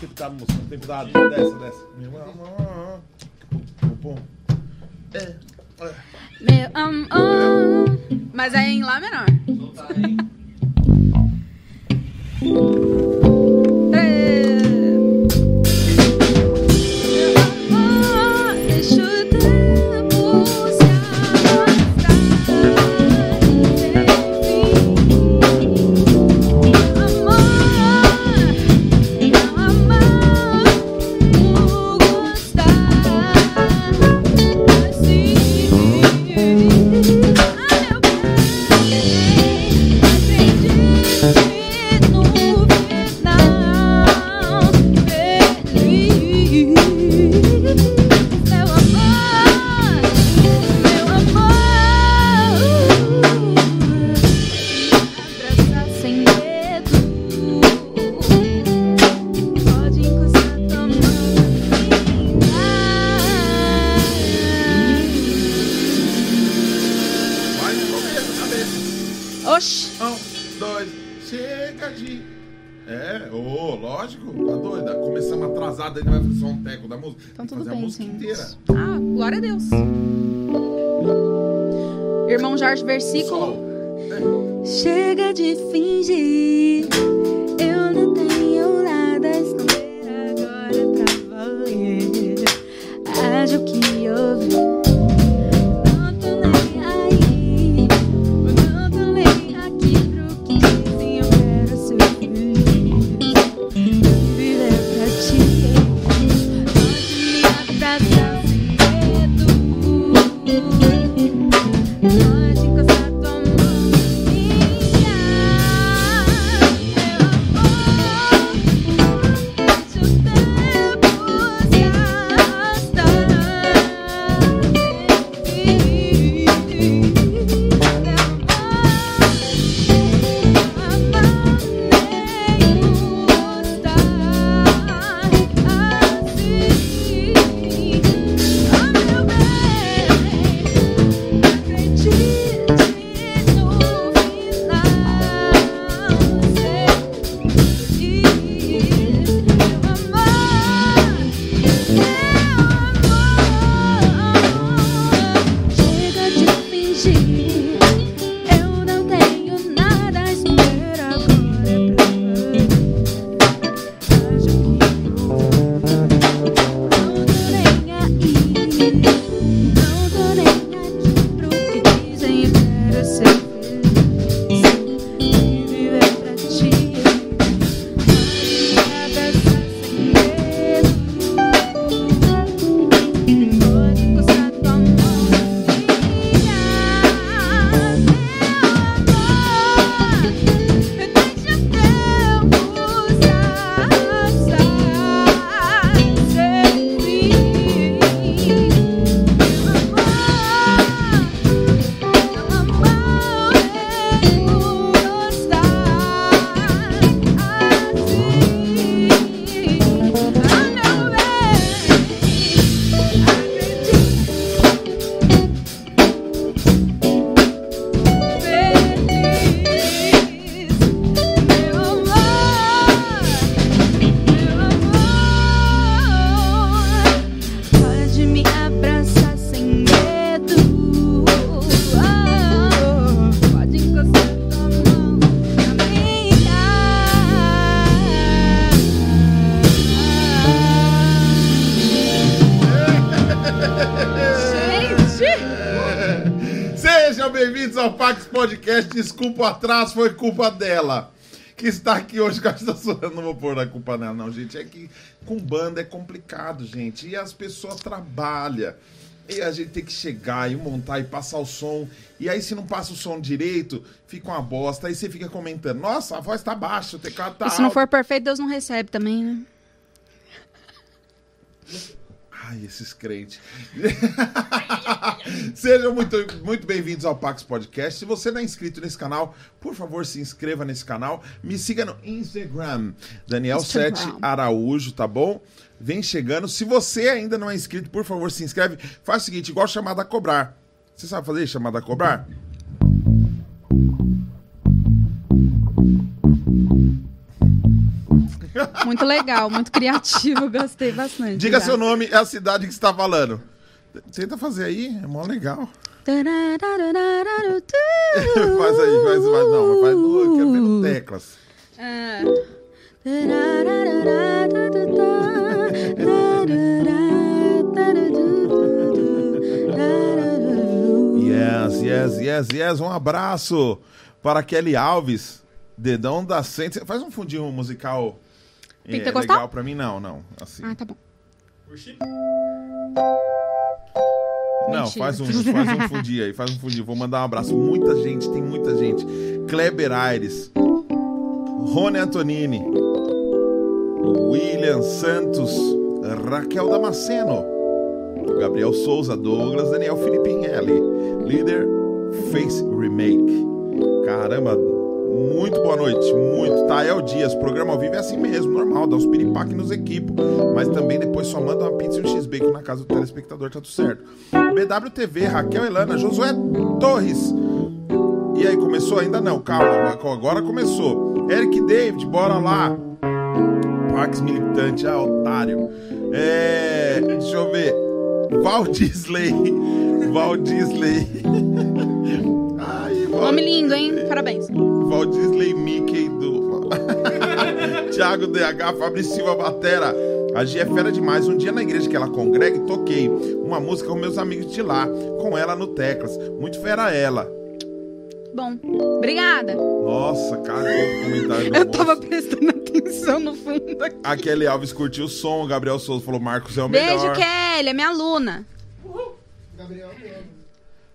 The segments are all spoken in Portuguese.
tempo da música, tempo da dessa, dessa. Meu amor. Mas é em Lá menor. Meu versículo. Pax Podcast. Desculpa o atraso, foi culpa dela. Que está aqui hoje com sua. Não vou pôr a culpa nela, não, gente. É que com banda é complicado, gente. E as pessoas trabalham. E a gente tem que chegar e montar e passar o som. E aí, se não passa o som direito, fica uma bosta. Aí você fica comentando: Nossa, a voz tá baixa, o teclado tá E se não alto." for perfeito, Deus não recebe também, né? Ai, esses crentes. Sejam muito, muito bem-vindos ao Pax Podcast. Se você não é inscrito nesse canal, por favor, se inscreva nesse canal. Me siga no Instagram, Daniel7 Instagram. Araújo, tá bom? Vem chegando. Se você ainda não é inscrito, por favor, se inscreve. Faz o seguinte, igual chamada a cobrar. Você sabe fazer chamada a cobrar? Muito legal, muito criativo, gostei bastante. Diga já. seu nome e a cidade que você tá falando. Tenta fazer aí, é mó legal. faz aí, faz, faz, não, faz no, quero ver no teclas. Ah. Yes, yes, yes, yes. Um abraço para Kelly Alves, dedão da Sente. Faz um fundinho musical. É, legal pra mim, não, não. Assim. Ah, tá bom. Não, Mentira. faz um, faz um fundi aí, faz um fundi. Vou mandar um abraço. Muita gente, tem muita gente. Kleber Aires, Rony Antonini, William Santos, Raquel Damasceno, Gabriel Souza, Douglas, Daniel Filipinelli, líder Face Remake. Caramba, muito boa noite, muito. Tael Dias, programa ao vivo é assim mesmo, normal, dá uns piripaque nos equipos, mas também depois só manda uma pizza e um x-bacon na casa do telespectador, tá tudo certo. BWTV, Raquel Elana, Josué Torres. E aí, começou? Ainda não, calma, agora começou. Eric David, bora lá. Pax Militante, ah, otário. É. Deixa eu ver. Valdisley. Valdisley. Ai, Nome lindo, hein? Parabéns. Valdisley Mickey do. Thiago DH, Fabrício Silva Batera. A Gia é fera demais. Um dia na igreja que ela congrega, toquei uma música com meus amigos de lá, com ela no teclas. Muito fera ela. Bom, obrigada. Nossa, cagou o comentário do Eu moço. tava prestando atenção no fundo aqui. A Kelly Alves curtiu o som, o Gabriel Souza falou: Marcos é o melhor. Beijo, Kelly, é minha aluna.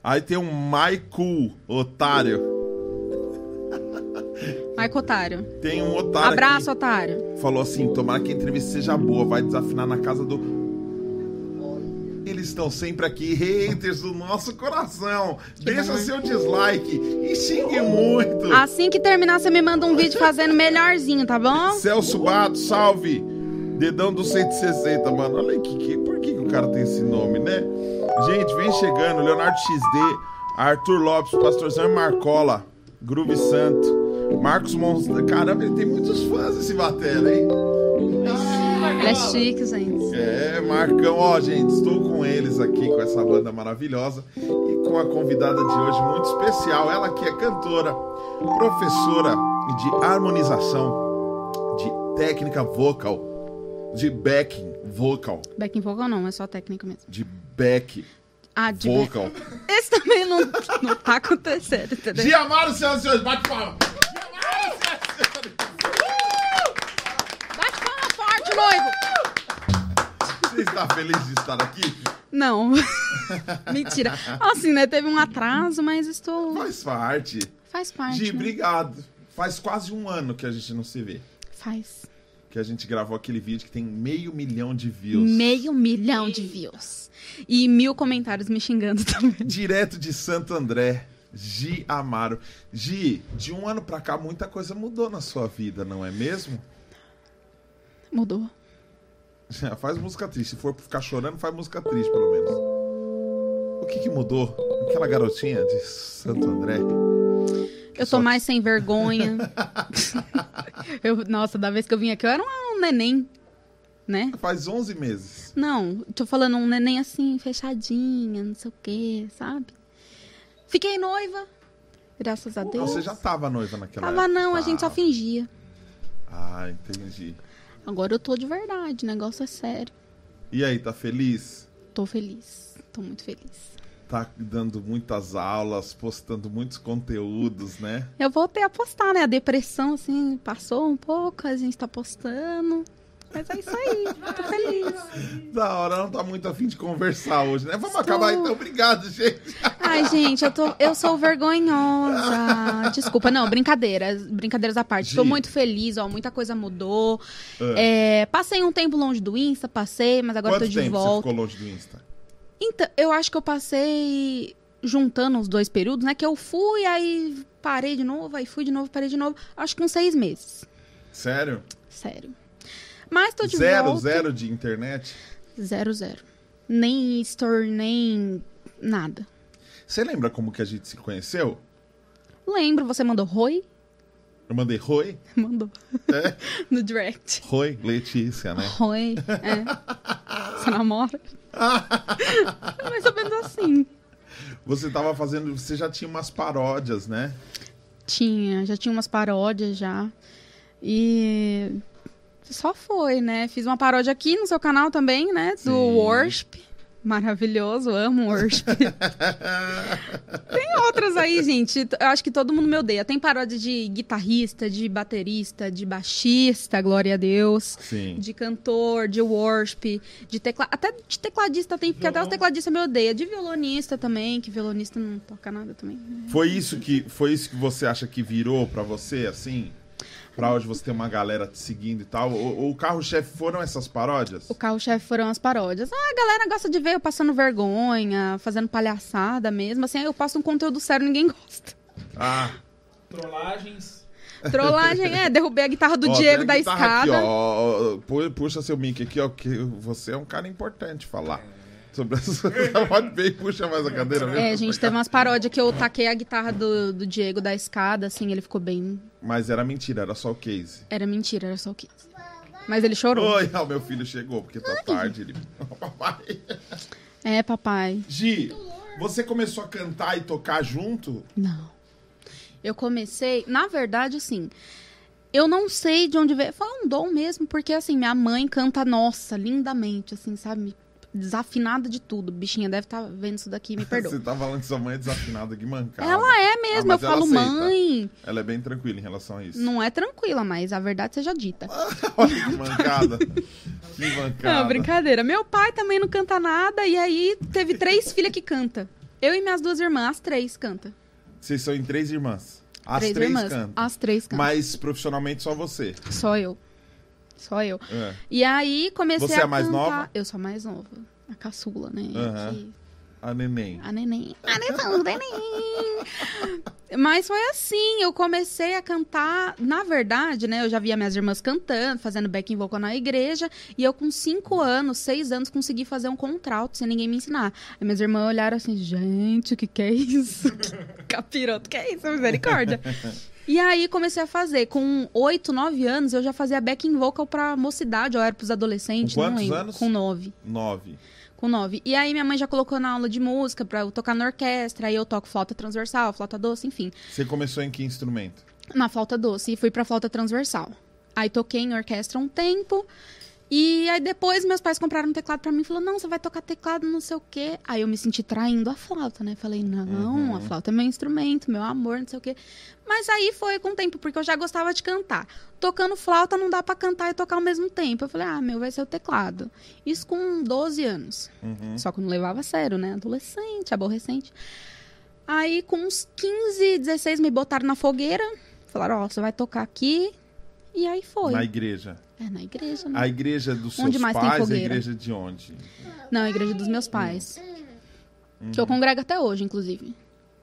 Aí tem um Maiku, otário. Maico Otário. Tem um otário. Abraço, aqui, Otário. falou assim: tomara que a entrevista seja boa, vai desafinar na casa do. Eles estão sempre aqui, haters do nosso coração. Deixa seu dislike e xingue muito. Assim que terminar, você me manda um vídeo fazendo melhorzinho, tá bom? Celso Bato, salve! Dedão do 160, mano. Olha aí, que, que, por que, que o cara tem esse nome, né? Gente, vem chegando. Leonardo XD, Arthur Lopes, Pastorzão e Marcola, Groove Santo, Marcos Monstro. Caramba, ele tem muitos fãs esse batera, hein? Ele é chique, gente. É, Marcão, ó, gente, estou com eles aqui, com essa banda maravilhosa e com a convidada de hoje muito especial. Ela que é cantora, professora de harmonização, de técnica vocal, de backing vocal, Backing vocal não, é só técnica mesmo. de back Ah, de vocal. Esse também não, não tá acontecendo, entendeu? Giamaro, senhoras e senhores, bate palma. Giamaro, senhoras e senhores. Bate forte, noivo! Você está feliz de estar aqui? Não. Mentira. Assim, né? Teve um atraso, mas estou. Faz parte. Faz parte. Gi, né? obrigado. Faz quase um ano que a gente não se vê. Faz. Que a gente gravou aquele vídeo que tem meio milhão de views. Meio milhão de views. E mil comentários me xingando também. Direto de Santo André, Gi Amaro. Gi, de um ano pra cá muita coisa mudou na sua vida, não é mesmo? Mudou. Faz música triste. Se for ficar chorando, faz música triste, pelo menos. O que que mudou? Aquela garotinha de Santo André. Eu tô mais sem vergonha. eu, nossa, da vez que eu vim aqui, eu era um neném, né? Faz 11 meses. Não, tô falando um neném assim, fechadinha, não sei o quê, sabe? Fiquei noiva, graças a Deus. Você já tava noiva naquela Tava época? não, a gente só Tava. fingia. Ah, entendi. Agora eu tô de verdade, o negócio é sério. E aí, tá feliz? Tô feliz, tô muito feliz. Tá dando muitas aulas, postando muitos conteúdos, né? Eu voltei a postar, né? A depressão, assim, passou um pouco, a gente tá postando. Mas é isso aí, tô feliz. Da hora, não tá muito afim de conversar hoje, né? Vamos acabar então. Obrigado, gente. Ai, gente, eu, tô, eu sou vergonhosa. Desculpa, não, brincadeiras, brincadeiras à parte. Tô Gi. muito feliz, ó, muita coisa mudou. É, passei um tempo longe do Insta, passei, mas agora Quanto tô de tempo você volta. ficou longe do Insta? Então, eu acho que eu passei juntando os dois períodos, né? Que eu fui, aí parei de novo, aí fui de novo, parei de novo. Acho que uns seis meses. Sério? Sério. Mas tô de zero, volta. zero de internet? Zero, zero. Nem store, nem nada. Você lembra como que a gente se conheceu? Lembro, você mandou Roi? Eu mandei Roi? Mandou. É? No direct. Roi, Letícia, né? Oi. É. Você namora? Mais ou menos assim. Você tava fazendo. Você já tinha umas paródias, né? Tinha, já tinha umas paródias já. E só foi, né? Fiz uma paródia aqui no seu canal também, né? Do Sim. Worship. Maravilhoso, amo Worship. Tem outras aí, gente. Eu acho que todo mundo me odeia. Tem paródia de guitarrista, de baterista, de baixista, glória a Deus. Sim. De cantor, de worship, de tecla... até de tecladista tem, porque até os tecladistas me odeiam. De violonista também, que violonista não toca nada também. Foi isso que foi isso que você acha que virou pra você, assim? Pra hoje você ter uma galera te seguindo e tal? O, o carro-chefe foram essas paródias? O carro-chefe foram as paródias. Ah, a galera gosta de ver eu passando vergonha, fazendo palhaçada mesmo. Assim, eu posto um conteúdo sério, ninguém gosta. Ah, Trollagens. Trollagem, é, derrubei a guitarra do ó, Diego a da escada. Aqui, ó, ó, ó, pu- puxa seu mic aqui, ó, que você é um cara importante falar. Sobre essa... Pode ver e puxa mais a cadeira mesmo. É, gente, teve umas paródias que eu taquei a guitarra do, do Diego da escada, assim, ele ficou bem. Mas era mentira, era só o case. Era mentira, era só o 15. Mas ele chorou. Oi, o meu filho chegou, porque tá tarde. Ele... Papai. É, papai. Gi, você começou a cantar e tocar junto? Não. Eu comecei, na verdade, assim, eu não sei de onde veio. Foi um dom mesmo, porque assim, minha mãe canta, nossa, lindamente, assim, sabe? Desafinada de tudo. Bichinha deve estar vendo isso daqui, me perdoa. Você tá falando que sua mãe é desafinada, que mancada. Ela é mesmo, Ah, eu falo, aceita. mãe. Ela é bem tranquila em relação a isso. Não é tranquila, mas a verdade seja dita. Olha que mancada. Que mancada. Não, brincadeira. Meu pai também não canta nada, e aí teve três filhas que canta. Eu e minhas duas irmãs, as três canta. Vocês são em três irmãs. As três, três irmãs. cantam. As três cantam. Mas profissionalmente só você. Só eu. Só eu. É. E aí comecei Você é a a mais cantar. nova? Eu sou a mais nova. A caçula, né? Que- A neném. A neném. A neném. Mas foi assim, eu comecei a cantar. Na verdade, né? Eu já via minhas irmãs cantando, fazendo backing vocal na igreja. E eu, com cinco anos, seis anos, consegui fazer um contralto sem ninguém me ensinar. Aí minhas irmãs olharam assim, gente, o que, que é isso? Capiroto, que é isso? Misericórdia. E aí comecei a fazer. Com oito, nove anos, eu já fazia backing vocal pra mocidade, ou era pros adolescentes, Com não quantos lembro. anos? Com nove. Nove. Com nove. E aí minha mãe já colocou na aula de música pra eu tocar na orquestra. Aí eu toco flauta transversal, flauta doce, enfim. Você começou em que instrumento? Na flauta doce. E fui pra flauta transversal. Aí toquei em orquestra um tempo. E aí depois meus pais compraram um teclado pra mim e falou: "Não, você vai tocar teclado, não sei o quê". Aí eu me senti traindo a flauta, né? Falei: "Não, Uhum. a flauta é meu instrumento, meu amor, não sei o quê". Mas aí foi com o tempo, porque eu já gostava de cantar. Tocando flauta não dá pra cantar e tocar ao mesmo tempo. Eu falei: "Ah, meu, vai ser o teclado". Isso com 12 anos. Uhum. Só que não levava a sério, né? Adolescente, aborrecente. Aí, com uns 15, 16, me botaram na fogueira. Falaram, ó, você vai tocar aqui. E aí foi. Na igreja. É, na igreja, né? A igreja dos seus Onde mais tem pais, a igreja de onde? Não, a igreja dos meus pais. Que Uhum. eu congrego até hoje, inclusive.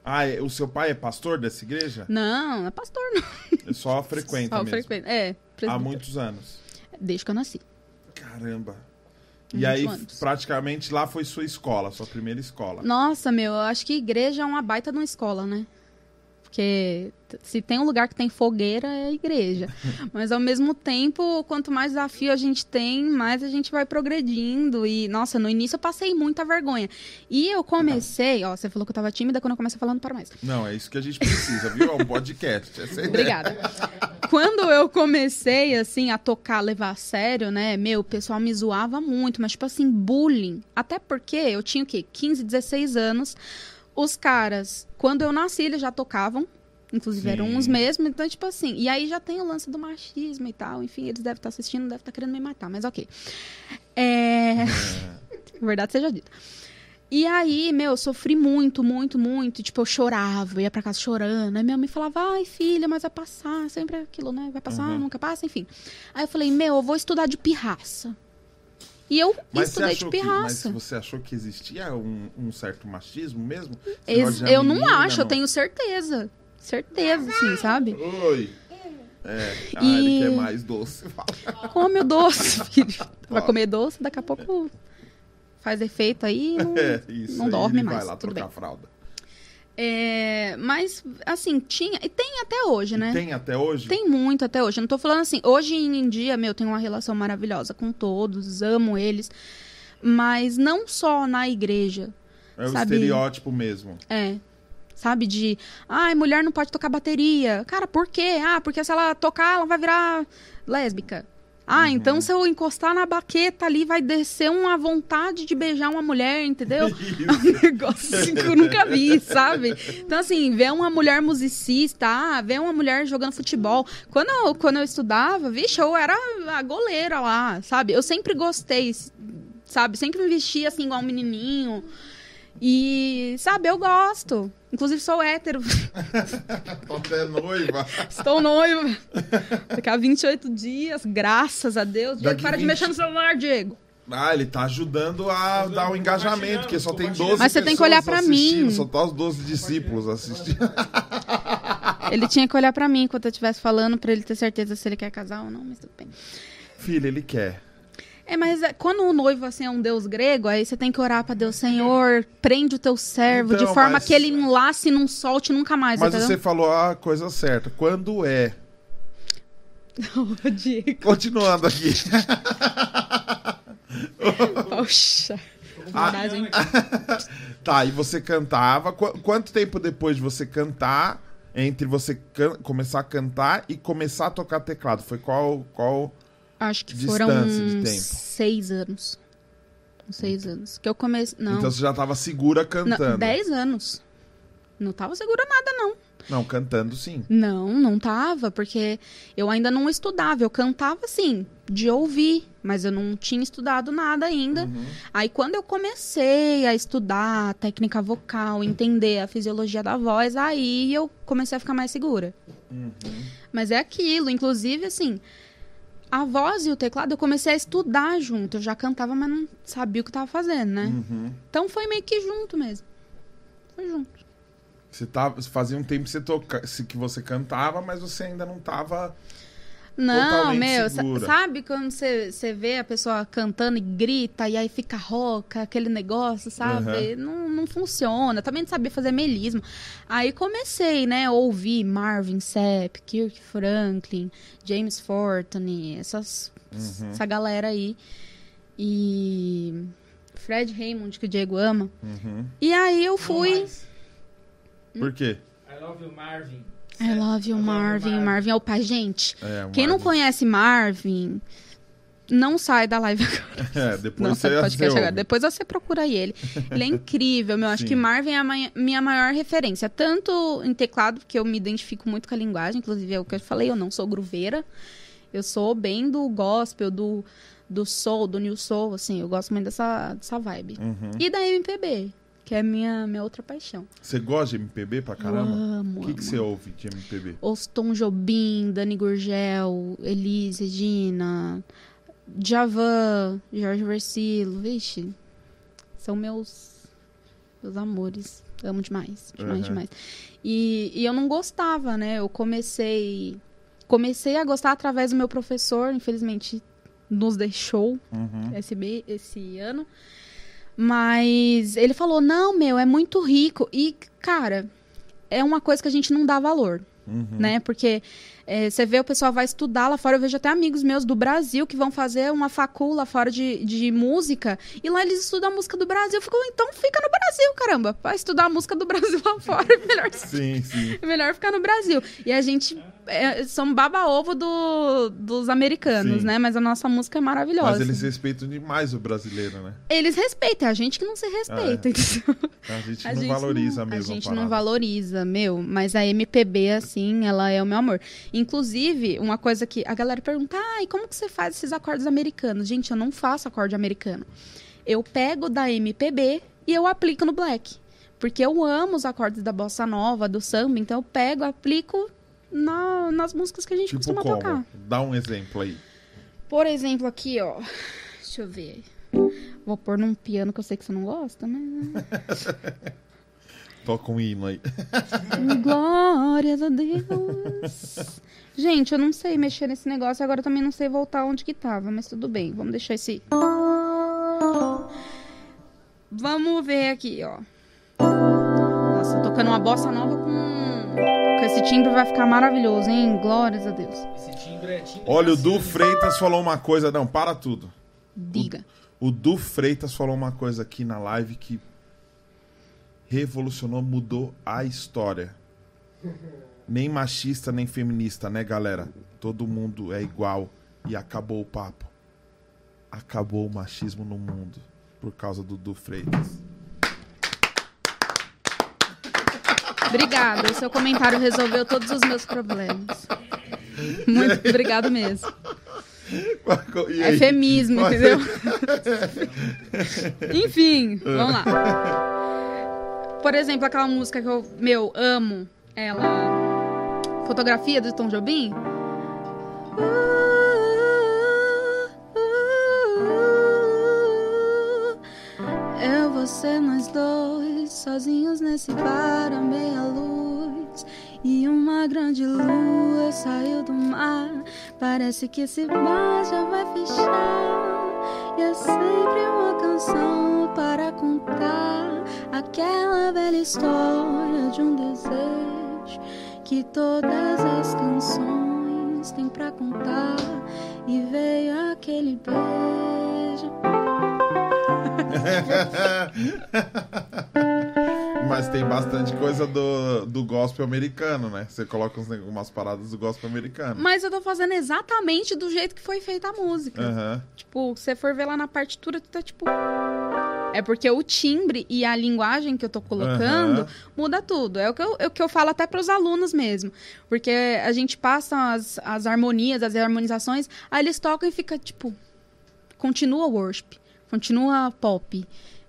Ah, é- o seu pai é pastor dessa igreja? Não, não é pastor, não. É Só frequenta Só mesmo. frequenta. É, Há presbítero. muitos anos. Desde que eu nasci. Caramba. E aí, anos. praticamente, lá foi sua escola, sua primeira escola. Nossa, meu, eu acho que igreja é uma baita de uma escola, né? Porque se tem um lugar que tem fogueira, é a igreja. Mas ao mesmo tempo, quanto mais desafio a gente tem, mais a gente vai progredindo. E, nossa, no início eu passei muita vergonha. E eu comecei, ó, você falou que eu tava tímida quando eu comecei falando para mais. Não, é isso que a gente precisa, viu? É um podcast. Essa é a ideia. Obrigada. Quando eu comecei, assim, a tocar, levar a sério, né? Meu, o pessoal me zoava muito, mas, tipo assim, bullying. Até porque eu tinha o quê? 15, 16 anos. Os caras, quando eu nasci, eles já tocavam. Inclusive, Sim. eram uns mesmo. Então, tipo assim. E aí já tem o lance do machismo e tal. Enfim, eles devem estar assistindo, devem estar querendo me matar, mas ok. É. Verdade seja dita. E aí, meu, eu sofri muito, muito, muito. Tipo, eu chorava, eu ia pra casa chorando. Aí minha mãe falava, ai, filha, mas vai passar. Sempre aquilo, né? Vai passar, Uhum. nunca passa, enfim. Aí eu falei, meu, eu vou estudar de pirraça. E eu Mas estudei de achou que, mas pirraça. você achou que existia um, um certo machismo mesmo? Ex- eu não menina, acho, eu tenho certeza. Certeza, sim, sabe? Oi. É. Ah, E- ele quer mais doce. Come o doce, filho. Vai comer doce, daqui a pouco faz efeito aí e não, É, isso. não aí dorme mais. Vai lá tudo trocar bem. fralda. É, mas, assim, tinha. E tem até hoje, né? Tem até hoje? Tem muito até hoje. Eu não tô falando assim. Hoje em dia, meu, tenho uma relação maravilhosa com todos, amo eles. Mas não só na igreja. É o sabe? estereótipo mesmo. É. Sabe, de. Ai, mulher não pode tocar bateria. Cara, por quê? Ah, porque se ela tocar, ela vai virar lésbica. Ah, então se eu encostar na baqueta ali, vai descer uma vontade de beijar uma mulher, entendeu? Um negócio assim que eu nunca vi, sabe? Então, assim, ver uma mulher musicista, ah, ver uma mulher jogando futebol. Quando eu, quando eu estudava, vixe, eu era a goleira lá, sabe? Eu sempre gostei, sabe? Sempre me vestia assim, igual um menininho. E, sabe, eu gosto. Inclusive, sou hétero. Tô até noiva. Estou noiva. Daqui a 28 dias, graças a Deus. Diego, Daqui para de 20 mexer no celular, Diego. Ah, ele tá ajudando a dar o engajamento, porque só tem 12 Mas você tem que olhar pra mim. Só tá os 12 discípulos assistindo. Ele tinha que olhar pra mim enquanto eu estivesse falando, pra ele ter certeza se ele quer casar ou não, mas tudo bem. Filho, ele quer. É, mas é, quando o noivo assim é um deus grego, aí você tem que orar pra Deus, Senhor, prende o teu servo Então, de forma mas- que ele enlace e não solte nunca mais, Mas entendeu? você falou a coisa certa. Quando é? Diego. Continuando aqui. Poxa. Ah? Tá, e você cantava. Qu- quanto tempo depois de você cantar, entre você começar a cantar e começar a tocar teclado? Foi qual. qual... Acho que Distância foram de tempo. seis anos. Seis anos. Que eu comecei. Não. Então você já tava segura Não, cantando. dez anos. Não tava segura nada, não. Não, cantando sim. Não, não tava, porque eu ainda não estudava. Eu cantava, assim, de ouvir, mas eu não tinha estudado nada ainda. Uhum. Aí, quando eu comecei a estudar técnica vocal, entender a fisiologia da voz, aí eu comecei a ficar mais segura. Uhum. Mas é aquilo, inclusive, assim, a voz e o teclado eu comecei a estudar junto. Eu já cantava, mas não sabia o que tava fazendo, né? Uhum. Então foi meio que junto mesmo. Foi junto. Você tava, fazia um tempo que você, toca, que você cantava, mas você ainda não tava. Não, meu, segura. sabe quando você, vê a pessoa cantando e grita e aí fica rouca, aquele negócio, sabe? Não, não funciona. Também não sabia fazer melismo. Aí comecei, né, a ouvir Marvin Sapp, Kirk Franklin, James Fortune, essas, Uhum. essa galera aí. E Fred Raymond, que o Diego ama. Uhum. E aí eu fui. Por quê? I love you, Marvin. I love you, Marvin. Marvin é o pai. Gente, É, quem não Marvin. conhece Marvin, não sai da live agora. É, depois Não você, sai do podcast agora. Depois você procura aí ele. Ele é incrível, meu. Acho Sim. que Marvin é a minha maior referência. Tanto em teclado, porque eu me identifico muito com a linguagem. Inclusive, é o que eu falei, eu não sou grooveira. Eu sou bem do gospel, do, do soul, do new soul, assim. Eu gosto muito dessa, dessa vibe. Uhum. E da MPB, que é minha, minha outra paixão. Você gosta de MPB pra caramba? Eu amo, O que, que você ouve de MPB? Os Tom Jobim, Dani Gurgel, Elis Regina, Djavan, Jorge Versilo, vixe, são meus meus amores. Amo demais, demais, Uhum. demais. E, e eu não gostava, né? Eu comecei comecei a gostar através do meu professor, infelizmente nos deixou Uhum. esse, esse ano. Mas ele falou: não, meu, é muito rico. E, cara, é uma coisa que a gente não dá valor, Uhum. né? Porque é, você vê o pessoal vai estudar lá fora. Eu vejo até amigos meus do Brasil que vão fazer uma facul lá fora de, de música. E lá eles estudam a música do Brasil. Eu fico, então fica no Brasil, caramba. Vai estudar a música do Brasil lá fora. É melhor Sim, sim. é melhor ficar no Brasil. E a gente é, são baba-ovo do, dos americanos, Sim. né? Mas a nossa música é maravilhosa. Mas eles respeitam demais o brasileiro, né? Eles respeitam, é a gente que não se respeita, entendeu? A gente A não gente valoriza não, mesmo A gente parada. não valoriza, meu. Mas a MPB, assim, ela é o meu amor. Inclusive, uma coisa que a galera pergunta, ai, como que você faz esses acordes americanos? Gente, eu não faço acorde americano. Eu pego da MPB e eu aplico no black. Porque eu amo os acordes da bossa nova, do samba, então eu pego, aplico na- nas músicas que a gente Tipo costuma como? tocar. Dá um exemplo aí. Por exemplo, aqui, ó. Deixa eu ver. Vou pôr num piano que eu sei que você não gosta, mas. né? Toca um hino aí. Glórias a Deus. Gente, eu não sei mexer nesse negócio, agora eu também não sei voltar onde que tava, mas tudo bem, vamos deixar esse. Vamos ver aqui, ó. Nossa, tocando uma bossa nova com, com esse timbre, vai ficar maravilhoso, hein? Glórias a Deus. Esse timbre é timbre Olha, o Du macio, né? Freitas falou uma coisa. Não, para tudo. Diga. O Du Freitas falou uma coisa aqui na live que revolucionou, mudou a história. Nem machista, nem feminista, né, galera? Todo mundo é igual e acabou o papo. Acabou o machismo no mundo por causa do Du Freitas. Obrigada. O seu comentário resolveu todos os meus problemas. Muito obrigado mesmo. É Mas- entendeu? Enfim, vamos lá. Por exemplo, aquela música que eu, meu, amo, ela. Fotografia do Tom Jobim. Eu, você, nós dois, sozinhos nesse bar à meia luz. E uma grande lua saiu do mar. Parece que esse bar já vai fechar. E é sempre uma canção para contar aquela velha história de um desejo que todas as canções têm pra contar. E veio aquele beijo. Mas tem bastante coisa do, do gospel americano, né? Você coloca uns, umas paradas do gospel americano. Mas eu tô fazendo exatamente do jeito que foi feita a música. Aham. Tipo, se você for ver lá na partitura, tu tá tipo. É porque o timbre e a linguagem que eu tô colocando Aham. muda tudo. É o que eu, é o que eu falo até pros alunos mesmo. Porque a gente passa as, as harmonias, as harmonizações, aí eles tocam e fica tipo. Continua worship, continua pop.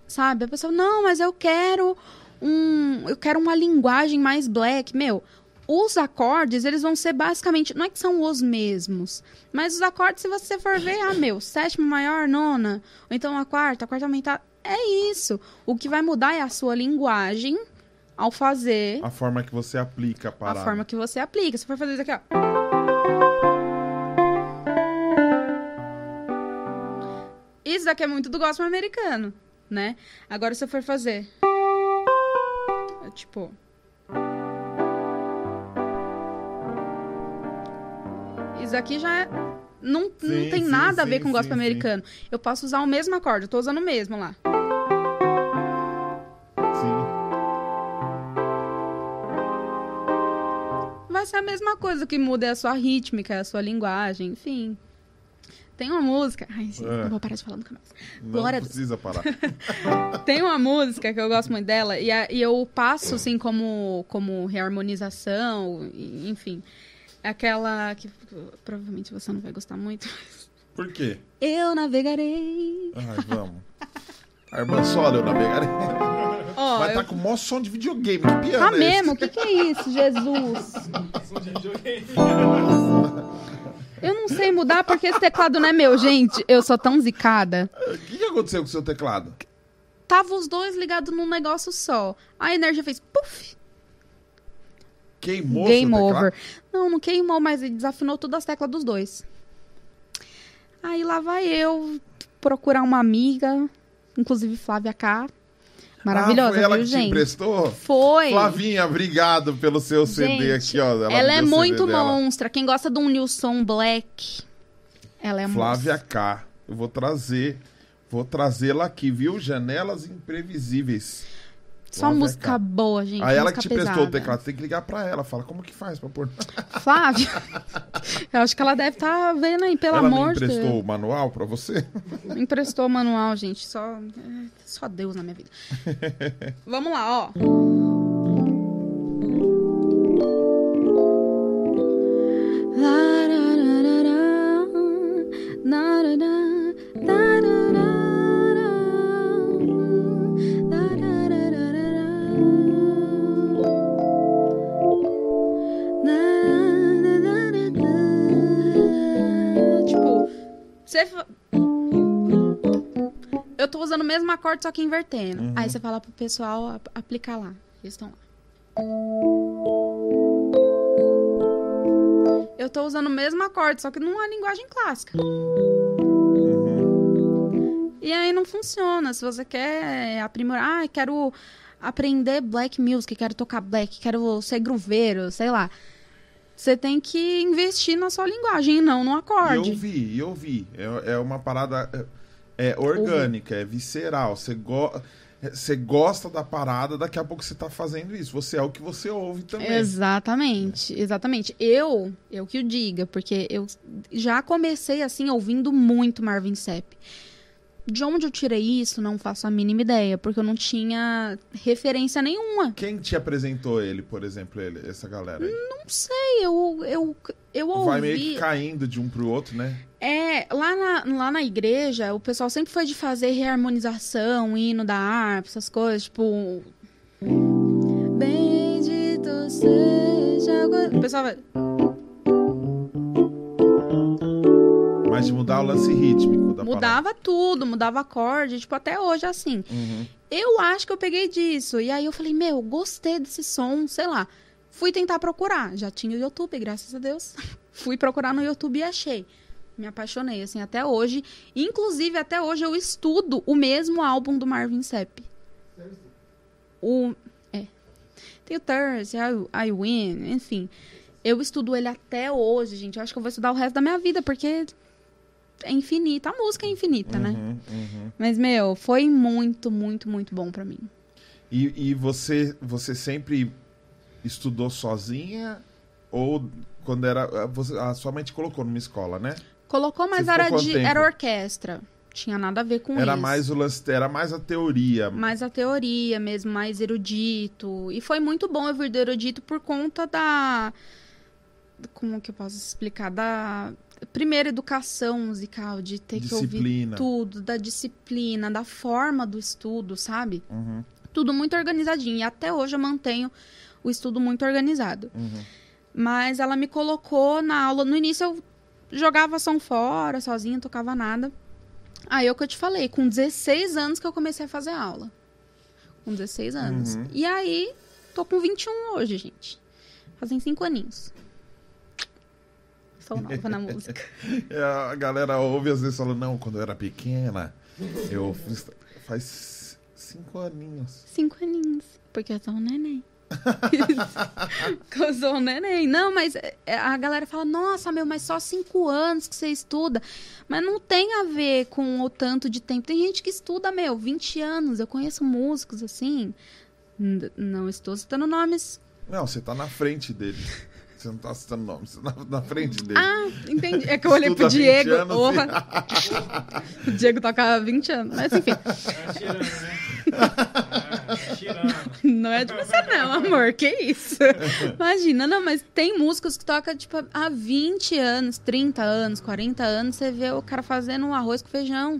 Sabe? A pessoa, não, mas eu quero um. Eu quero uma linguagem mais black. Meu, os acordes, eles vão ser basicamente. Não é que são os mesmos. Mas os acordes, se você for ver, ah, meu, sétima maior, nona, ou então a quarta, a quarta aumentada. É isso. O que vai mudar é a sua linguagem ao fazer A forma que você aplica a a forma que você aplica. Se for fazer isso aqui, ó. Isso daqui é muito do gospel americano, né? Agora, se eu for fazer. Tipo. Isso aqui já é. Não, não Sim, tem sim, nada a ver sim, com gospel sim, sim. americano. Eu posso usar o mesmo acorde, eu tô usando o mesmo lá. Sim. Vai ser a mesma coisa, o que muda é a sua rítmica, é a sua linguagem, enfim. Tem uma música. Ai, gente, É. não vou parar de falar nunca mais. Não Glória precisa parar. Tem uma música que eu gosto muito dela, e, a- e eu passo, assim, como, como reharmonização, enfim. Aquela que provavelmente você não vai gostar muito. Por quê? Eu navegarei. Ai, vamos. A irmã Sólia, eu navegarei. Ó, Vai eu... tá com o maior som de videogame. Que piano Tá é mesmo? O que, que é isso, Jesus? Som de videogame. Eu não sei mudar porque esse teclado não é meu, gente. Eu sou tão zicada. O que, que aconteceu com o seu teclado? Tava os dois ligados num negócio só. A energia fez puff. Queimou Game over. Não, não queimou, mas ele desafinou todas as teclas dos dois. Aí lá vai eu procurar uma amiga, inclusive Flávia K. Maravilhosa, ah, foi ela viu, que te gente? emprestou? Foi. Flavinha, obrigado pelo seu CD Gente, aqui, ó. Ela, me é CD muito monstra. Quem gosta de um Nilson Black, ela é Flávia monstra. K. Eu vou trazer, vou trazê-la aqui, viu? Janelas imprevisíveis. Só Flávia música boa, gente. Aí ela que te prestou o pesada. teclado, você tem que ligar pra ela, fala como que faz pra pôr. Flávia, eu acho que ela deve estar vendo aí, pelo ela amor de emprestou Deus. o manual pra você? Emprestou o manual, gente. Só, é, só Deus na minha vida. Vamos lá, ó. Mesmo acorde, só que invertendo. Uhum. Aí você fala pro pessoal ap- aplicar lá. Eles estão lá. Eu tô usando o mesmo acorde, só que numa linguagem clássica. E aí não funciona. Se você quer aprimorar, ah, quero aprender black music, quero tocar black, quero ser grooveiro, sei lá. Você tem que investir na sua linguagem e não no E eu acorde. vi, e eu vi. É, é uma parada é, é orgânica, é visceral. Você go você gosta da parada, daqui a pouco você tá fazendo isso. Você é o que você ouve também. Exatamente, exatamente. Eu, eu que o diga, porque eu já comecei assim ouvindo muito Marvin Sapp. De onde eu tirei isso, não faço a mínima ideia, porque eu não tinha referência nenhuma. Quem te apresentou ele, por exemplo, ele, essa galera aí? Não sei, eu, eu, eu ouvi. Vai meio que caindo de um pro outro, né? É, lá na, lá na igreja, o pessoal sempre foi de fazer reharmonização, hino da harpa, essas coisas, tipo. Bendito seja. o- O pessoal vai. Mas de mudar o lance rítmico da parada. Mudava tudo, mudava acorde, tipo, até hoje é assim. Uhum. Eu acho que eu peguei disso. E aí eu falei, meu, gostei desse som, sei lá. Fui tentar procurar. Já tinha o YouTube, graças a Deus. Fui procurar no YouTube e achei. Me apaixonei, assim, até hoje. Inclusive, até hoje eu estudo o mesmo álbum do Marvin Sapp. O. É. Tem o Thirst, I, I Win, enfim. Eu estudo ele até hoje, gente. Eu acho que eu vou estudar o resto da minha vida, porque é infinita. A música é infinita, né? Uhum, uhum. Mas, meu, foi muito, muito, muito bom pra mim. E, e você, você sempre estudou sozinha? Ou quando era. Você, a sua mãe te colocou numa escola, né? Colocou, mas era de era orquestra. Tinha nada a ver com era isso. mais o lance, era mais a teoria. Mais a teoria mesmo, mais erudito. E foi muito bom eu vir do erudito por conta da. Como que eu posso explicar? Da primeira educação musical, de ter que ouvir Disciplina. tudo, da disciplina, da forma do estudo, sabe? Uhum, Tudo muito organizadinho. E até hoje eu mantenho o estudo muito organizado. uhum. Mas ela me colocou na aula. No início eu jogava som fora, sozinha, tocava nada. Aí é o que eu te falei, com 16 anos que eu comecei a fazer aula. Com 16 anos. Uhum. E aí, tô com 21 hoje, gente. Fazem 5 aninhos. Nova na música. É, a galera ouve às vezes fala, não, quando eu era pequena, eu fiz. Faz cinco aninhos. 5 aninhos. Porque eu sou um neném. Eu sou um neném. Não, mas é, a galera fala, nossa, meu, mas só 5 anos que você estuda. Mas não tem a ver com o tanto de tempo. Tem gente que estuda, meu, 20 anos. Eu conheço músicos assim. Não estou citando nomes. Não, você tá na frente dele. Você não tá citando nome, você tá na, na frente dele. Ah, entendi. É que eu olhei Estuda pro 20 Diego. anos, Porra. o Diego toca há 20 anos. Mas enfim, Tá cheirando, né? Não é de você não, amor. Que isso? Imagina, não, mas tem músicos que tocam, tipo, há 20 anos, 30 anos, 40 anos, você vê o cara fazendo um arroz com feijão.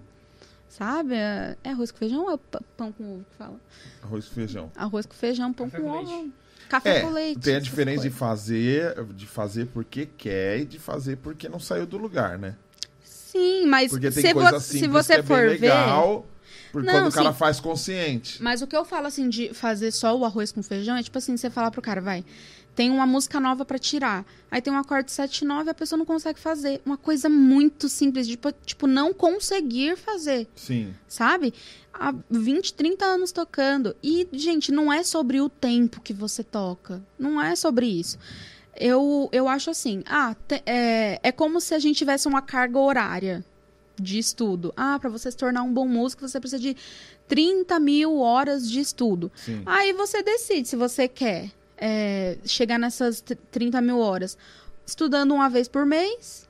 Sabe? É é arroz com feijão ou é pão com ovo que fala? Arroz com feijão. Arroz com feijão, pão Café com com ovo. Café É, com leite. tem a diferença de fazer, de fazer porque quer e de fazer porque não saiu do lugar, né? Sim, mas se, vo- se você é for bem ver. legal, Não, quando o cara sim. faz consciente. Mas o que eu falo assim de fazer só o arroz com feijão é tipo assim, você falar pro cara, vai, tem uma música nova pra tirar. Aí tem um acorde 7 9 a pessoa não consegue fazer. Uma coisa muito simples, tipo, tipo não conseguir fazer, Sim. sabe? Há 20, 30 anos tocando. E, gente, não é sobre o tempo que você toca. Não é sobre isso. Eu, eu acho assim, ah, te- é, é como se a gente tivesse uma carga horária de estudo. Ah, pra você se tornar um bom músico, você precisa de 30 mil horas de estudo. Sim. Aí você decide se você quer é, chegar nessas t- 30 mil horas estudando uma vez por mês,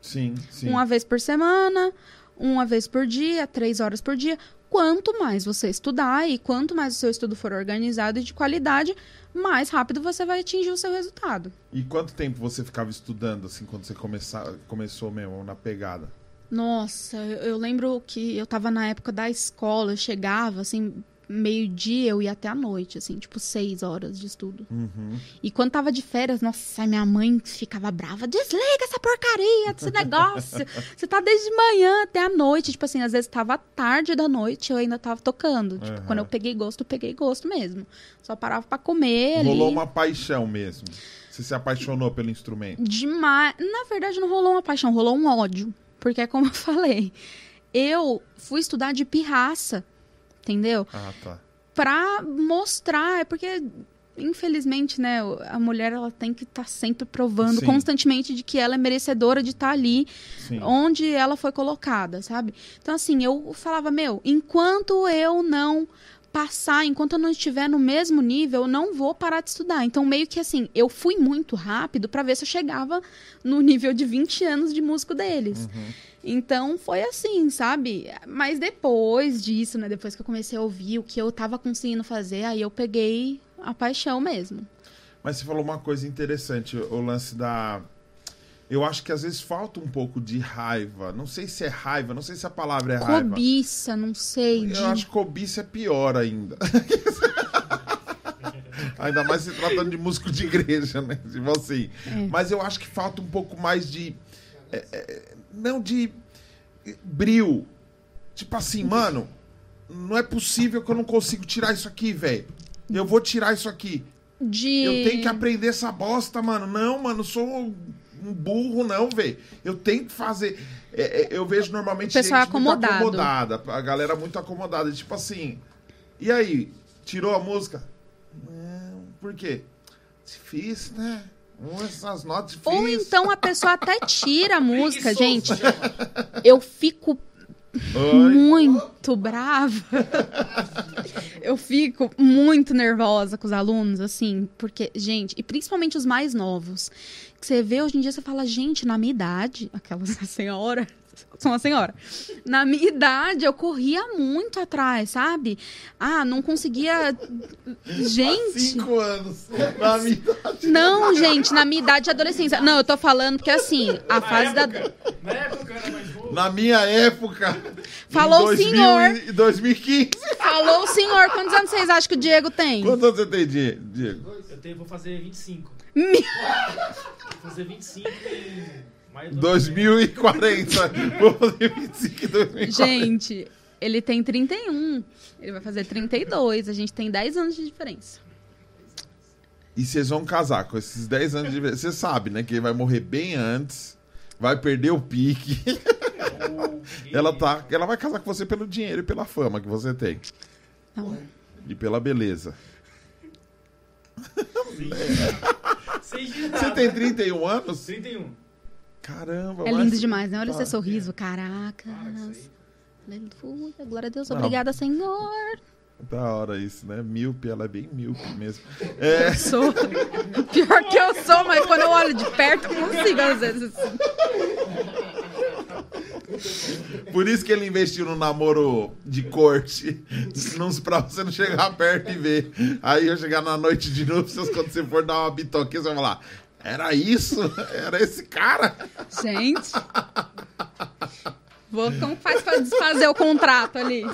Sim, sim. uma vez por semana, uma vez por dia, três horas por dia. Quanto mais você estudar e quanto mais o seu estudo for organizado e de qualidade, mais rápido você vai atingir o seu resultado. E quanto tempo você ficava estudando, assim, quando você começar, começou mesmo na pegada? Nossa, eu, eu lembro que eu tava na época da escola, eu chegava, assim, meio-dia, eu ia até a noite, assim, tipo, seis horas de estudo. Uhum. E quando tava de férias, nossa, minha mãe ficava brava. Desliga essa porcaria desse negócio. Você tá desde manhã até a noite. Tipo assim, às vezes tava tarde da noite eu ainda tava tocando. Tipo, Aham. quando eu peguei gosto, eu peguei gosto mesmo. Só parava pra comer ali. Rolou uma paixão mesmo. Você se apaixonou pelo instrumento. Demais. Na verdade, não rolou uma paixão, rolou um ódio. Porque é como eu falei. Eu fui estudar de pirraça. Entendeu? Ah, tá. pra mostrar, é porque infelizmente, né, a mulher ela tem que estar sempre provando Sim. constantemente de que ela é merecedora de estar ali Sim. onde ela foi colocada, sabe? Então, assim, eu falava, meu, enquanto eu não passar, enquanto eu não estiver no mesmo nível, eu não vou parar de estudar. Então, meio que assim, eu fui muito rápido pra ver se eu chegava no nível de 20 anos de músico deles. Então, foi assim, sabe? Mas depois disso, né, depois que eu comecei a ouvir o que eu tava conseguindo fazer, aí eu peguei a paixão mesmo. Mas você falou uma coisa interessante, o lance da. Eu acho que às vezes falta um pouco de raiva. Não sei se é raiva, não sei se a palavra é raiva. Cobiça, não sei. de- Eu acho que cobiça é pior ainda. ainda mais se tratando de músico de igreja, né? Tipo assim. É. Mas eu acho que falta um pouco mais de. é, é, não de bril. Tipo assim, mano, não é possível que eu não consigo tirar isso aqui, velho. Eu vou tirar isso aqui. de... Eu tenho que aprender essa bosta, mano. Não, mano, eu sou um burro, não, velho. Eu tenho que fazer. É, é, eu vejo normalmente O pessoal gente muito acomodado. acomodada. A galera muito acomodada. Tipo assim. E aí? Tirou a música? Não. Por quê? Difícil, né? Essas notas difíceis. Ou então a pessoa até tira a música, Preguiçoso, gente. Eu fico Oi. muito brava. Eu fico muito nervosa com os alunos, assim, porque, gente, e principalmente os mais novos, que você vê hoje em dia, você fala, gente, na minha idade, aquela senhora, sou uma senhora, na minha idade eu corria muito atrás, sabe? Ah, não conseguia. Gente. Cinco anos. Na minha idade. Não, gente, na minha idade de adolescência. Não, eu tô falando porque assim, a Na fase da. época, Na época era mais novo. Na minha época. Falou o em 2000 senhor. e 2015. Falou o senhor, quantos anos vocês acham que o Diego tem? Quantos anos você tem, Die- Diego? Eu tenho, vou fazer 25. Me- Vou fazer 25 em maio do 2040. Vou fazer 25 em 2040. Gente, ele tem 31. Ele vai fazer 32. A gente tem 10 anos de diferença. E vocês vão casar com esses 10 anos de vida. Você sabe, né? Que ele vai morrer bem antes. Vai perder o pique. ela, tá, ela vai casar com você pelo dinheiro e pela fama que você tem. Não. E pela beleza. Sem Você tem 31 anos? 31. Caramba, É mas- lindo demais, né? Olha Tá. esse sorriso. Caracas. Aleluia. Glória a Deus. Não. Obrigada, Senhor. Da hora isso, né? Míope, ela é bem míope mesmo. É, Eu sou. Pior que eu sou, mas quando eu olho de perto, eu consigo às vezes. por isso que ele investiu no namoro de corte. Não, pra você não chegar perto e ver. Aí eu chegar na noite de núpcias, quando você for dar uma bitoquinha, você vai falar. Era isso? Era esse cara? Gente. Vou, como faz pra desfazer o contrato ali?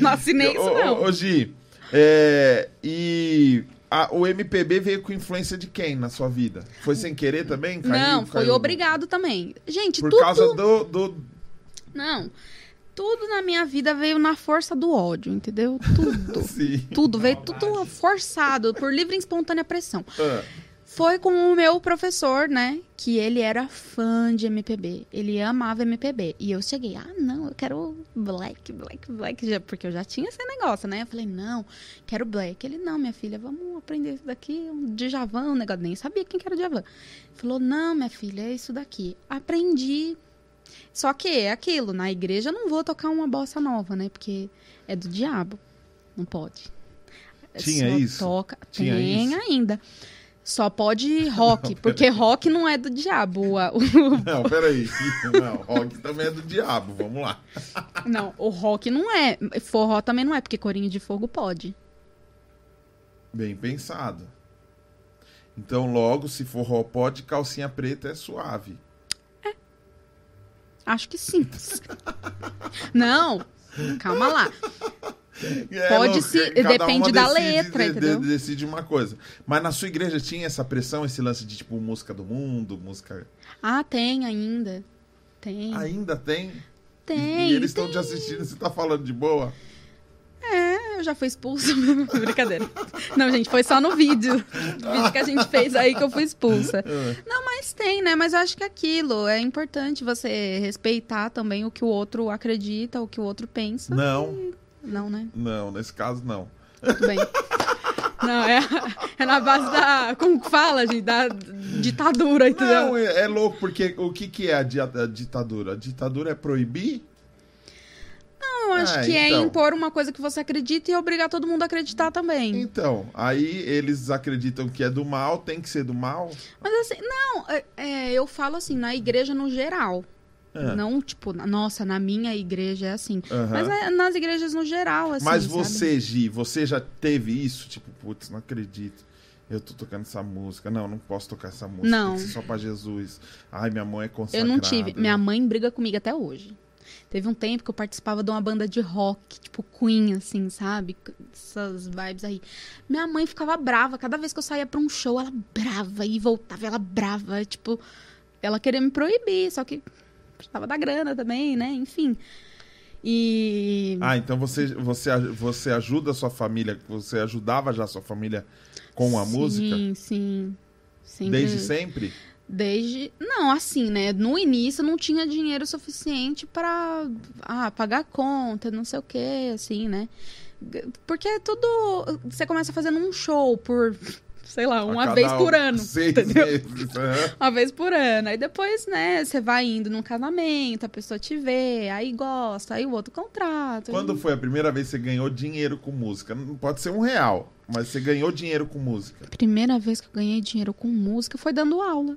Não assinei isso, não. Gi, é, e a- o MPB veio com influência de quem na sua vida? Foi sem querer também? Caiu- não, foi caiu- obrigado também. Gente, Por tudo. causa do, do. Não. Tudo na minha vida veio na força do ódio, entendeu? Tudo. Sim. tudo, veio tudo forçado, por livre e espontânea pressão. Ah, Foi com o meu professor, né? Que ele era fã de MPB. Ele amava MPB. E eu cheguei, ah, não, eu quero black, black, black. Porque eu já tinha esse negócio, né? Eu falei, não, quero black. Ele, não, minha filha, vamos aprender isso daqui. Um Djavan, um negócio. Nem sabia quem que era o Djavan. Ele falou, não, minha filha, é isso daqui. Aprendi. Só que é aquilo, na igreja eu não vou tocar uma bossa nova, né? Porque é do diabo. Não pode. Tinha Só isso? Toca. Tinha Tem isso? ainda. Só pode rock, porque rock não é do diabo. O- o- Não, peraí. Não, rock também é do diabo. Vamos lá. não, o rock não é. Forró também não é, porque corinho de fogo pode. Bem pensado. Então, logo, se forró pode, calcinha preta é suave. Acho que sim. Não, calma lá. É, Pode louco, se- depende da decide- letra, de- entendeu? de- decide uma coisa. Mas na sua igreja tinha essa pressão, esse lance de tipo música do mundo, música. Ah, tem ainda. Tem. Ainda tem? tem. E eles estão te assistindo, você tá falando de boa? É, eu já fui expulsa. Brincadeira. Não, gente, foi só no vídeo. No vídeo que a gente fez aí que eu fui expulsa. É. Não, mas tem, né? Mas eu acho que é aquilo. É importante você respeitar também o que o outro acredita, o que o outro pensa. Não, Não, né? não, nesse caso não. Tudo bem. Não, é, é na base da. Como que fala, gente? Da ditadura, entendeu? Não, é, é louco, porque o que, que é a, di- a ditadura? A ditadura é proibir? Não, acho Ah, que é então. impor uma coisa que você acredita e obrigar todo mundo a acreditar também. Então, aí eles acreditam que é do mal, tem que ser do mal. Mas assim, não, é- é, eu falo assim, na igreja no geral. É. Não, tipo, nossa, na minha igreja é assim. Aham. Mas é nas igrejas no geral, assim. Mas sabe? você, Gi, você já teve isso? Tipo, putz, não acredito. Eu tô tocando essa música. Não, não posso tocar essa música. Não. Tem só pra Jesus. Ai, minha mãe é Eu consagrada. não tive. Minha mãe briga comigo até hoje. Teve um tempo que eu participava de uma banda de rock, tipo Queen, assim, sabe? Essas vibes aí. Minha mãe ficava brava. Cada vez que eu saía pra um show, ela brava e voltava, ela brava. Tipo, ela queria me proibir, só que precisava da grana também, né? Enfim. E. Ah, então você, você, você ajuda a sua família, você ajudava já a sua família com a música? Sim, sim. Sempre- Desde sempre? Desde. Não, assim, né? No início não tinha dinheiro suficiente pra ah, pagar conta, não sei o quê, assim, né? Porque é tudo. Você começa fazendo um show por, sei lá, uma vez por ano. Seis entendeu? meses. aham. Uma vez por ano. Aí depois, né, você vai indo num casamento, a pessoa te vê, aí gosta, aí o outro contrato. Quando foi a primeira vez que você ganhou dinheiro com música? Não pode ser um real, mas você ganhou dinheiro com música. Primeira vez que eu ganhei dinheiro com música foi dando aula.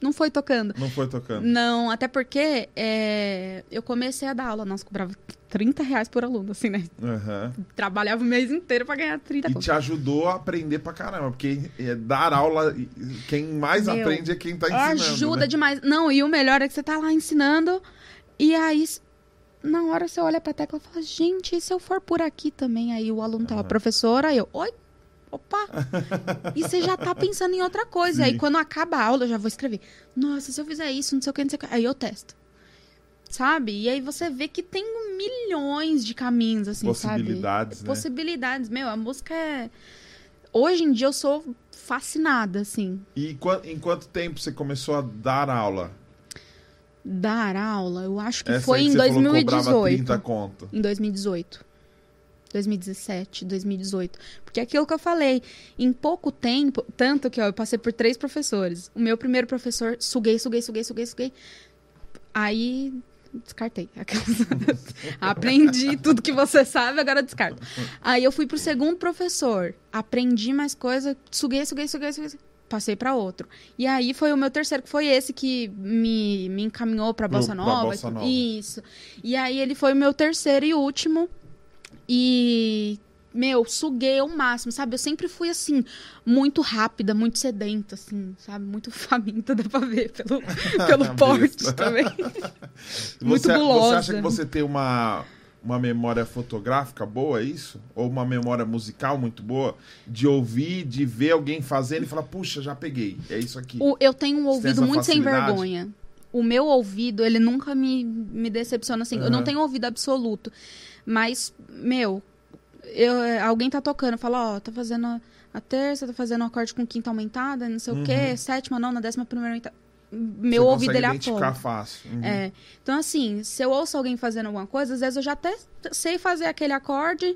Não foi tocando. Não foi tocando. Não, até porque é, eu comecei a dar aula, nós cobrava 30 reais por aluno, assim, né? Aham. Trabalhava o mês inteiro pra ganhar 30 E conto. te ajudou a aprender pra caramba, porque é, dar aula, quem mais Meu, aprende é quem tá ensinando. Ajuda né? demais. Não, e o melhor é que você tá lá ensinando e aí na hora você olha pra tecla e fala, gente, e se eu for por aqui também? Aí o aluno tá lá, professora, aí eu, oi, opa. e você já tá pensando em outra coisa. E Sim. aí quando acaba a aula, eu já vou escrever, nossa, se eu fizer isso, não sei o que, não sei o que. Aí eu testo. Sabe? E aí você vê que tem milhões de caminhos, assim, Possibilidades, sabe? né? Possibilidades. Meu, a música é... Hoje em dia eu sou fascinada, assim. E em quanto tempo você começou a dar aula? Dar aula, eu acho que Essa foi em você falou que cobrava 2018. 30 conto. Em 2018. 2017, 2018. Porque é aquilo que eu falei, em pouco tempo, tanto que ó, eu passei por três professores. O meu primeiro professor, suguei, suguei, suguei, suguei, suguei. Aí descartei. Aprendi tudo que você sabe, agora descarto. Aí eu fui pro segundo professor, aprendi mais coisa, suguei, suguei, suguei, suguei. Passei para outro. E aí foi o meu terceiro, que foi esse que me, me encaminhou para Bossa Nova. Bossa Nova. Isso. E aí ele foi o meu terceiro e último. E, meu, suguei ao máximo, sabe? Eu sempre fui assim, muito rápida, muito sedenta, assim, sabe? Muito faminta, dá pra ver pelo, pelo porte também. Muito você, gulosa. Você acha que você tem uma, uma memória fotográfica boa, é isso? Ou uma memória musical muito boa? De ouvir, de ver alguém fazendo e falar, puxa, já peguei. É isso aqui. O- eu tenho um ouvido muito sem facilidade? vergonha. O meu ouvido, ele nunca me, me decepciona assim. Eu não tenho ouvido absoluto. Mas, meu, eu, é, alguém tá tocando, fala, ó, tá fazendo a, terça, tá fazendo um acorde com quinta aumentada, não sei o quê, sétima, não, na décima primeira aumentada. Meu Você ouvido, ele aponta. fácil. Uhum. É. Então, assim, se eu ouço alguém fazendo alguma coisa, às vezes eu já até sei fazer aquele acorde.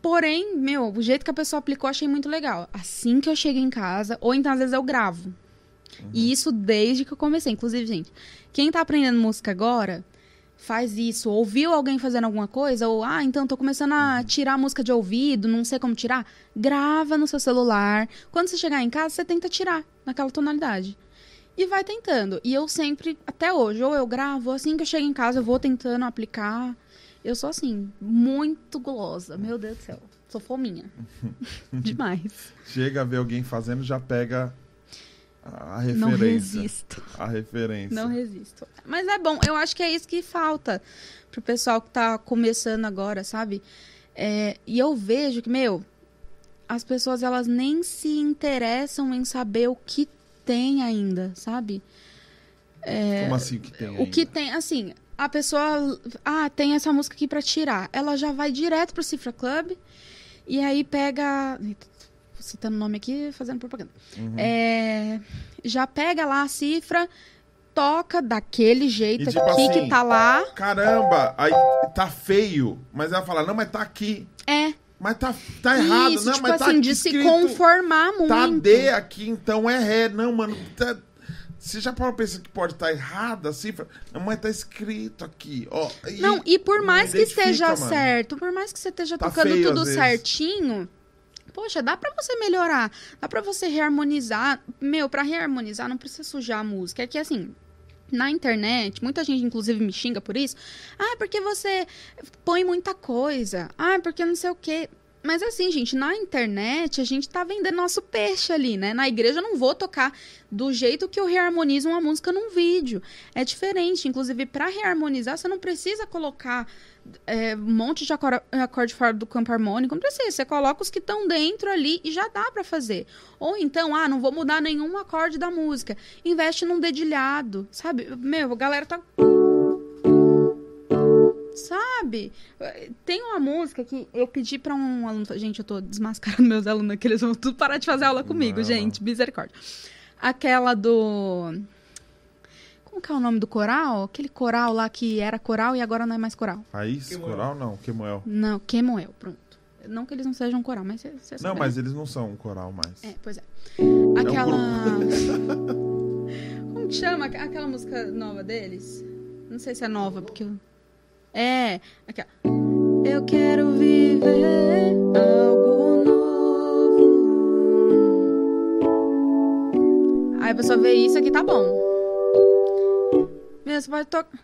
Porém, meu, o jeito que a pessoa aplicou, eu achei muito legal. Assim que eu chego em casa, ou então às vezes eu gravo. E isso desde que eu comecei. Inclusive, gente, quem tá aprendendo música agora, faz isso. Ouviu alguém fazendo alguma coisa? Ou, ah, então tô começando a tirar a música de ouvido, não sei como tirar. Grava no seu celular. Quando você chegar em casa, você tenta tirar naquela tonalidade. E vai tentando. E eu sempre, até hoje, ou eu gravo, assim que eu chego em casa, eu vou tentando aplicar. Eu sou assim, muito gulosa. Meu Deus do céu. Sou fominha. Demais. Chega a ver alguém fazendo, já pega a a Não referência. resisto. A referência. Não resisto. Mas é bom, eu acho que é isso que falta pro pessoal que tá começando agora, sabe? É, e eu vejo que, meu, as pessoas elas nem se interessam em saber o que tem ainda, sabe? Como assim que tem O que ainda? tem, assim, a pessoa, ah, tem essa música aqui pra tirar. Ela já vai direto pro Cifra Club e aí pega, Eita, citando o nome aqui, fazendo propaganda. Uhum. É, já pega lá a cifra, toca daquele jeito E tipo aqui assim, que tá lá. Caramba, aí tá feio. Mas ela fala, não, mas tá aqui. É, Mas tá, tá errado, Isso, não, tipo mas tá assim, aqui de se escrito, conformar muito. Tá D aqui, então é Ré. Não, mano, tá- você já parou pra pensar que pode estar errada a cifra? Não, mas tá escrito aqui, ó. E- Não, e por mais que esteja mano. certo, por mais que você esteja Tá tocando feio, tudo certinho, poxa, dá pra você melhorar, dá pra você reharmonizar. Meu, pra reharmonizar não precisa sujar a música. É que assim, na internet, muita gente inclusive me xinga por isso. Ah, porque você põe muita coisa. Ah, porque não sei o quê. Mas assim, gente, na internet a gente tá vendendo nosso peixe ali, né? Na igreja eu não vou tocar do jeito que eu reharmonizo uma música num vídeo. É diferente. Inclusive, pra reharmonizar, você não precisa colocar é, um monte de acor- acorde fora do campo harmônico. Não precisa. Você coloca os que estão dentro ali e já dá pra fazer. Ou então, ah, não vou mudar nenhum acorde da música. Investe num dedilhado, sabe? Meu, a galera tá. Sabe? Tem uma música que eu pedi pra um aluno. Gente, eu tô desmascarando meus alunos aqui, eles vão tudo parar de fazer aula comigo, Não, gente. Misericórdia. Aquela do. Como que é o nome do coral? Aquele coral lá que era coral e agora não é mais coral. Raiz, Quemuel. coral, não, Quemuel. Não, Quemoel, pronto. Não que eles não sejam coral, mas você Não, mas eles não são um coral mais. É, pois é. um Aquela. Como que chama aqu- aquela música nova deles? Não sei se é nova, porque eu. É, aquela. Eu quero viver algo novo. Aí a pessoa vê isso aqui, tá bom. Você pode tocar.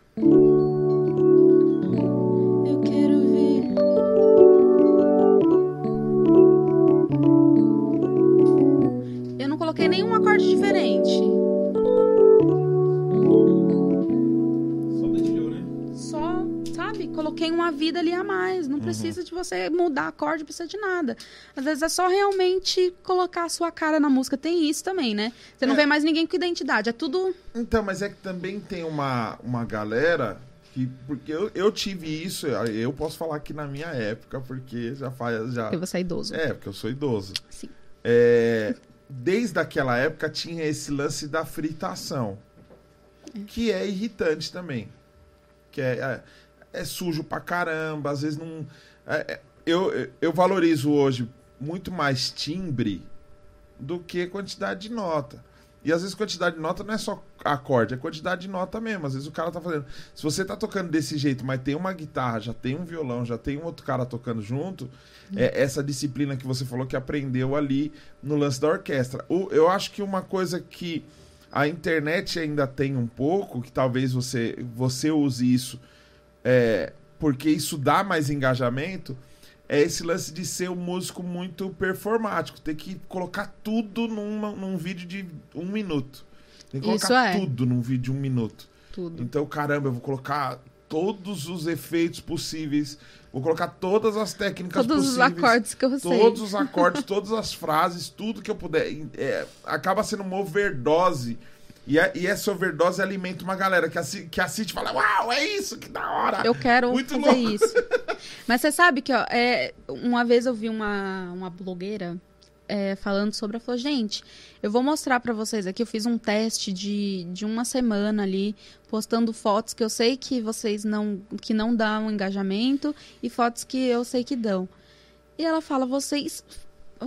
Eu quero ver. Eu não coloquei nenhum acorde diferente. Coloquei uma vida ali a mais. Não precisa de você mudar acorde, não precisa de nada. Às vezes é só realmente colocar a sua cara na música. Tem isso também, né? Você não É. vê mais ninguém com identidade. É tudo. Então, mas é que também tem uma, uma galera que. Porque eu, eu tive isso, eu posso falar aqui na minha época, porque já faz. Já, Eu vou sair idoso. é, porque eu sou idoso. Sim. É, desde aquela época tinha esse lance da fritação, que é irritante também. Que é, é, sujo pra caramba, às vezes não. é, é, eu, eu valorizo hoje muito mais timbre do que quantidade de nota. E às vezes quantidade de nota não é só acorde, é quantidade de nota mesmo. Às vezes o cara tá fazendo. Se você tá tocando desse jeito, mas tem uma guitarra, já tem um violão, já tem um outro cara tocando junto, é essa disciplina que você falou que aprendeu ali no lance da orquestra. O- eu acho que uma coisa que a internet ainda tem um pouco, que talvez você, você use isso, é, porque isso dá mais engajamento, é esse lance de ser um músico muito performático. Ter que colocar tudo numa- num vídeo de um minuto. Tem que colocar é. tudo num vídeo de um minuto. Tudo. Então, caramba, eu vou colocar todos os efeitos possíveis. Vou colocar todas as técnicas Todos os possíveis. acordes que eu sei. Todos os acordes, todas as frases, tudo que eu puder. É, acaba sendo uma overdose. E, a- e essa overdose alimenta uma galera que, assi que assiste e fala: Uau, é isso, que da hora! Eu quero Muito fazer louco. isso. Mas você sabe que, ó, é, uma vez eu vi uma, uma blogueira é, falando sobre, ela falou, gente, eu vou mostrar pra vocês aqui, eu fiz um teste de, de uma semana ali, postando fotos que eu sei que vocês não, que não dão engajamento e fotos que eu sei que dão. E ela fala, vocês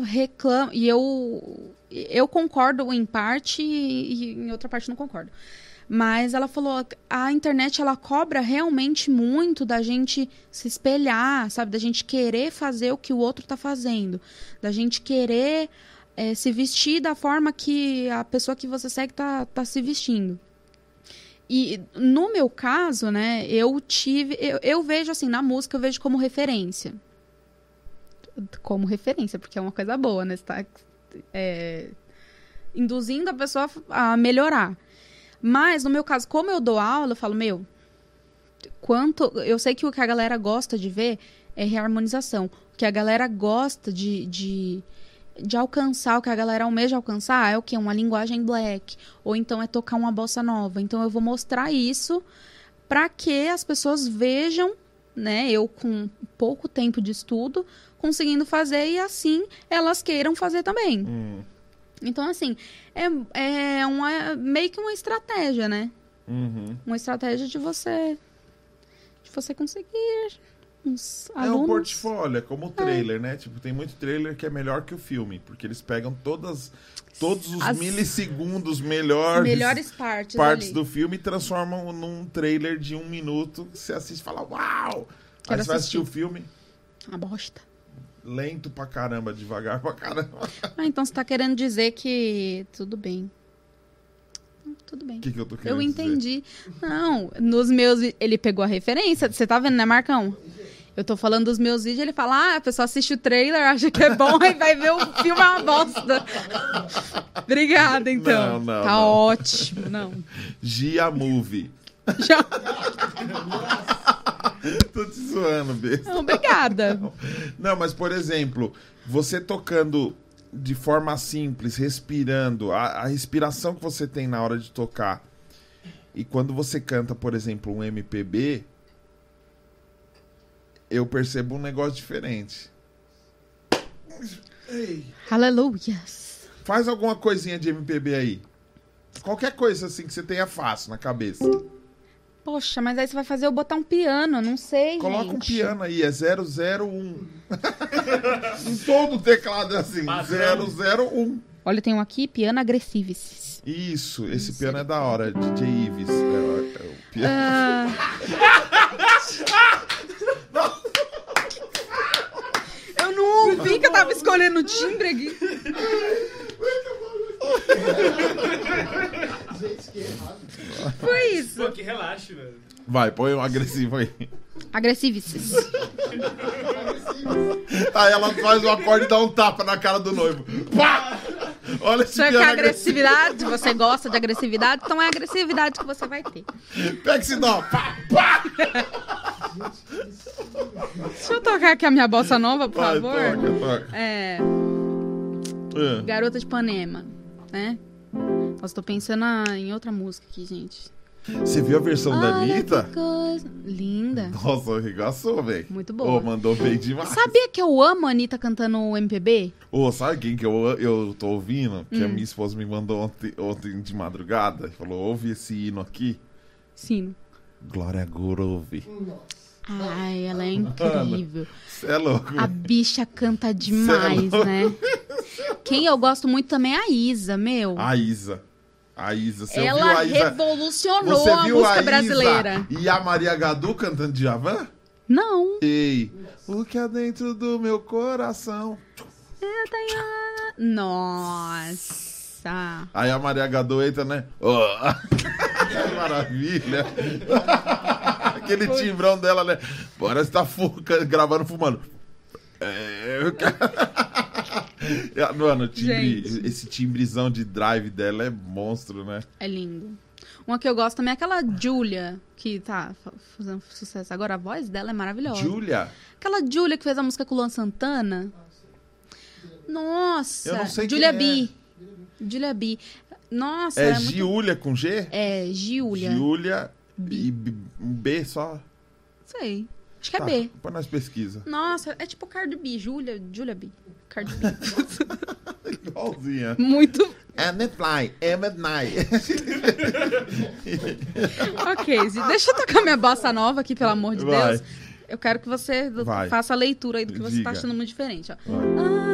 reclamam, e eu, eu concordo em parte e, em outra parte não concordo. Mas ela falou, a internet ela cobra realmente muito da gente se espelhar, sabe? Da gente querer fazer o que o outro tá fazendo. Da gente querer eh, se vestir da forma que a pessoa que você segue tá, tá se vestindo. E no meu caso, né, eu tive. Eu, eu vejo assim, na música, eu vejo como referência. Como referência, porque é uma coisa boa, né? Você tá é, induzindo a pessoa a melhorar. Mas, no meu caso, como eu dou aula, eu falo, meu, quanto. Eu sei que o que a galera gosta de ver é reharmonização. O que a galera gosta de, de, de alcançar, o que a galera almeja alcançar é o quê? Uma linguagem black. Ou então é tocar uma bossa nova. Então eu vou mostrar isso para que as pessoas vejam, né? Eu com pouco tempo de estudo, conseguindo fazer e assim elas queiram fazer também. Hum, Então, assim, é, é uma, meio que uma estratégia, né? uhum. Uma estratégia de você. De você conseguir uns É um alunos. portfólio, é como o trailer, né? Tipo, tem muito trailer que é melhor que o filme, porque eles pegam todas, todos os As- milissegundos melhores, melhores partes, partes ali. do filme e transformam num trailer de um minuto que você assiste e fala, uau! Aí Quero você vai assistir assistir. o filme Uma bosta. Lento pra caramba, devagar pra caramba. Ah, então você tá querendo dizer que tudo bem. Hum, Tudo bem. O que, que eu tô querendo Eu dizer? entendi. Não, nos meus. Ele pegou a referência. Você tá vendo, né, Marcão? Eu tô falando dos meus vídeos, ele fala: ah, a pessoa assiste o trailer, acha que é bom, e vai ver o filme é uma bosta. Obrigada, então. Não, não, tá não. ótimo. Não. Gia Movie. Já... tô te zoando, besta. Não, obrigada. Não, mas por exemplo, você tocando de forma simples, respirando, a, a respiração que você tem na hora de tocar, e quando você canta, por exemplo, um MPB, eu percebo um negócio diferente. Ei, Aleluias. faz alguma coisinha de MPB aí. Qualquer coisa assim que você tenha fácil na cabeça. Poxa, mas aí você vai fazer eu botar um piano, não sei. Coloca um gente. piano aí, é 001. em todo teclado é assim, Padrão. 001. Olha, tem um aqui, piano agressivis. Isso, esse piano é da hora, DJ Ives. É, é o piano. Ah. Eu não ouvi que eu tava escolhendo o timbre aqui. Foi isso. Pô, que relaxe, velho. Vai, põe um agressivo aí. Agressivices. Aí ela faz o acorde e dá um tapa na cara do noivo. Pá! Olha esse Você quer piano agressivo. agressividade? Você gosta de agressividade? Então é a agressividade que você vai ter. Pega esse dó. Pá, pá! Deixa eu tocar aqui a minha bossa nova, por Vai, favor. toca, toca. É. Ah, Garota de Ipanema, né? Nossa, tô pensando em outra música aqui, gente. Você viu a versão da Olha Anitta? que coisa. Linda. Nossa, arregaçou, velho. Muito boa. Ô, mandou bem demais. Sabia que eu amo a Anitta cantando o MPB? Ô, sabe quem que eu, eu tô ouvindo? Que a Hum. minha esposa me mandou ontem, ontem de madrugada. Falou, ouve esse hino aqui. Sim. Glória Groove. Ai, ela é incrível. Você é louco. A bicha canta demais, é né? Quem eu gosto muito também é a Isa, meu. A Isa. A Isa. Você ela a Isa? revolucionou Você a viu música a brasileira. E a Maria Gadu cantando Djavan? Não. Ei, o que há dentro do meu coração. Eu tenho... Nossa. Aí a Maria Gadu entra, né? Que maravilha. Aquele timbrão dela, né? Bora você tá gravando fumando. É, eu quero- Mano, timbre, Gente. esse timbrezão de drive dela é monstro, né? É lindo. Uma que eu gosto também é aquela Julia, que tá fa- fazendo sucesso agora. A voz dela é maravilhosa. Julia? Aquela Julia que fez a música com o Luan Santana. Nossa. Eu não sei Julia quem é. B. Julia B. Nossa, É muito... Giulia com G? É, Giulia. Giulia B- um B só. Sei. Acho que é Tá, B. Depois nós pesquisa. Nossa, é tipo Cardi B. Julia, Julia B. Cardi B. Igualzinha. muito... And it fly, night. Ok, Zi, deixa eu tocar minha bossa nova aqui, pelo amor de Vai. Deus. Eu quero que você Vai. faça a leitura aí do que você Diga. tá achando muito diferente, ó. Vai. Olha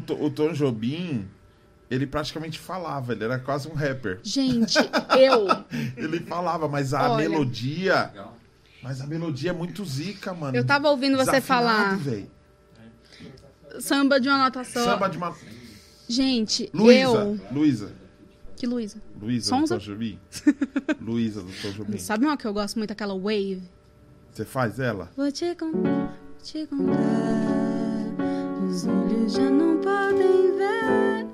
tipo, o To- o Tom Jobim, ele praticamente falava, ele era quase um rapper. Gente, eu. Ele falava, mas a Olha. melodia. Mas a melodia é muito zica, mano. Eu tava ouvindo você falar véi. samba de uma nota só. Samba de uma. Gente, Luísa. eu. Luísa. Que Luísa? Luísa do? Tom Jobim. Luísa do Tom Jobim. Sabe uma que eu gosto muito? Aquela Wave. Você faz ela? Vou te contar, vou te contar. Os olhos já não podem ver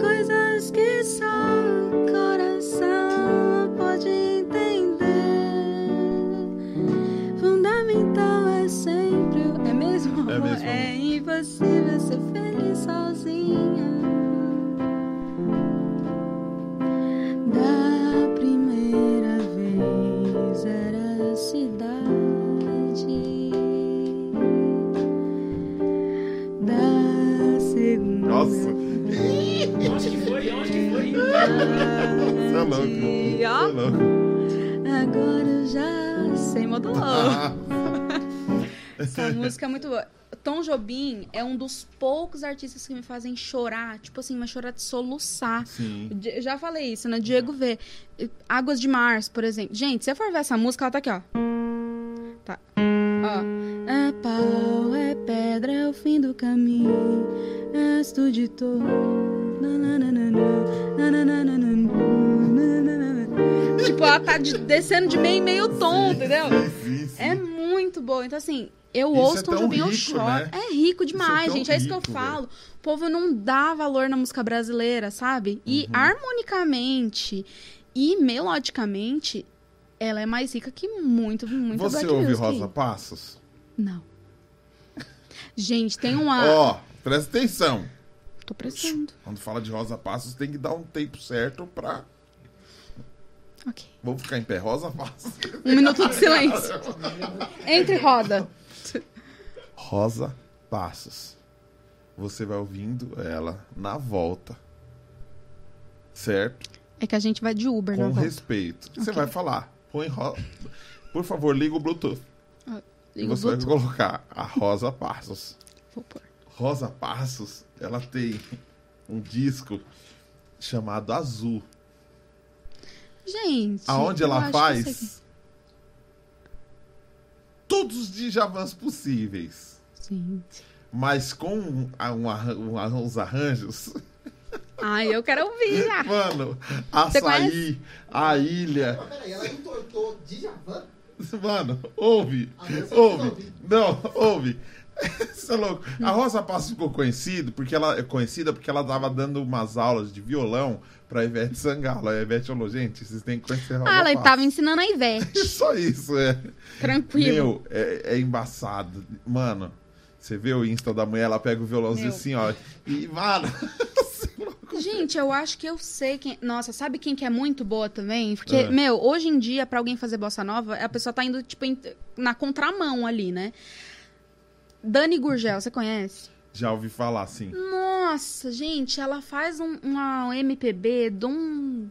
coisas que só o coração pode entender. Fundamental é sempre. É mesmo? É mesmo. É impossível ser feliz sozinha. Da primeira vez era Nossa. Onde que foi? Onde que foi? Você é louco. Você é louco. agora eu já sei modulou. Ah, Essa música é muito boa. Tom Jobim é um dos poucos artistas que me fazem chorar, tipo assim, mas chorar de soluçar. sim. Eu já falei isso, né? Diego V. Águas de Março, por exemplo. Gente, se você for ver essa música, ela tá aqui, ó. Tá. Ó. É pau, é pedra, é o fim do caminho. És tu de todo. Tipo, ela tá de- descendo de meio em meio tom, entendeu? É muito bom. Então, assim, eu Isso ouço é Tom Jobim, eu rico, choro. né? É rico demais, tão gente. É isso que eu rico, falo. O povo não dá valor na música brasileira, sabe? E Uhum. harmonicamente e melodicamente, ela é mais rica que muito, muito Você Black ouve Music. Rosa Passos? Não. Gente, tem uma. Ó, presta atenção. Tô prestando. Quando fala de Rosa Passos, tem que dar um tempo certo pra. Ok. Vamos ficar em pé. Rosa Passos. Um minuto de silêncio. Entre roda. Rosa Passos. Você vai ouvindo ela na volta. Certo? É que a gente vai de Uber, Com na volta. respeito. Você Ok. vai falar. Põe ro... Por favor, liga o Bluetooth. e Liga o você vai Bluetooth. colocar a Rosa Passos. Vou pôr. Rosa Passos, ela tem um disco chamado Azul. Gente. Aonde ela faz todos os Djavans possíveis. Gente. Mas com um, um um uns arranjos. Ai, eu quero ouvir já. Mano, açaí, a ilha. Mas peraí, ela entortou Djavan? Mano, ouve. Ah, Ouve. ouvi. Não, ouve. Você é louco. A Rosa Passos ficou conhecida porque ela é conhecida porque ela tava dando umas aulas de violão pra Ivete Sangalo. A Ivete falou, gente, vocês têm que conhecer a Rosa Ah, ela Passos. tava ensinando a Ivete. Só isso, é. Tranquilo. Meu, é, é embaçado. Mano, você vê o Insta da mulher, ela pega o violãozinho Meu. assim, ó. E, mano. Gente, eu acho que eu sei quem. Nossa, sabe quem que é muito boa também? Porque, É. meu, hoje em dia, pra alguém fazer bossa nova, a pessoa tá indo, tipo, na contramão ali, né? Dani Gurgel, você conhece? Já ouvi falar, assim. Nossa, gente, ela faz um, uma MPB de um.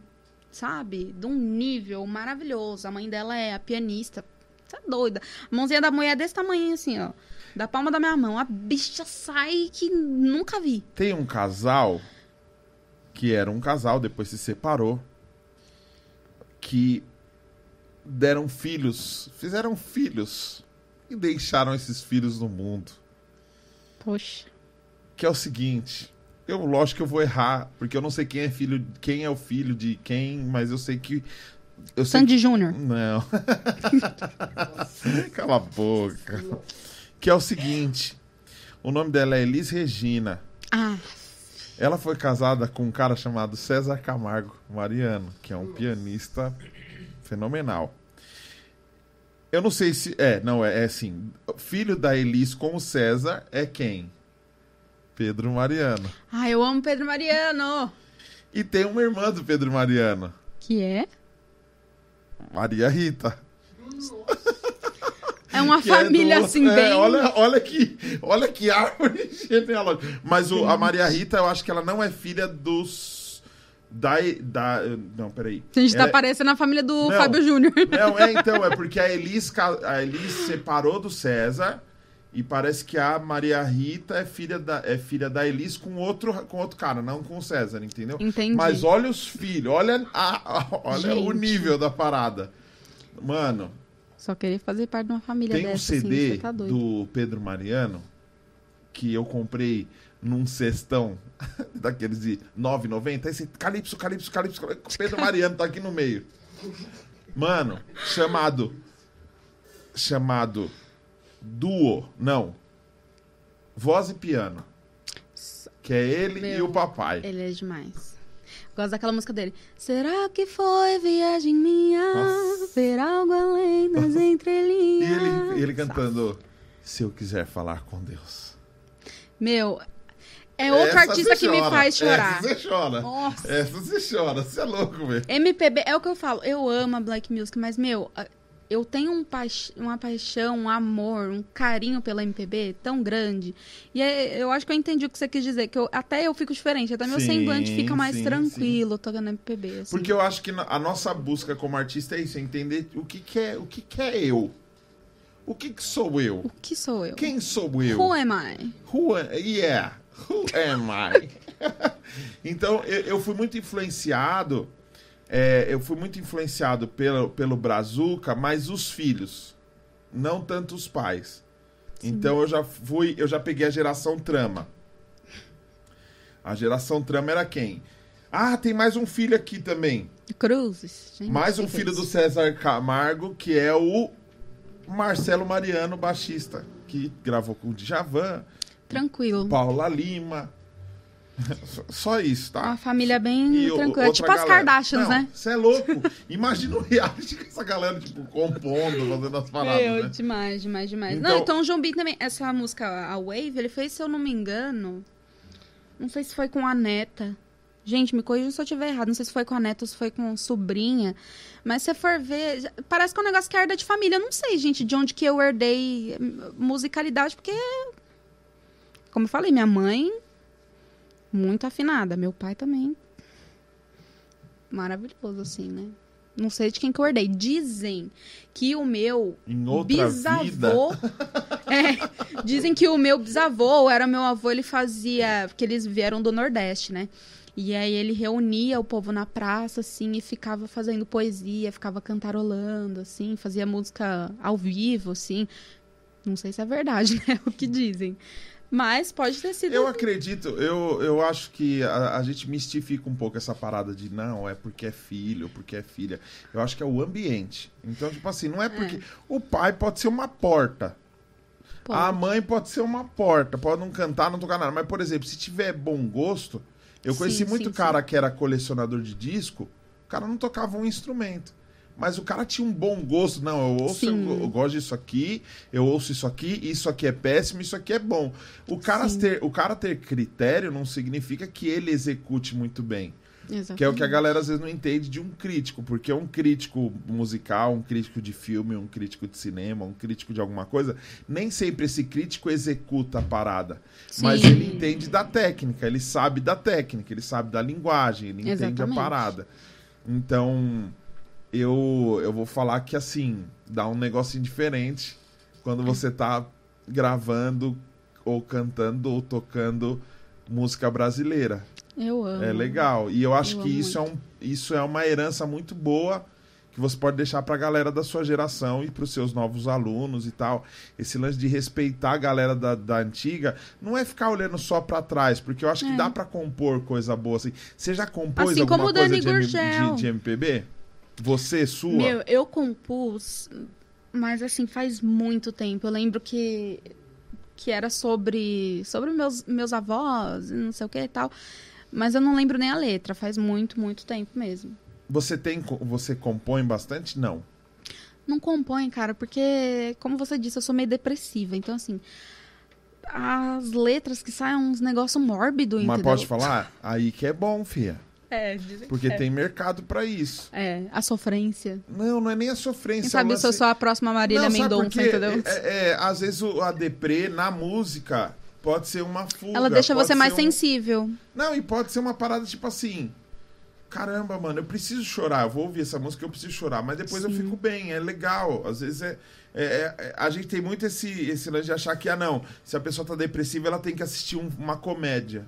Sabe? De um nível maravilhoso. A mãe dela é a pianista. Você é doida. A mãozinha da mulher é desse tamanho, assim, ó. Da palma da minha mão. A bicha sai que nunca vi. Tem um casal que era um casal, depois se separou, que deram filhos, fizeram filhos e deixaram esses filhos no mundo. Poxa. Que é o seguinte, eu lógico que eu vou errar, porque eu não sei quem é filho, quem é o filho de quem, mas eu sei que eu Sandy Júnior. não. Cala a boca. Que é o seguinte, o nome dela é Elis Regina. Ah, Ela foi casada com um cara chamado César Camargo Mariano, que é um pianista fenomenal. Eu não sei se. É, não, é, é assim. Filho da Elis com o César é quem? Pedro Mariano. ah, eu amo Pedro Mariano. E tem uma irmã do Pedro Mariano, Que é? Maria Rita. É uma que é família do- assim, é, bem. Olha, olha que, olha que árvore genealógica. Mas o- a Maria Rita, eu acho que ela não é filha dos Da, da, não, peraí. A gente tá Ela- parecendo a família do Não. Fábio Júnior. Não, é então, é porque a Elis, a Elis separou do César e parece que a Maria Rita é filha da, é filha da Elis com outro, com outro cara, não com o César, entendeu? Entendi. Mas olha os filhos, olha, a- a- olha o nível da parada. Mano, Só queria fazer parte de uma família tem um dessa, assim, CD você tá do Pedro Mariano que eu comprei num cestão daqueles de 9,90. Esse Calypso, Calypso, Calypso. Pedro Mariano tá aqui no meio. Mano, chamado. Chamado. Duo. Não. Voz e piano. Que é ele e Meu, o papai. Ele é demais. Gosto daquela música dele. Será que foi viagem minha? Nossa. Ver algo além das E entrelinhas. ele, ele cantando. Se eu quiser falar com Deus. Meu, é outro Essa artista que me faz chorar. Essa você chora. Nossa. Essa você chora. Você é louco, velho. MPB, é o que eu falo. Eu amo a Black Music, mas, meu, eu tenho um paix- uma paixão, um amor, um carinho pela MPB tão grande. E é- eu acho que eu entendi o que você quis dizer, que eu- até eu fico diferente, até meu Sim, semblante fica mais sim, tranquilo tocando MPB. assim. Porque eu acho que a nossa busca como artista é isso, é entender o que, que é, o que, que é eu. O que, que sou eu? O que sou eu? Quem sou eu? Who am I? Who am, yeah, who am I? então, eu, eu fui muito influenciado, é, eu fui muito influenciado pelo, pelo Brazuca, mas os filhos, não tanto os pais. Então eu já fui, eu já peguei a geração trama. A geração trama era quem? Ah, tem mais um filho aqui também. Cruzes. Gente, Mais um filho do César Camargo, que é o Marcelo Mariano, baixista, que gravou com o Djavan, Tranquilo. Paula Lima. Só- isso, Uma tá? família bem E o- tranquila. outra Tipo as galera. Kardashians, Não, né? Você é louco. Imagina o reality com essa galera, tipo, compondo, fazendo as paradas, Meu, né? demais, demais, demais. Então- Não, então o João B também, essa música, a Wave, ele fez, se eu não me engano, não sei se foi com a neta. Gente, me corrija se eu estiver errado. Não sei se foi com a neta ou se foi com sobrinha. Mas se você for ver, parece que é um negócio que herda de família. Eu não sei, gente, de onde que eu herdei musicalidade, porque, como eu falei, minha mãe, muito afinada. Meu pai também. Maravilhoso, assim, né? Não sei de quem que eu herdei. Dizem que o meu bisavô. É, dizem que o meu bisavô, era meu avô, ele fazia. Porque eles vieram do Nordeste, né? E aí ele reunia o povo na praça, assim, e ficava fazendo poesia, ficava cantarolando, assim, fazia música ao vivo, assim. Não sei se é verdade, né? O que dizem. Mas pode ter sido. Eu acredito, eu, eu acho que a, a gente mistifica um pouco essa parada de não, é porque é filho, porque é filha. Eu acho que é o ambiente. Então, tipo assim, não é porque. O pai pode ser uma porta. Pô, A mãe pode ser uma porta, pode não cantar, não tocar nada. Mas, por exemplo, se tiver bom gosto, eu Sim, conheci muito sim, cara que era colecionador de disco, o cara não tocava um instrumento. Mas o cara tinha um bom gosto. Não, eu ouço, eu, eu gosto disso aqui, eu ouço isso aqui, isso aqui é péssimo, isso aqui é bom. O cara, Sim. ter, o cara ter critério não significa que ele execute muito bem. Exatamente. Que é o que a galera às vezes não entende de um crítico, porque um crítico musical, um crítico de filme, um crítico de cinema, um crítico de alguma coisa, nem sempre esse crítico executa a parada. Mas Sim. ele entende da técnica, ele sabe da técnica, ele sabe da linguagem, ele entende Exatamente. a parada. Então, eu, eu vou falar que assim, dá um negocinho diferente quando você tá gravando ou cantando ou tocando música brasileira. Eu amo. É legal. E eu acho Eu que isso é, um, isso é uma herança muito boa que você pode deixar pra galera da sua geração e pros seus novos alunos e tal. Esse lance de respeitar a galera da, da antiga não é ficar olhando só pra trás, porque eu acho que É. dá pra compor coisa boa assim. Você já compôs Assim alguma coisa de, M- de, de MPB? Você, sua? Meu, eu compus, mas assim, faz muito tempo. Eu lembro que que era sobre sobre meus meus avós, e não sei o que e tal. Mas eu não lembro nem a letra, faz muito, muito tempo mesmo. Você tem você compõe bastante? Não. Não compõe, cara, porque, como você disse, eu sou meio depressiva. Então, assim, as letras que saem uns negócios mórbidos, Mas entendeu? pode falar? Aí que é bom, fia. É, dizem Porque que é. tem mercado pra isso. É, a sofrência. Não, não é nem a sofrência. Quem é sabe eu sou só a próxima Marília Não, Mendonça, entendeu? É, é, às vezes o- a deprê na música pode ser uma fuga. Ela deixa você mais um- sensível. Não, e pode ser uma parada tipo assim. caramba, mano, eu preciso chorar, eu vou ouvir essa música, eu preciso chorar, mas depois eu Sim. fico bem, é legal. Às vezes é, é- é- a gente tem muito esse, esse lance de achar que, ah, não, se a pessoa tá depressiva, ela tem que assistir um- uma comédia.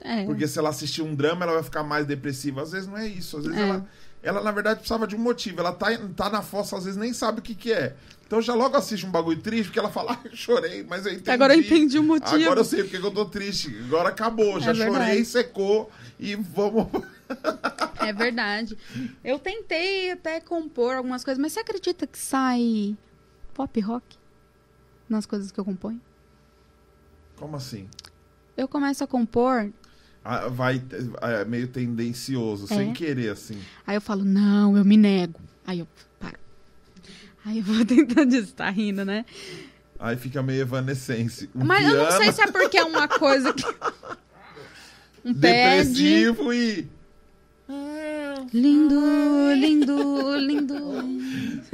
É. Porque se ela assistir um drama, ela vai ficar mais depressiva. Às vezes não é isso. Às vezes É. ela, ela, na verdade, precisava de um motivo. Ela tá, tá na fossa, às vezes nem sabe o que, que é. Então já logo assiste um bagulho triste, porque ela fala, ah, eu chorei, mas eu entendi. Agora eu entendi o motivo. Agora eu sei porque que eu tô triste. Agora acabou. Já É chorei, secou e vamos. É verdade. Eu tentei até compor algumas coisas, mas você acredita que sai pop rock nas coisas que eu componho? Como assim? Eu começo a compor, Ah, vai é, meio tendencioso, sem querer, assim. aí eu falo, não, eu me nego. Aí eu paro. Aí eu vou tentando disso, tá rindo, né? Aí fica meio evanescence. Um Mas eu não piano sei se é porque é uma coisa que. Um pad. depressivo e. Lindo, lindo, lindo.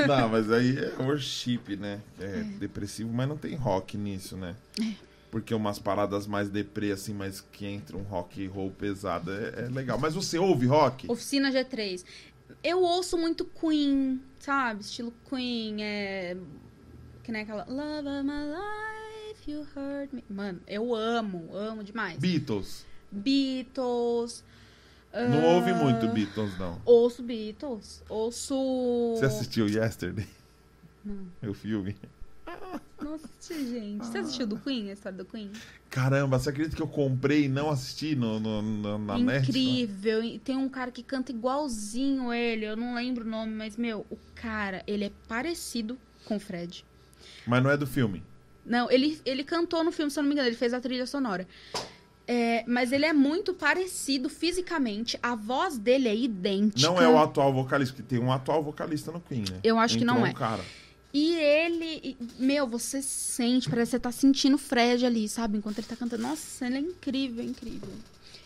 Não, mas aí é worship, né? É, depressivo, mas não tem rock nisso, né? Porque umas paradas mais deprê, assim, mas que entra um rock and roll pesado, é, é legal. Mas você ouve rock? Oficina G3. Eu ouço muito Queen, sabe? Estilo Queen, é. Que nem aquela. Love of my life, you hurt me. Mano, eu amo, amo demais. Beatles. Beatles. Não ah, ouve muito Beatles, não. Ouço Beatles. Ouço. Você assistiu Yesterday? Não. O filme? Assisti, gente. Você assistiu do Queen, a história do Queen? Caramba, você acredita que eu comprei e não assisti no, no- no- na net? Incrível. Tem um cara que canta igualzinho ele. Eu não lembro o nome, mas, meu, o cara, ele é parecido com o Fred. Mas não é do filme. Não, ele, ele cantou no filme, se eu não me engano, ele fez a trilha sonora. É, mas ele é muito parecido fisicamente. A voz dele é idêntica. Não é o atual vocalista, porque tem um atual vocalista no Queen, né? Eu acho que não Entrou é. um cara. E ele, meu, você sente, parece que você tá sentindo o Fred ali, sabe? Enquanto ele tá cantando. Nossa, ele é incrível, incrível.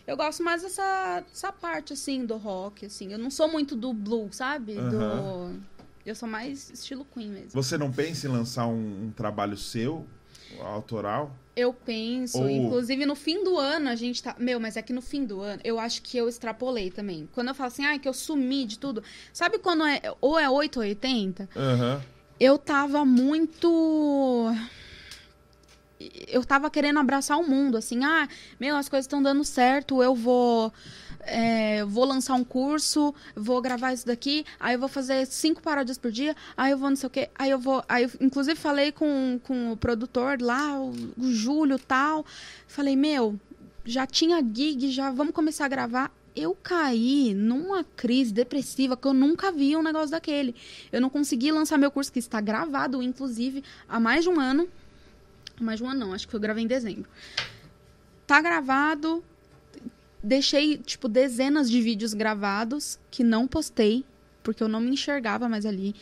Eu gosto mais dessa, dessa parte, assim, do rock, assim. Eu não sou muito do blues, sabe? Aham. Do... Eu sou mais estilo Queen mesmo. Você não pensa em lançar um, um trabalho seu, autoral? Eu penso, Ou- inclusive no fim do ano a gente tá. Meu, mas é que no fim do ano eu acho que eu extrapolei também. Quando eu falo assim, ah, que eu sumi de tudo. Sabe quando é ou é 8 ou 80? Aham. Eu tava muito. Eu tava querendo abraçar o mundo, assim, ah, meu, as coisas estão dando certo, eu vou. é, vou lançar um curso, vou gravar isso daqui, aí eu vou fazer cinco paródias por dia, aí eu vou não sei o quê, aí eu vou. Aí eu, inclusive, falei com, com o produtor lá, o, o Júlio tal. Falei, meu, já tinha gig, já vamos começar a gravar. Eu caí numa crise depressiva que eu nunca vi um negócio daquele. Eu não consegui lançar meu curso, que está gravado, inclusive, há mais de um ano. Mais de um ano não, acho que eu gravei em dezembro. Tá gravado. Deixei, tipo, dezenas de vídeos gravados que não postei, porque eu não me enxergava mais ali.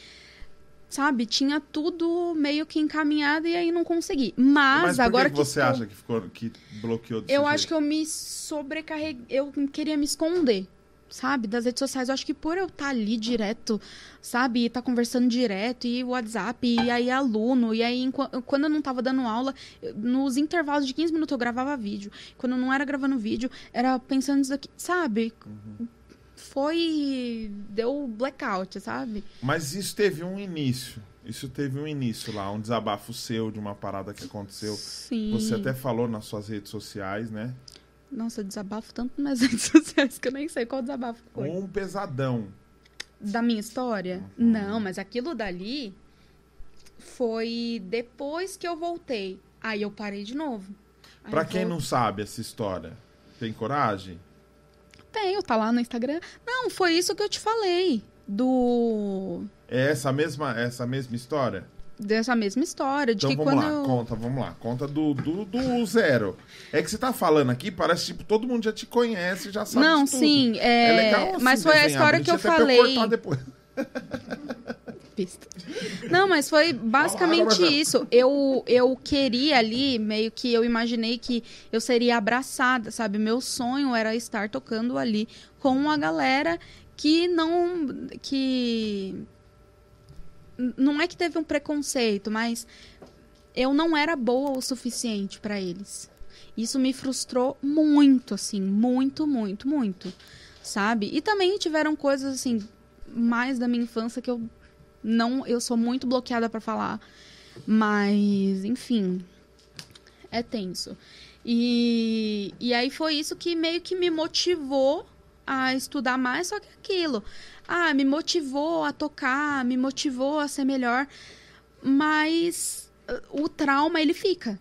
Sabe? Tinha tudo meio que encaminhado e aí não consegui. Mas, Mas agora que, que você tô- acha que ficou que bloqueou eu jeito? acho que eu me sobrecarreguei. Eu queria me esconder, sabe? Das redes sociais. Eu acho que por eu estar ali direto, sabe? E tá conversando direto, e WhatsApp, e aí aluno, e aí quando eu não tava dando aula, nos intervalos de 15 minutos eu gravava vídeo. Quando eu não era gravando vídeo, era pensando nisso daqui, sabe? Uhum. Foi. Deu blackout, sabe? Mas isso teve um início. Isso teve um início lá, um desabafo seu de uma parada que aconteceu. Sim. Você até falou nas suas redes sociais, né? Nossa, eu desabafo tanto nas redes sociais que eu nem sei qual desabafo foi. Um pesadão. Da minha história? Uhum. Não, mas aquilo dali foi depois que eu voltei. Aí eu parei de novo. Aí Pra quem não sabe essa história, tem coragem? Tenho, tá lá no Instagram. Não, foi isso que eu te falei. Do. É essa mesma, essa mesma história? Dessa mesma história. De Então que vamos quando lá, eu. conta, vamos lá. Conta do, do, do zero. É que você tá falando aqui, parece tipo, todo mundo já te conhece, já sabe Não, sim, é. É legal assim mas foi a história que eu falei. Não, mas foi basicamente isso. Eu, eu queria ali, meio que eu imaginei que eu seria abraçada, sabe? Meu sonho era estar tocando ali com uma galera que não. que. Não é que teve um preconceito, mas eu não era boa o suficiente para eles. Isso me frustrou muito, assim, muito, muito, muito. sabe? E também tiveram coisas assim mais da minha infância que eu não, eu sou muito bloqueada pra falar, mas enfim, é tenso. E, e aí foi isso que meio que me motivou a estudar mais, só que aquilo. Ah, me motivou a tocar, me motivou a ser melhor, mas uh, o trauma ele fica,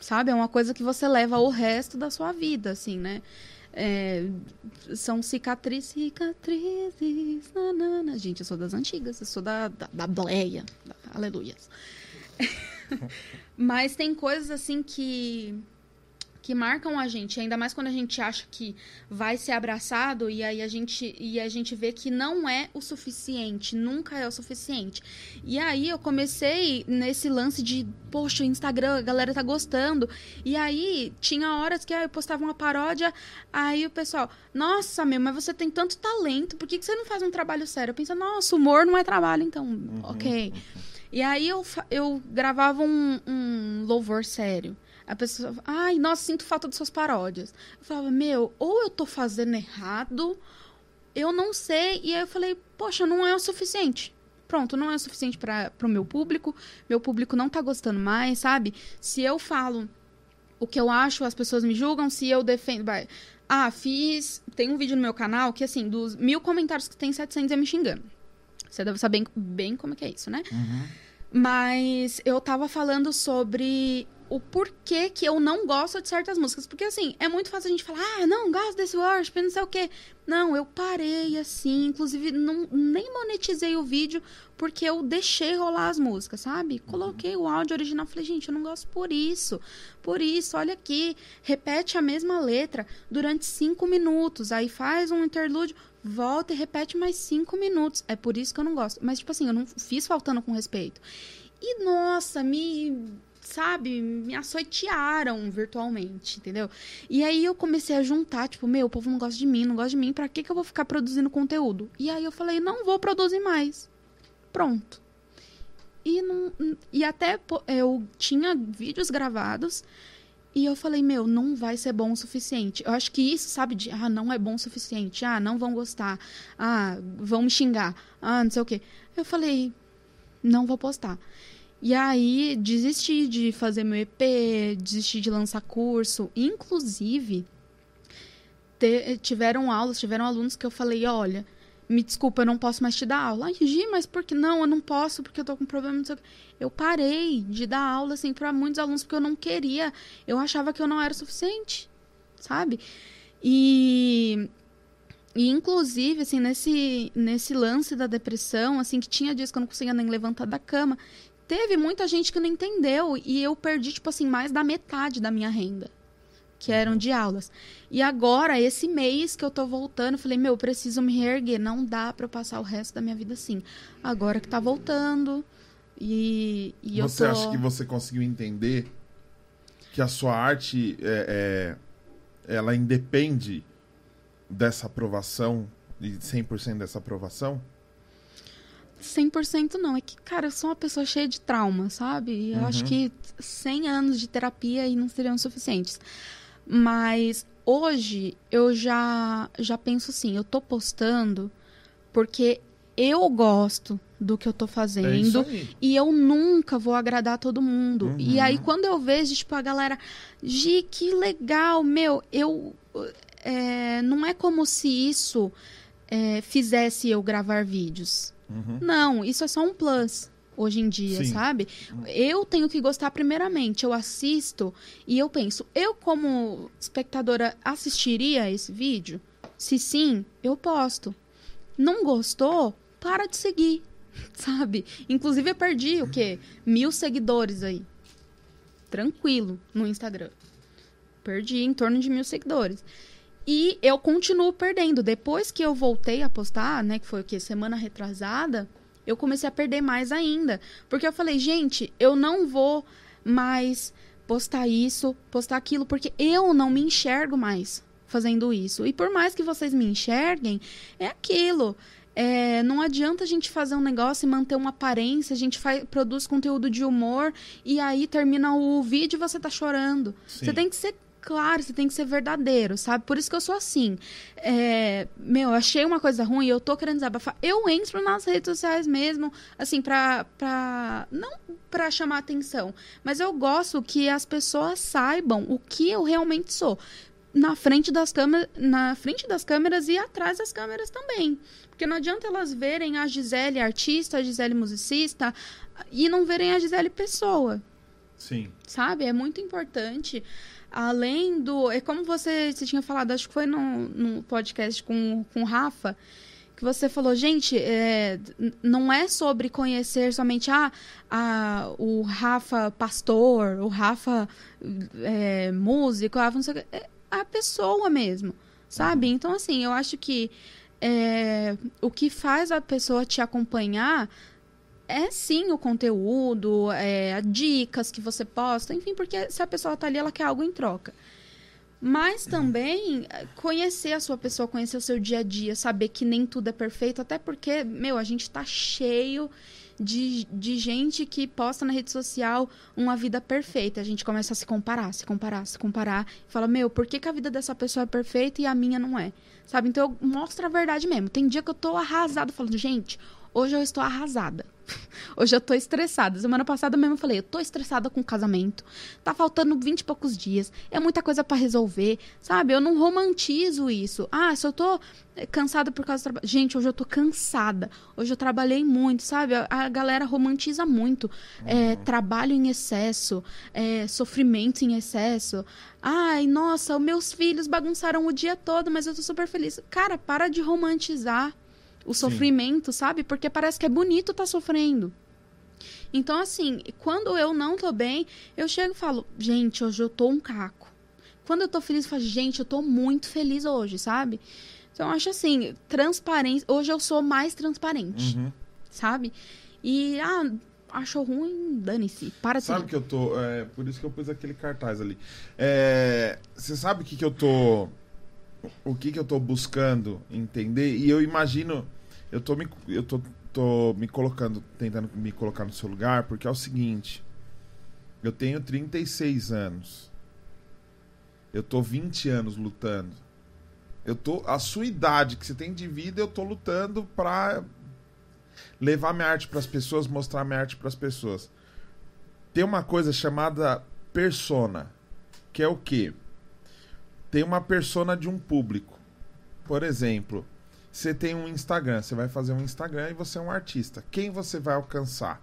sabe? É uma coisa que você leva o resto da sua vida, assim, né? É, são cicatrizes, cicatrizes, nanana. Gente, eu sou das antigas, eu sou da, da, da bleia, da, aleluias. Mas tem coisas assim que que marcam a gente, ainda mais quando a gente acha que vai ser abraçado e aí a gente e a gente vê que não é o suficiente, nunca é o suficiente. E aí eu comecei nesse lance de, poxa, o Instagram, a galera tá gostando. E aí tinha horas que ah, eu postava uma paródia, aí o pessoal, nossa, meu, mas você tem tanto talento, por que, que você não faz um trabalho sério? Eu penso, nossa, humor não é trabalho, então, ok. E aí eu, eu gravava um, um louvor sério. A pessoa, ai, nossa, sinto falta de suas paródias. Eu falava, meu, ou eu tô fazendo errado, eu não sei. E aí eu falei, poxa, não é o suficiente. Pronto, não é o suficiente para o meu público. Meu público não tá gostando mais, sabe? Se eu falo o que eu acho, as pessoas me julgam. Se eu defendo. Ah, fiz. Tem um vídeo no meu canal que, assim, dos mil comentários que tem, 700 é me xingando. Você deve saber bem como é que é isso, né? Mas eu tava falando sobre o porquê que eu não gosto de certas músicas. Porque, assim, é muito fácil a gente falar, ah, não, gosto desse worship, não sei o quê. Não, eu parei assim, inclusive não, nem monetizei o vídeo porque eu deixei rolar as músicas, sabe? Coloquei o áudio original, falei, gente, eu não gosto por isso. Por isso, olha aqui, repete a mesma letra durante cinco minutos, aí faz um interlúdio, volta e repete mais cinco minutos. É por isso que eu não gosto. Mas, tipo assim, eu não fiz faltando com respeito. E, nossa, me sabe, me açoitearam virtualmente, entendeu? E aí eu comecei a juntar, tipo, meu, o povo não gosta de mim, não gosta de mim, pra que que eu vou ficar produzindo conteúdo? E aí eu falei, não vou produzir mais. Pronto. E, não, e até eu tinha vídeos gravados e eu falei, meu, não vai ser bom o suficiente. Eu acho que isso, sabe, de, ah, não é bom o suficiente, ah, não vão gostar, ah, vão me xingar, ah, não sei o quê. Eu falei, não vou postar. E aí, desisti de fazer meu EP, desisti de lançar curso. Inclusive, te- tiveram aulas, tiveram alunos que eu falei, olha, me desculpa, eu não posso mais te dar aula. Ai, Gi, mas por que não? Eu não posso porque eu tô com problema, não sei o quê. Eu parei de dar aula, assim, para muitos alunos porque eu não queria. Eu achava que eu não era o suficiente, sabe? E... E, inclusive, assim, nesse, nesse lance da depressão, assim, que tinha dias que eu não conseguia nem levantar da cama, teve muita gente que não entendeu e eu perdi, tipo assim, mais da metade da minha renda, que eram de aulas. E agora, esse mês que eu tô voltando, eu falei, meu, eu preciso me reerguer, não dá pra eu passar o resto da minha vida assim. Agora que tá voltando e, e eu você tô... acha que você conseguiu entender que a sua arte é, é- ela independe dessa aprovação e 100% dessa aprovação? 100% não. É que, cara, eu sou uma pessoa cheia de trauma, sabe? Eu acho que 100 anos de terapia aí não seriam suficientes. Mas hoje eu já, já penso assim, eu tô postando porque eu gosto do que eu tô É fazendo. aí. E eu nunca vou agradar todo mundo. Uhum. E aí, quando eu vejo, tipo, a galera, Gi, que legal, meu, eu. é, não é como se isso é, fizesse eu gravar vídeos. Uhum. Não, isso é só um plus hoje em dia, Sim. sabe? Eu tenho que gostar primeiramente. Eu assisto e eu penso, eu como espectadora assistiria esse vídeo? Se sim, eu posto. Não gostou? Para de seguir, sabe? Inclusive eu perdi o quê? Mil seguidores aí. Tranquilo no Instagram. Perdi em torno de mil seguidores. E eu continuo perdendo. Depois que eu voltei a postar, né? Que foi o quê? Semana retrasada, eu comecei a perder mais ainda. Porque eu falei, gente, eu não vou mais postar isso, postar aquilo, porque eu não me enxergo mais fazendo isso. E por mais que vocês me enxerguem, é aquilo. É, não adianta a gente fazer um negócio e manter uma aparência, a gente faz, produz conteúdo de humor e aí termina o vídeo e você tá chorando. Sim. Você tem que ser claro, você tem que ser verdadeiro, sabe? Por isso que eu sou assim. É, meu, eu achei uma coisa ruim, eu tô querendo desabafar. Eu entro nas redes sociais mesmo, assim, pra. pra não pra chamar atenção, mas eu gosto que as pessoas saibam o que eu realmente sou. Na frente das câmeras, na frente das câmeras e atrás das câmeras também. Porque não adianta elas verem a Gisele artista, a Gisele musicista e não verem a Gisele pessoa Sim. sabe? É muito importante. Além do. É como você, você tinha falado, acho que foi no, no podcast com, com o Rafa, que você falou, gente, é, não é sobre conhecer somente ah, o Rafa pastor, o Rafa é, músico, não sei o. É a pessoa mesmo, sabe? Então, assim, eu acho que é, o que faz a pessoa te acompanhar é sim o conteúdo, é, dicas que você posta, enfim, porque se a pessoa tá ali, ela quer algo em troca. Mas também eh, conhecer a sua pessoa, conhecer o seu dia a dia, saber que nem tudo é perfeito, até porque, meu, a gente tá cheio de, de gente que posta na rede social uma vida perfeita. A gente começa a se comparar, se comparar, se comparar. E fala, meu, por que, que a vida dessa pessoa é perfeita e a minha não é? Sabe? Então eu mostro a verdade mesmo. Tem dia que eu tô arrasada, falando, gente, hoje eu estou arrasada. Hoje eu tô estressada. Semana passada mesmo eu falei, eu tô estressada com o casamento. Tá faltando 20 e poucos dias. É muita coisa pra resolver, sabe? Eu não romantizo isso. Ah, eu tô eh, cansada por causa do trabalho. Gente, hoje eu tô cansada. Hoje eu trabalhei muito, sabe? A, a galera romantiza muito. É, trabalho em excesso, é, sofrimento em excesso. Ai, nossa, os meus filhos bagunçaram o dia todo, mas eu tô super feliz. Cara, para de romantizar o Sim. sofrimento, sabe? Porque parece que é bonito estar sofrendo. Então, assim, quando eu não tô bem, eu chego e falo, gente, hoje eu tô um caco. Quando eu tô feliz, eu falo, gente, eu tô muito feliz hoje, sabe? Então, eu acho assim, transparência. Hoje eu sou mais transparente, Uhum. sabe? E, ah, achou ruim, dane-se. Para de Sabe que eu tô. É, por isso que eu pus aquele cartaz ali. É, Você sabe o que, que eu tô. O que, que eu tô buscando entender? E eu imagino. Eu tô me, eu tô, tô me colocando, tentando me colocar no seu lugar, porque é o seguinte. Eu tenho 36 anos. Eu tô 20 anos lutando. Eu tô. A sua idade que você tem de vida, eu tô lutando pra levar minha arte pras pessoas, mostrar minha arte pras pessoas tem uma coisa chamada persona, que é o quê? Tem uma persona de um público. Por exemplo, você tem um Instagram, você vai fazer um Instagram e você é um artista. Quem você vai alcançar?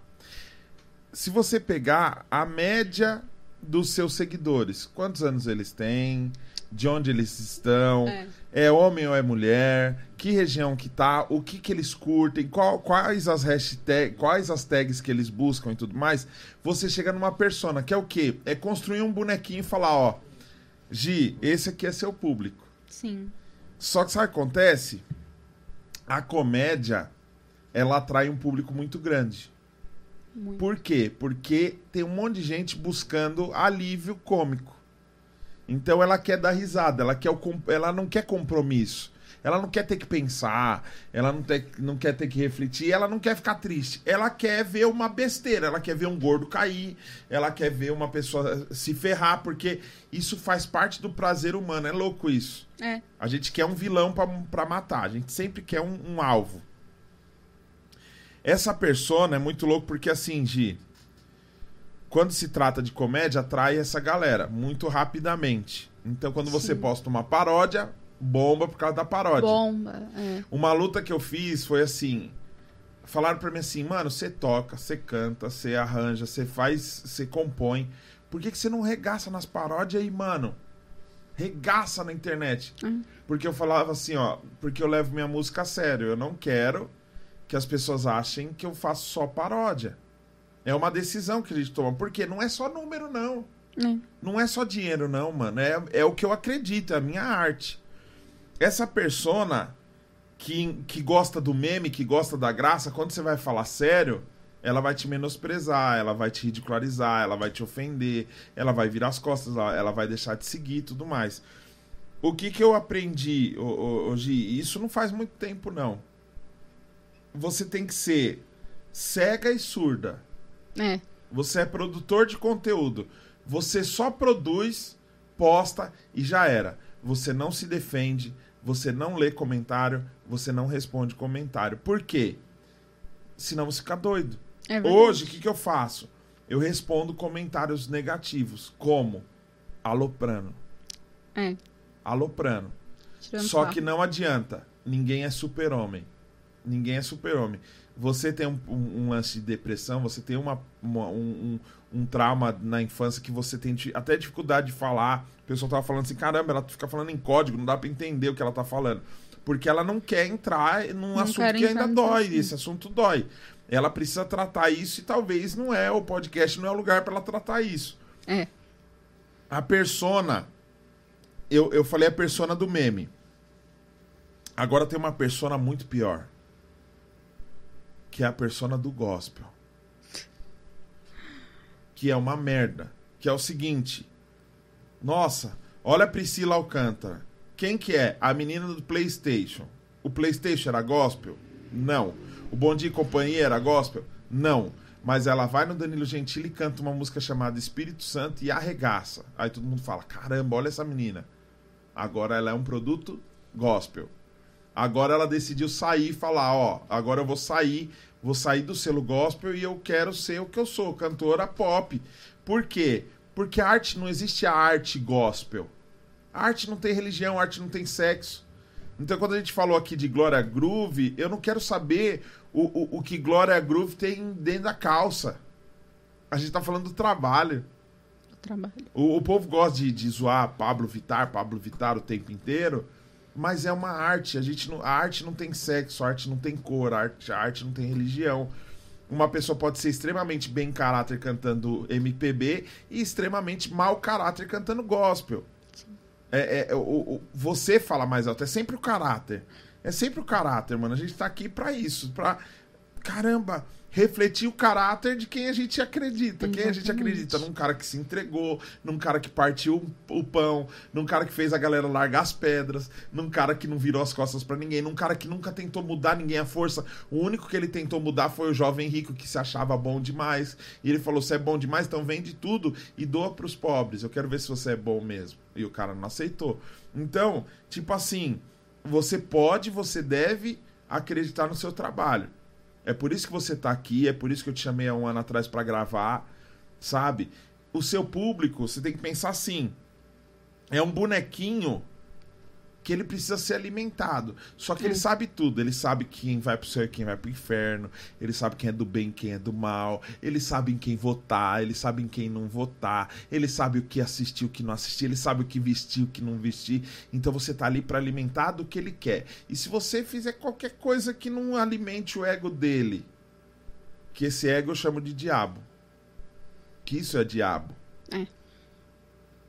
Se você pegar a média dos seus seguidores, quantos anos eles têm, de onde eles estão, É. é homem ou é mulher, que região que tá, o que que eles curtem, qual- quais as hashtags, quais as tags que eles buscam e tudo mais, você chega numa persona, que é o quê? É construir um bonequinho e falar, ó, Gi, esse aqui é seu público. Sim. Só que sabe o que acontece? A comédia, ela atrai um público muito grande. Muito. Por quê? Porque tem um monte de gente buscando alívio cômico. Então ela quer dar risada, ela, quer o ela não quer compromisso. Ela não quer ter que pensar, ela não, ter- não quer ter que refletir, ela não quer ficar triste. Ela quer ver uma besteira, ela quer ver um gordo cair, ela quer ver uma pessoa se ferrar, porque isso faz parte do prazer humano. É louco isso. É. A gente quer um vilão pra, pra matar. A gente sempre quer um, um alvo. Essa persona é muito louco porque assim, Gi, quando se trata de comédia, atrai essa galera muito rapidamente. Então, quando você Sim. posta uma paródia, bomba por causa da paródia. Bomba. É. Uma luta que eu fiz foi assim. Falaram pra mim assim, mano, você toca, você canta, você arranja, você faz, você compõe. Por que, que você não regaça nas paródias aí, mano? Regaça na internet. Uhum. Porque eu falava assim, ó, porque eu levo minha música a sério. Eu não quero que as pessoas achem que eu faço só paródia. É uma decisão que a gente toma. Porque não é só número, não. É. Não é só dinheiro, não, mano. É, é o que eu acredito, é a minha arte. Essa persona que, que gosta do meme, que gosta da graça, quando você vai falar sério, ela vai te menosprezar, ela vai te ridicularizar, ela vai te ofender, ela vai virar as costas, ela, vai deixar de seguir e tudo mais. O que que eu aprendi Gi? Isso não faz muito tempo, não. Você tem que ser cega e surda. É. Você é produtor de conteúdo. Você só produz posta e já era. Você não se defende, você não lê comentário, você não responde comentário. Por quê? Senão você fica doido. É. Hoje, o que, que eu faço? Eu respondo comentários negativos, como aloprano. É, Aloprano. tirando Só que não adianta. Ninguém é super-homem. Ninguém é super-homem. Você tem um, um- um lance de depressão, você tem uma, uma- um, um- um trauma na infância que você tem até dificuldade de falar. O pessoal tava falando assim, caramba, ela fica falando em código, não dá pra entender o que ela tá falando. Porque ela não quer entrar num Não assunto que ainda dói. assunto. Esse assunto dói. Ela precisa tratar isso e talvez não é, o podcast não é o lugar pra ela tratar isso. É, A persona. Eu, eu falei a persona do meme. Agora tem uma persona muito pior. Que é a persona do gospel. Que é uma merda. Que é o seguinte. Nossa, olha a Priscila Alcântara. Quem que é? A menina do Playstation. O Playstation era gospel? Não. O Bom Dia e Companhia era gospel? Não. Mas ela vai no Danilo Gentili e canta uma música chamada Espírito Santo e arregaça. Aí todo mundo fala: caramba, olha essa menina. Agora ela é um produto gospel. Agora ela decidiu sair e falar: ó, agora eu vou sair, vou sair do selo gospel e eu quero ser o que eu sou, cantora pop. Por quê? Porque a arte não existe a arte gospel. A arte não tem religião, a arte não tem sexo. Então, quando a gente falou aqui de Glória Groove, eu não quero saber o, o, o que Glória Groove tem dentro da calça. A gente tá falando do trabalho. o trabalho. O, o povo gosta de, de zoar Pablo Vittar, Pablo Vittar o tempo inteiro, mas é uma arte. A, gente não, a arte não tem sexo, a arte não tem cor, a arte, a arte não tem religião. Uma pessoa pode ser extremamente bem caráter cantando MPB e extremamente mau caráter cantando gospel. É, é, o, o- você fala mais alto, é sempre o caráter. É sempre o caráter, mano. A gente tá aqui pra isso, pra caramba, refletir o caráter de quem a gente acredita. Quem a gente Exatamente. acredita num cara que se entregou, num cara que partiu o pão, num cara que fez a galera largar as pedras, num cara que não virou as costas pra ninguém, num cara que nunca tentou mudar ninguém à força. O único que ele tentou mudar foi o jovem rico que se achava bom demais. E ele falou: "Você é bom demais, então vende tudo e doa pros pobres. Eu quero ver se você é bom mesmo". E o cara não aceitou. Então, tipo assim, você pode, você deve acreditar no seu trabalho. É por isso que você tá aqui, é por isso que eu te chamei há um ano atrás pra gravar, sabe? O seu público, você tem que pensar assim: é um bonequinho que ele precisa ser alimentado. Só que ele sabe tudo. Ele sabe quem vai pro céu e quem vai pro inferno. Ele sabe quem é do bem e quem é do mal. Ele sabe em quem votar. Ele sabe em quem não votar. Ele sabe o que assistir, o que não assistir. Ele sabe o que vestir, o que não vestir. Então você tá ali pra alimentar do que ele quer. E se você fizer qualquer coisa que não alimente o ego dele, que esse ego eu chamo de diabo. Que isso é diabo. É.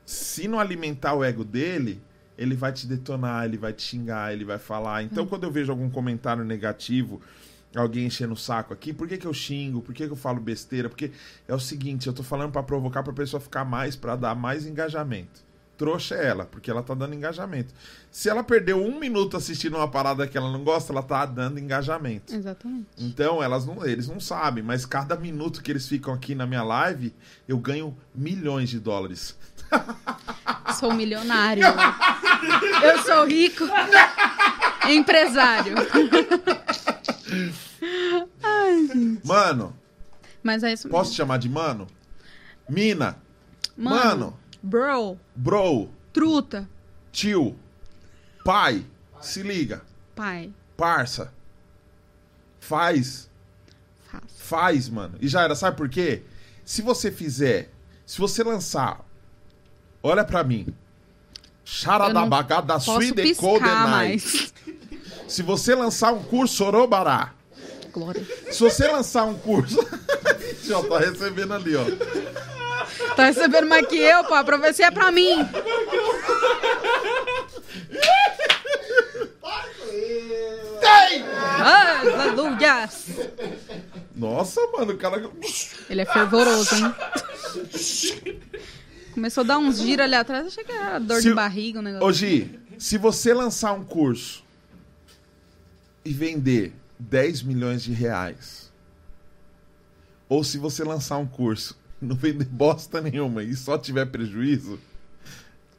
Se não alimentar o ego dele, ele vai te detonar, ele vai te xingar, ele vai falar. Então, quando eu vejo algum comentário negativo, alguém enchendo o saco aqui, por que, que eu xingo? Por que, que eu falo besteira? Porque é o seguinte, eu tô falando pra provocar pra pessoa ficar mais, pra dar mais engajamento. Trouxa é ela, porque ela tá dando engajamento. Se ela perdeu um minuto assistindo uma parada que ela não gosta, ela tá dando engajamento. Exatamente. Então, elas não, eles não sabem, mas cada minuto que eles ficam aqui na minha live, eu ganho milhões de dólares. Sou milionário. Eu sou rico. Empresário. Mano, Mas é isso mesmo. posso te chamar de mano? Mina, Mano, mano, Bro. bro, Truta. tio, pai, se liga, Pai. parça, faz, Faço. faz, mano. E já era, sabe por quê? Se você fizer, se você lançar, olha pra mim, Eu Charada não bagada Posso sweet piscar night. mais. Se você lançar um curso Orobará, Glória. se você lançar um curso. Já tá recebendo ali, ó. Tá recebendo mais que eu, pô. A profecia é pra mim. Aleluia. Nossa, mano, o cara. Ele é fervoroso, hein? Começou a dar uns giros ali atrás, achei que era dor Se- de barriga, um negócio. Ô, Gi, se você lançar um curso e vender 10 milhões de reais, ou se você lançar um curso e não vender bosta nenhuma e só tiver prejuízo,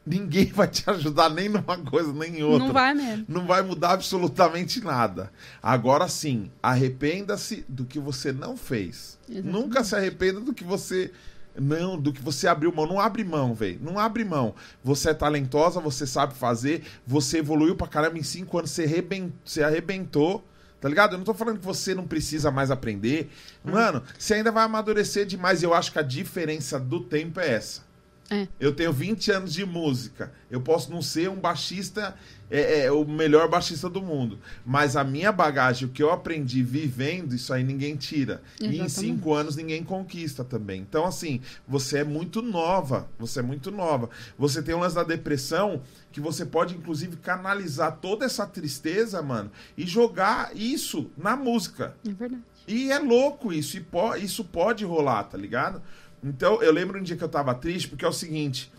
ninguém vai te ajudar nem numa coisa nem em outra. Não vai mesmo. Não vai mudar absolutamente nada. Agora sim, arrependa-se do que você não fez. Exatamente. Nunca se arrependa do que você não, do que você abriu mão. Não abre mão, velho. Não abre mão. Você é talentosa, você sabe fazer, você evoluiu pra caramba em cinco anos, você, arreben- você arrebentou. Tá ligado? Eu não tô falando que você não precisa mais aprender. Mano, você ainda vai amadurecer demais. Eu acho que a diferença do tempo é essa. É. Eu tenho 20 anos de música. Eu posso não ser um baixista, é, é, o melhor baixista do mundo. Mas a minha bagagem, o que eu aprendi vivendo, isso aí ninguém tira. E em Exatamente. cinco anos ninguém conquista também. Então, assim, você é muito nova. Você é muito nova. Você tem um lance da depressão que você pode, inclusive, canalizar toda essa tristeza, mano, e jogar isso na música. É verdade. E é louco isso, e po- isso pode rolar, tá ligado? Então, eu lembro um dia que eu tava triste, porque é o seguinte,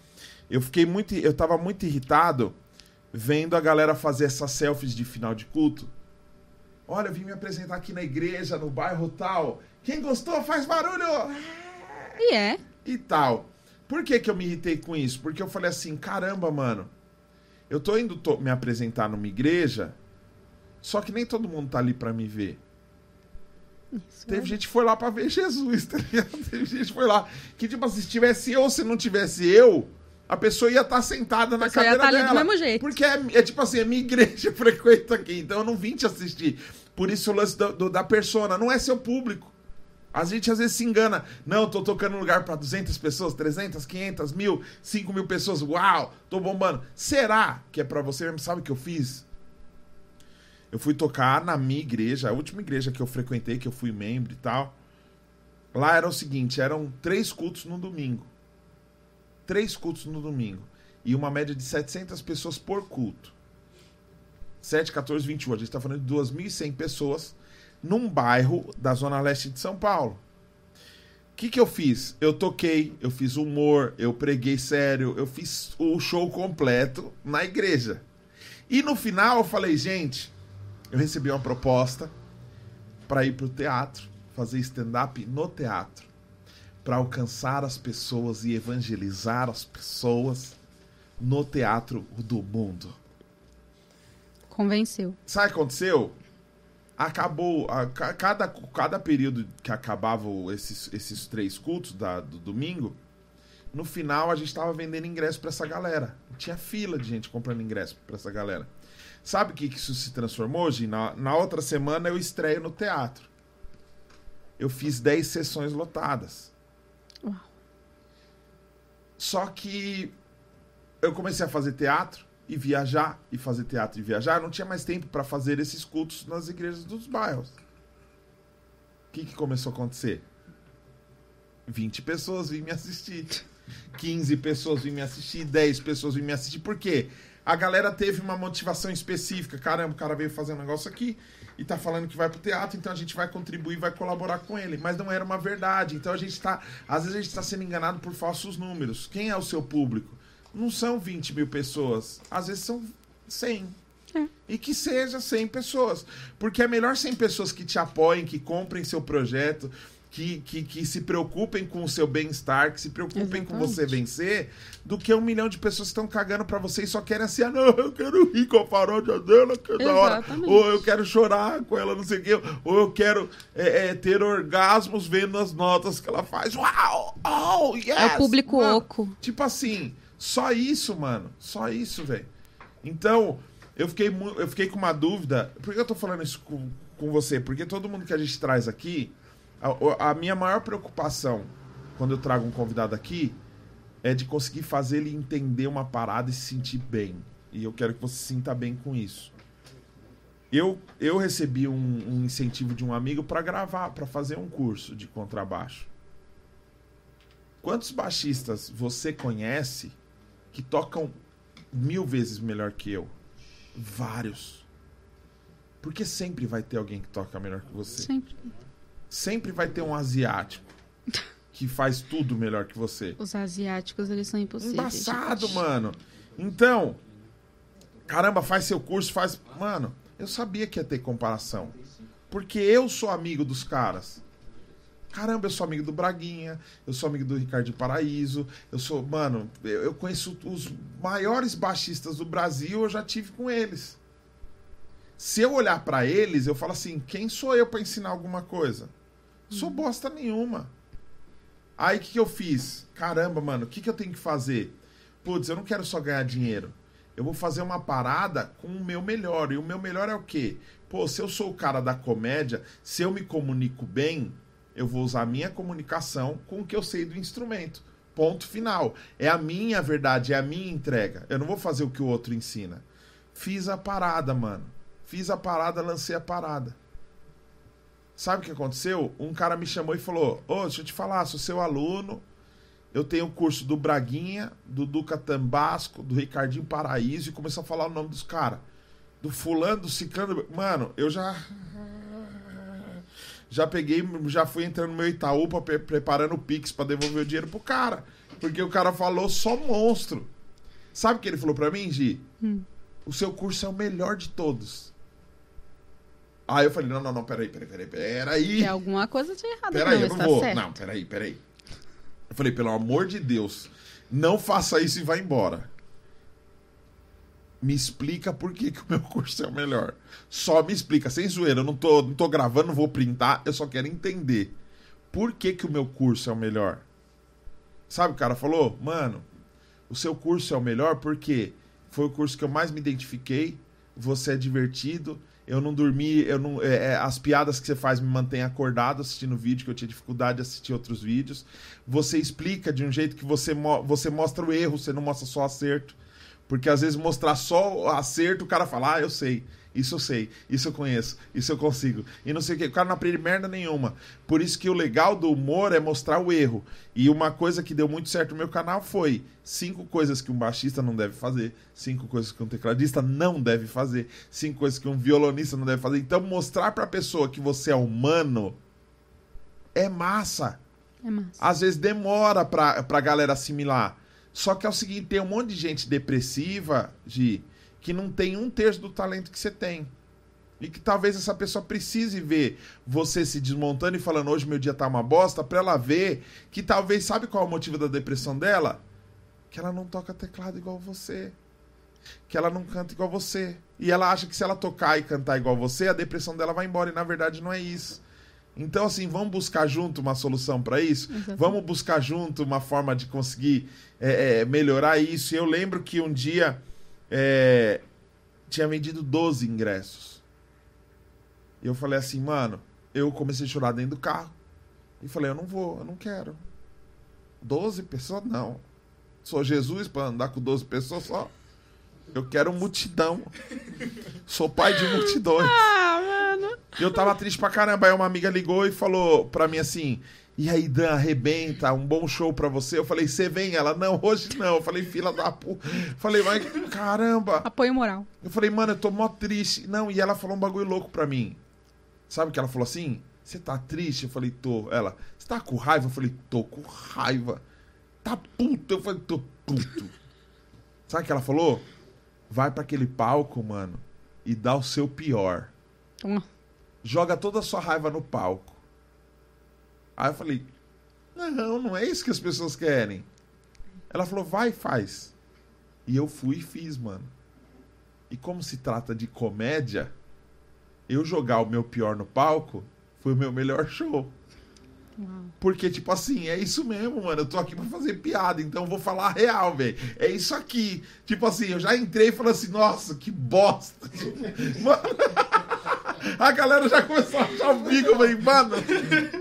eu fiquei muito, eu tava muito irritado vendo a galera fazer essas selfies de final de culto. Olha, eu vim me apresentar aqui na igreja, no bairro tal. Quem gostou, faz barulho! E é. e tal. Por que que eu me irritei com isso? Porque eu falei assim, caramba, mano, eu tô indo to- me apresentar numa igreja, só que nem todo mundo tá ali pra me ver. Isso Teve é. gente que foi lá pra ver Jesus, tá ligado? Teve gente que foi lá. Que, tipo assim, se tivesse eu se não tivesse eu, a pessoa ia estar sentada na cadeira tá ali do dela. mesmo jeito. Porque é, é tipo assim, é minha igreja, eu frequento aqui, então eu não vim te assistir. Por isso o lance do- do- da persona, não é seu público. A gente às vezes se engana. Não, tô tocando um lugar pra 200 pessoas, 300, 500, mil, 5 mil pessoas. Uau, tô bombando. Será que é pra você mesmo? Sabe o que eu fiz? Eu fui tocar na minha igreja, a última igreja que eu frequentei, que eu fui membro e tal. Lá era o seguinte: eram três cultos no domingo. Três cultos no domingo. E uma média de 700 pessoas por culto. 7, 14, 21. A gente tá falando de 2.100 pessoas num bairro da Zona Leste de São Paulo. O que, que eu fiz? Eu toquei, eu fiz humor, eu preguei sério, eu fiz o show completo na igreja. E no final eu falei, gente, eu recebi uma proposta para ir pro teatro, fazer stand-up no teatro, para alcançar as pessoas e evangelizar as pessoas no teatro do mundo. Convenceu. Sabe o que aconteceu? Acabou. a- ca- cada, cada período que acabavam esses, esses três cultos da- do domingo, no final a gente tava vendendo ingresso pra essa galera. Tinha fila de gente comprando ingresso pra essa galera. Sabe o que, que isso se transformou, Gi? Na, na outra semana eu estreio no teatro. Eu fiz 10 sessões lotadas. Só que eu comecei a fazer teatro e viajar e fazer teatro e viajar, eu não tinha mais tempo para fazer esses cultos nas igrejas dos bairros. O que, que começou a acontecer? 20 pessoas vêm me assistir. 15 pessoas vêm me assistir, 10 pessoas vêm me assistir. Por quê? A galera teve uma motivação específica. Caramba, o cara veio fazer um negócio aqui e tá falando que vai pro teatro, então a gente vai contribuir, vai colaborar com ele. Mas não era uma verdade. Então a gente tá. Às vezes a gente tá sendo enganado por falsos números. Quem é o seu público? Não são 20 mil pessoas. Às vezes são 100. É. E que seja 100 pessoas. Porque é melhor 100 pessoas que te apoiem, que comprem seu projeto, que, que, que se preocupem com o seu bem-estar, que se preocupem com Exatamente. você vencer, do que um milhão de pessoas que estão cagando pra você e só querem assim, ah, não, eu quero rir com a paródia dela, que é da hora. Ou eu quero chorar com ela, não sei o quê. Ou eu quero é, é, ter orgasmos vendo as notas que ela faz. Uau! Oh, yes! É o público Mano, oco. Tipo assim, só isso, mano. Só isso, velho. Então, eu fiquei, eu fiquei com uma dúvida. Por que eu tô falando isso com, com você? Porque todo mundo que a gente traz aqui, a, a minha maior preocupação quando eu trago um convidado aqui é de conseguir fazer ele entender uma parada e se sentir bem. E eu quero que você se sinta bem com isso. Eu, eu recebi um, um incentivo de um amigo para gravar, para fazer um curso de contrabaixo. Quantos baixistas você conhece que tocam mil vezes melhor que eu? Vários. Porque sempre vai ter alguém que toca melhor que você. Sempre. Sempre vai ter um asiático que faz tudo melhor que você. Os asiáticos, eles são impossíveis. Embaçado, gente. mano. Então, caramba, faz seu curso, faz. Mano, eu sabia que ia ter comparação. Porque eu sou amigo dos caras. Caramba, eu sou amigo do Braguinha, eu sou amigo do Ricardo de Paraíso, eu sou, mano, eu, eu conheço os maiores baixistas do Brasil, eu já tive com eles. Se eu olhar pra eles, eu falo assim: quem sou eu pra ensinar alguma coisa? Sou bosta nenhuma. Aí o que, que eu fiz? Caramba, mano, o que, que eu tenho que fazer? Putz, eu não quero só ganhar dinheiro. Eu vou fazer uma parada com o meu melhor. E o meu melhor é o quê? Pô, se eu sou o cara da comédia, se eu me comunico bem, eu vou usar a minha comunicação com o que eu sei do instrumento. Ponto final. É a minha verdade, é a minha entrega. Eu não vou fazer o que o outro ensina. Fiz a parada, mano. Fiz a parada, lancei a parada. Sabe o que aconteceu? Um cara me chamou e falou: Ô, deixa eu te falar, sou seu aluno. Eu tenho o curso do Braguinha, do Duca Tambasco, do Ricardinho Paraíso, e começou a falar o nome dos caras. Do fulano, do ciclano. Mano, eu já. Já peguei, já fui entrando no meu Itaú pra, pre- preparando o Pix pra devolver o dinheiro pro cara. Porque o cara falou só monstro. Sabe o que ele falou pra mim, Gi? O seu curso é o melhor de todos. Aí eu falei, não, não, não, peraí, peraí, peraí, peraí. Tem alguma coisa de errado. Peraí, eu mas não tá vou. certo. Não, peraí, peraí. Eu falei, pelo amor de Deus, não faça isso e vá embora. Me explica por que, que o meu curso é o melhor. Só me explica, sem zoeira. Eu não tô, não tô gravando, não vou printar, eu só quero entender. Por que, que o meu curso é o melhor? Sabe o cara falou? Mano, o seu curso é o melhor porque foi o curso que eu mais me identifiquei. Você é divertido. Eu não dormi, eu não, é, é, as piadas que você faz me mantêm acordado assistindo vídeo, que eu tinha dificuldade de assistir outros vídeos. Você explica de um jeito que você, mo- você mostra o erro, você não mostra só acerto. Porque às vezes mostrar só acerto, o cara fala, ah, eu sei. Isso eu sei, isso eu conheço, isso eu consigo. E não sei o que. O cara não aprende merda nenhuma. Por isso que o legal do humor é mostrar o erro. E uma coisa que deu muito certo no meu canal foi cinco coisas que um baixista não deve fazer, cinco coisas que um tecladista não deve fazer, cinco coisas que um violonista não deve fazer. Então, mostrar pra pessoa que você é humano é massa. É massa. Às vezes demora pra, pra galera assimilar. Só que é o seguinte, tem um monte de gente depressiva, Gi, que não tem um terço do talento que você tem. E que talvez essa pessoa precise ver você se desmontando e falando hoje meu dia tá uma bosta, pra ela ver que talvez, sabe qual é o motivo da depressão dela? Que ela não toca teclado igual você. Que ela não canta igual você. E ela acha que se ela tocar e cantar igual você, a depressão dela vai embora. E na verdade não é isso. Então, assim, vamos buscar junto uma solução para isso? Vamos buscar junto uma forma de conseguir é, é, melhorar isso. Eu lembro que um dia é, tinha vendido 12 ingressos. E eu falei assim, mano, eu comecei a chorar dentro do carro. E falei, eu não vou, eu não quero. 12 pessoas? Não. Sou Jesus para andar com 12 pessoas só. Eu quero multidão. Sou pai de multidões. Ah, mano. E eu tava triste pra caramba. Aí uma amiga ligou e falou pra mim assim: E aí, Dan, arrebenta, um bom show pra você. Eu falei: Você vem? Ela, não, hoje não. Eu falei: Fila da puta. Falei: Mas caramba. Apoio moral. Eu falei: Mano, eu tô mó triste. Não, e ela falou um bagulho louco pra mim. Sabe o que ela falou assim? Você tá triste? Eu falei: Tô. Ela, Você tá com raiva? Eu falei: Tô com raiva. Tá puto? Eu falei: Tô puto. Sabe o que ela falou? Vai pra aquele palco, mano, e dá o seu pior Toma. joga toda a sua raiva no palco. Aí eu falei, não, não é isso que as pessoas querem. Ela falou, vai, faz. E eu fui e fiz, mano. E como se trata de comédia, eu jogar o meu pior no palco foi o meu melhor show. Uau. Porque, tipo assim, é isso mesmo, mano. Eu tô aqui pra fazer piada, então eu vou falar a real, velho. É isso aqui. Tipo assim, eu já entrei e falei assim, nossa, que bosta. Mano, a galera já começou a achar o bico. Eu falei, mano,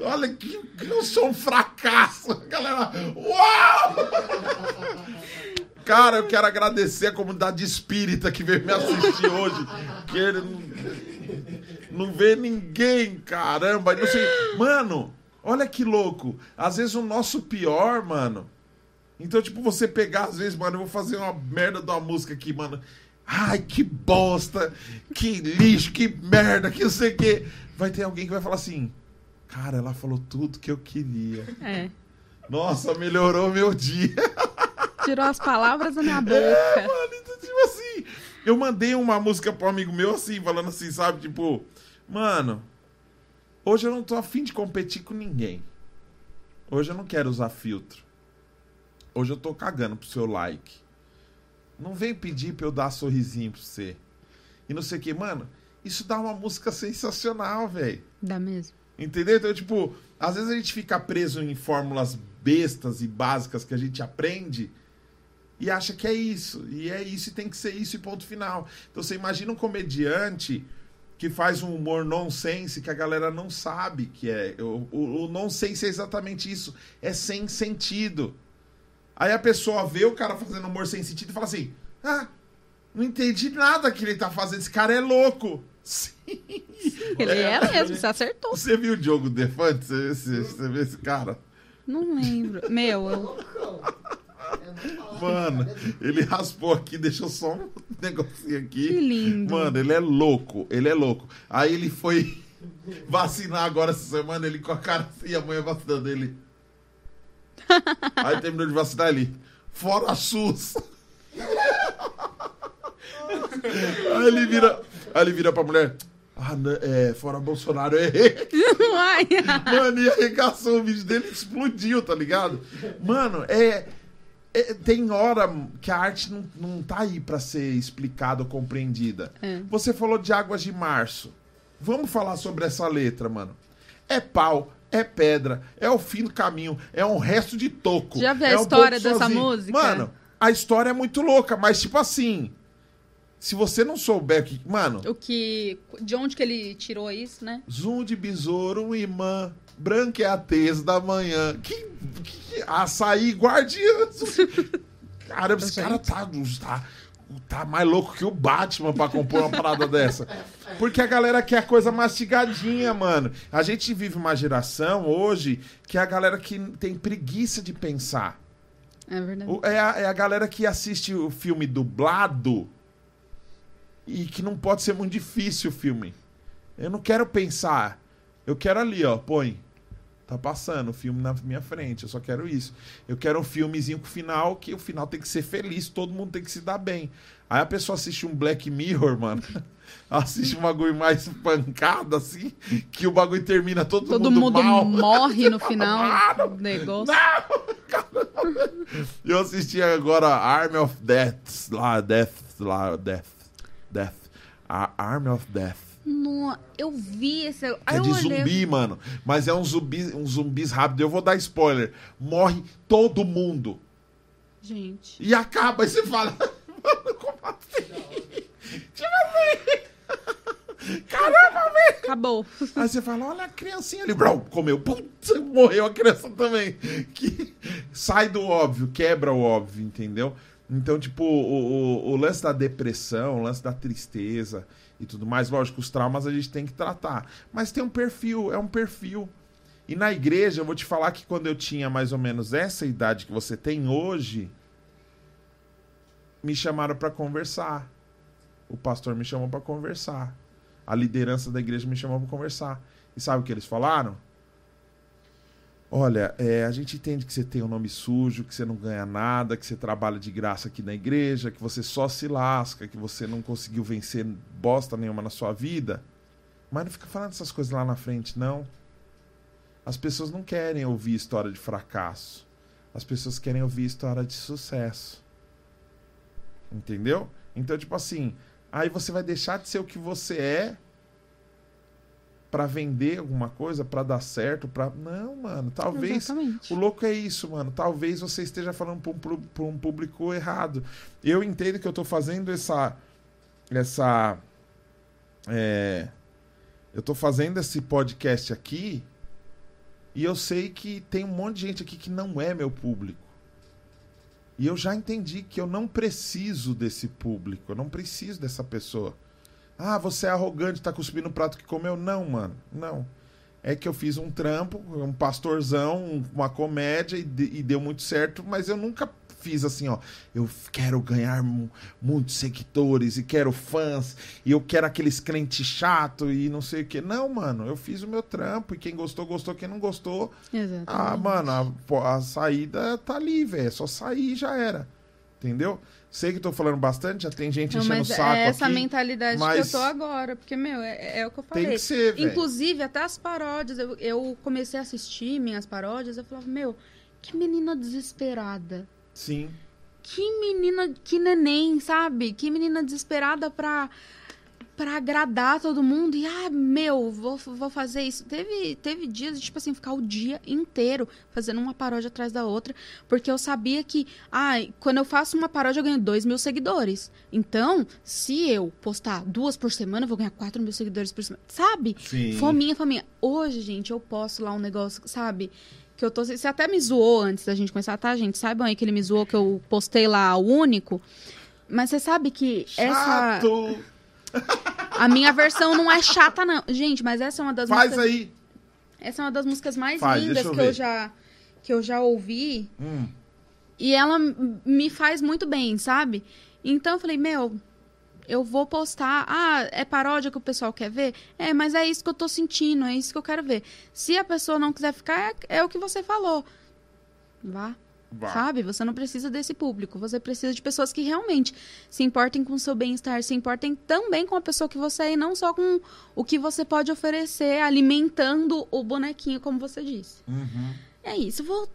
olha que eu sou um fracasso. A galera, uau! Cara, eu quero agradecer a comunidade espírita que veio me assistir hoje. Que ele não, não vê ninguém, caramba. Não sei. Mano, olha que louco. Às vezes o nosso pior, mano. Então, tipo, você pegar, às vezes, mano, eu vou fazer uma merda de uma música aqui, mano. Ai, que bosta, que lixo, que merda, que não sei o quê. Vai ter alguém que vai falar assim: Cara, ela falou tudo que eu queria. É. Nossa, melhorou meu dia. Tirou as palavras da minha É, boca. mano, então, tipo assim, eu mandei uma música pro amigo meu assim, falando assim, sabe, tipo, mano, hoje eu não tô afim de competir com ninguém. Hoje eu não quero usar filtro. Hoje eu tô cagando pro seu like. Não vem pedir pra eu dar sorrisinho pra você. E não sei o que, mano. Isso dá uma música sensacional, velho. Dá mesmo. Entendeu? Então, tipo, às vezes a gente fica preso em fórmulas bestas e básicas que a gente aprende e acha que é isso. E é isso e tem que ser isso e ponto final. Então você imagina um comediante que faz um humor nonsense que a galera não sabe que é. O, o, o nonsense é exatamente isso. É sem sentido. Aí a pessoa vê o cara fazendo humor sem sentido e fala assim: Ah, não entendi nada que ele tá fazendo. Esse cara é louco. Sim. Ele é mesmo, você acertou. Você viu o Diogo Defante? Você, você, você viu esse cara? Não lembro. Meu, eu... Mano, ele raspou aqui, deixou só um negocinho aqui. Que lindo. Mano, ele é louco, ele é louco. Aí ele foi vacinar agora essa semana, ele com a cara assim, a mãe vacinando ele. Aí terminou de vacinar ele. Fora SUS. Aí ele vira, aí ele vira pra mulher. Ah, não, é, fora Bolsonaro, eu errei. Ai, Mano, e arregaçou o vídeo dele explodiu, tá ligado? Mano, é, é- Tem hora que a arte não, não tá aí pra ser explicada ou compreendida. É. Você falou de Águas de Março. Vamos falar sobre essa letra, mano. É pau, é pedra, é o fim do caminho, é um resto de toco. Já viu a é um história pouco dessa sozinho. música? Mano, a história é muito louca, mas tipo assim. Se você não souber que. Mano, o que... De onde que ele tirou isso, né? Zoom de besouro, um imã. Branca é a tez da manhã. Que, que açaí guardiã. Caramba, esse cara tá, tá, tá mais louco que o Batman pra compor uma parada dessa. Porque a galera quer coisa mastigadinha, mano. A gente vive uma geração hoje que é a galera que tem preguiça de pensar. É verdade. É a, é a galera que assiste o filme dublado e que não pode ser muito difícil o filme. Eu não quero pensar. Eu quero ali, ó, põe. Tá passando o filme na minha frente. Eu só quero isso. Eu quero um filmezinho com final que o final tem que ser feliz, todo mundo tem que se dar bem. Aí a pessoa assiste um Black Mirror, mano. Assiste um bagulho mais pancada, assim, que o bagulho termina todo, Todo mundo, mundo mal. morre no final do negócio. Eu assisti agora Army of Death, lá, Death, lá, Death, Death, a Army of Death. No, eu vi esse. Aí é de olhei- zumbi, mano. Mas é um zumbi, um zumbis rápido. Eu vou dar spoiler. Morre todo mundo. Gente. E acaba. E você fala, mano, como assim? Tipo assim. Caramba, velho. Acabou. Aí você fala, olha a criancinha ali, brum, comeu, putz, morreu a criança também. Que sai do óbvio, quebra o óbvio, entendeu? Então, tipo, o, o, o lance da depressão, o lance da tristeza e tudo mais, lógico, os traumas a gente tem que tratar. Mas tem um perfil, é um perfil. E na igreja, eu vou te falar que quando eu tinha mais ou menos essa idade que você tem hoje, me chamaram para conversar. O pastor me chamou para conversar. A liderança da igreja me chamou para conversar. E sabe o que eles falaram? Olha, é, a gente entende que você tem um nome sujo, que você não ganha nada, que você trabalha de graça aqui na igreja, que você só se lasca, que você não conseguiu vencer bosta nenhuma na sua vida. Mas não fica falando essas coisas lá na frente, não. As pessoas não querem ouvir história de fracasso. As pessoas querem ouvir história de sucesso. Entendeu? Então, tipo assim, aí você vai deixar de ser o que você é pra vender alguma coisa, pra dar certo, pra. Não, mano, talvez. Exatamente. O louco é isso, mano. Talvez você esteja falando pra um, um público errado. Eu entendo que eu tô fazendo essa. Essa. É, eu tô fazendo esse podcast aqui. E eu sei que tem um monte de gente aqui que não é meu público. E eu já entendi que eu não preciso desse público. Eu não preciso dessa pessoa. Ah, você é arrogante, tá cuspindo o prato que comeu. Não, mano. Não é que eu fiz um trampo, um pastorzão, um- uma comédia e, de- e deu muito certo, mas eu nunca fiz assim, ó. Eu quero ganhar mu- muitos seguidores e quero fãs e eu quero aqueles crentes chato e não sei o que. Não, mano, eu fiz o meu trampo e quem gostou, gostou. Quem não gostou, Exatamente. ah, mano, a, a saída tá ali, velho. É só sair e já era. Entendeu? Sei que tô falando bastante, já tem gente Não, enchendo o saco é essa aqui. mentalidade mas- que eu tô agora. Porque, meu, é, é o que eu falei. Tem que ser. Inclusive, até as paródias, eu, eu comecei a assistir minhas paródias, eu falava, meu, que menina desesperada. Sim. Que menina, que neném, sabe? Que menina desesperada pra, pra agradar todo mundo. E, ah, meu, vou, vou fazer isso. Teve, teve dias de, tipo assim, ficar o dia inteiro fazendo uma paródia atrás da outra. Porque eu sabia que, ah, quando eu faço uma paródia, eu ganho 2 mil seguidores. Então, se eu postar duas por semana, eu vou ganhar 4 mil seguidores por semana. Sabe? Sim. Fominha, fominha. Hoje, gente, eu posto lá um negócio, sabe? Que eu tô. Você até me zoou antes da gente começar, tá, gente? Saibam aí que ele me zoou, que eu postei lá o único. Mas você sabe que essa. A minha versão não é chata, não. Gente, mas essa é uma das Faz músicas. aí. Essa é uma das músicas mais Faz, lindas eu que eu já. Que eu já ouvi. Hum. E ela me faz muito bem, sabe? Então eu falei, meu, eu vou postar. Ah, é paródia que o pessoal quer ver? É, mas é isso que eu tô sentindo, é isso que eu quero ver. Se a pessoa não quiser ficar, é, é o que você falou. Vá. Sabe? Você não precisa desse público. Você precisa de pessoas que realmente se importem com o seu bem-estar, se importem também com a pessoa que você é e não só com o que você pode oferecer, alimentando o bonequinho, como você disse. Uhum. É isso. Vou.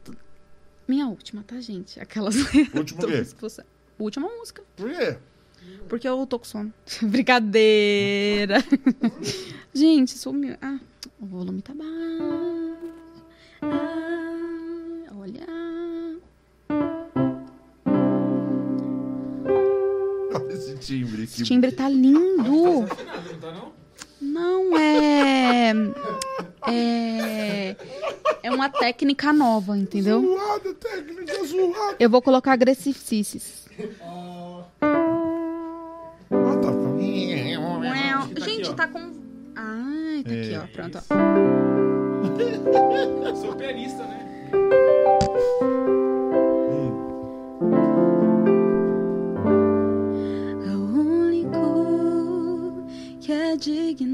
Minha última, tá, gente? Aquelas. Último quê? Última música. Por quê? Porque eu tô com sono. Brincadeira. gente, sumiu. Ah, o volume tá baixo. Ah, olha. Timbre. Esse Que... timbre tá lindo. Não tá não? Não é. É. É uma técnica nova, entendeu? Zoada, técnica zoada. Eu vou colocar agressifices. Ah, tá. tá Gente, tá com. Ai, tá aqui, É. ó. Pronto, ó. Sou pianista, né? que é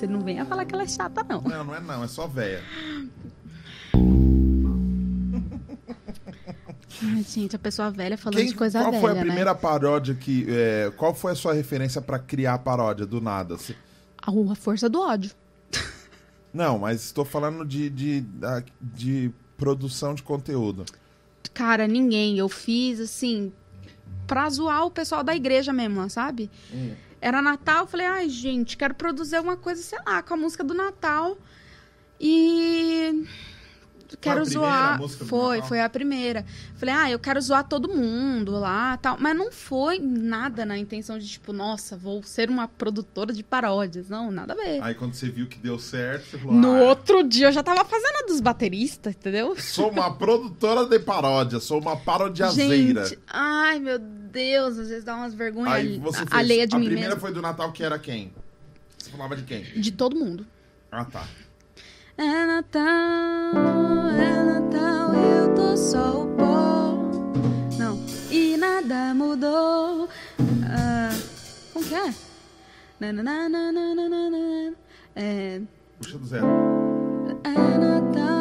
Você não venha falar que ela é chata, não. Não, não é não, é só véia. Ai, gente, a pessoa velha falando Quem, de coisa qual velha, foi a né? primeira paródia que. é, qual foi a sua referência pra criar a paródia do nada? Você- A, força do ódio. Não, mas estou falando de, de, de produção de conteúdo. Cara, ninguém. Eu fiz, assim, pra zoar o pessoal da igreja mesmo, sabe? Era Natal, eu falei, ai, gente, quero produzir uma coisa, sei lá, com a música do Natal. E quero a zoar. Foi, foi a primeira. Falei, ah, eu quero zoar todo mundo lá tal. Mas não foi nada na intenção de, tipo, nossa, vou ser uma produtora de paródias. Não, nada a ver. Aí quando você viu que deu certo, você falou, No ah, outro dia eu já tava fazendo a dos bateristas, entendeu? sou uma produtora de paródia, sou uma parodiazeira. Gente, ai meu Deus, às vezes dá umas vergonhas Aí ali- você fez. alheia de a mim primeira mesmo. foi do Natal, que era quem? Você falava de quem? De todo mundo. Ah, tá. É Natal, é Só o pó. Não, e nada mudou. Ah, como que é? Nananana, É, Puxa do zero. é Natal,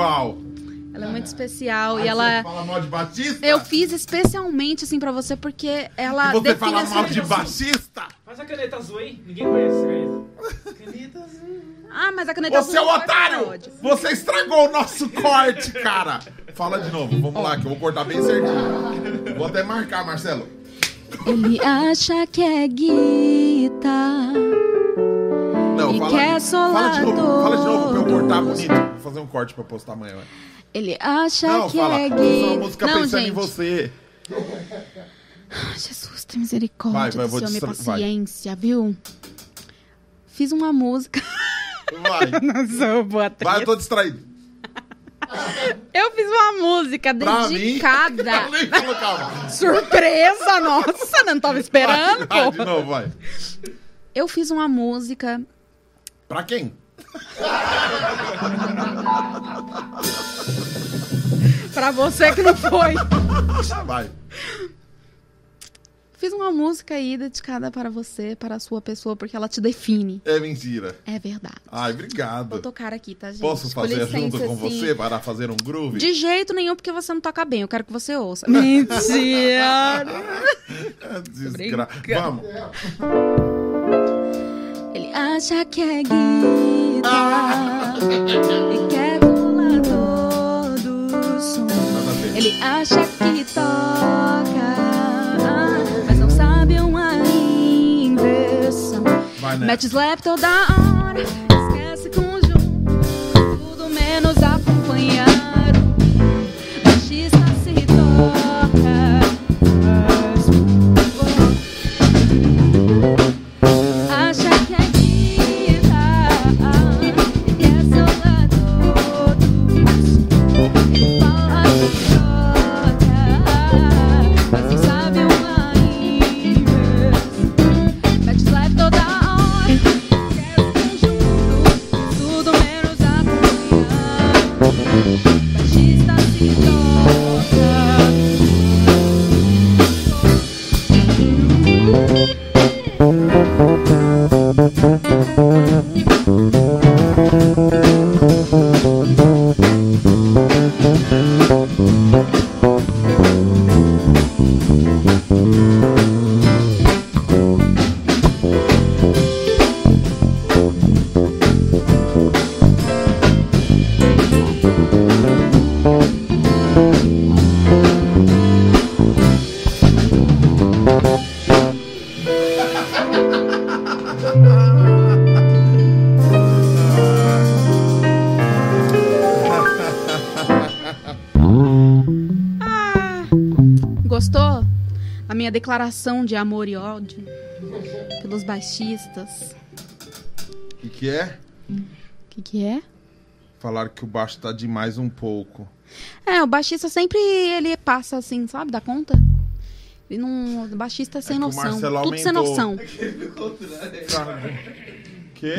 Qual? Ela é muito especial Aí e ela Você fala mal de Batista? eu fiz especialmente assim pra você porque ela E você fala mal de baixista? Faz a caneta azul aí. Ninguém conhece essa caneta. Caneta azul. Ah, mas a caneta Você é azul o não foi otário! Você estragou o nosso corte, cara! Fala de novo, vamos lá, que eu vou cortar bem certinho. Vou até marcar, Marcelo. Ele acha que é guitarra. Não, E fala, quer fala de novo, fala de novo pra eu cortar bonito. Vou fazer um corte pra postar amanhã. vai. Ele acha Não, que fala. é Fiz uma guitarra. música Não, pensando em gente. você. Ai, Jesus, tem misericórdia Vai, vai, do vou Senhor, minha distra- vai. paciência, viu? Fiz uma música. Vai. Não sou boa atriz. Vai, eu tô distraído. Eu fiz uma música Pra dedicada. mim. Surpresa, nossa, não tava esperando, Vai, pô. de novo, vai. Eu fiz uma música Pra quem? pra você que não foi. Vai. Fiz uma música aí dedicada para você, para a sua pessoa, porque ela te define. É mentira. É verdade. Ai, obrigado. Vou tocar aqui, tá, gente? Posso fazer licença, junto com assim. você para fazer um groove? De jeito nenhum, porque você não toca bem. Eu quero que você ouça. Mentira! Desgra... brincando. Vamos. Ele acha que é guitarra e quer pular todo o som. Ele acha que toca, mas não sabe uma inversão. Vai, né? Mete slap toda hora, esquece conjunto, tudo menos acompanhar. o Baixista se toca. Declaração de amor e ódio pelos baixistas. O que, que é? O que, que é? Falaram que o baixo tá demais um pouco. É, o baixista sempre ele passa assim, sabe, da conta. Ele não. O baixista é sem É noção. Tudo sem aumentou. noção. Que?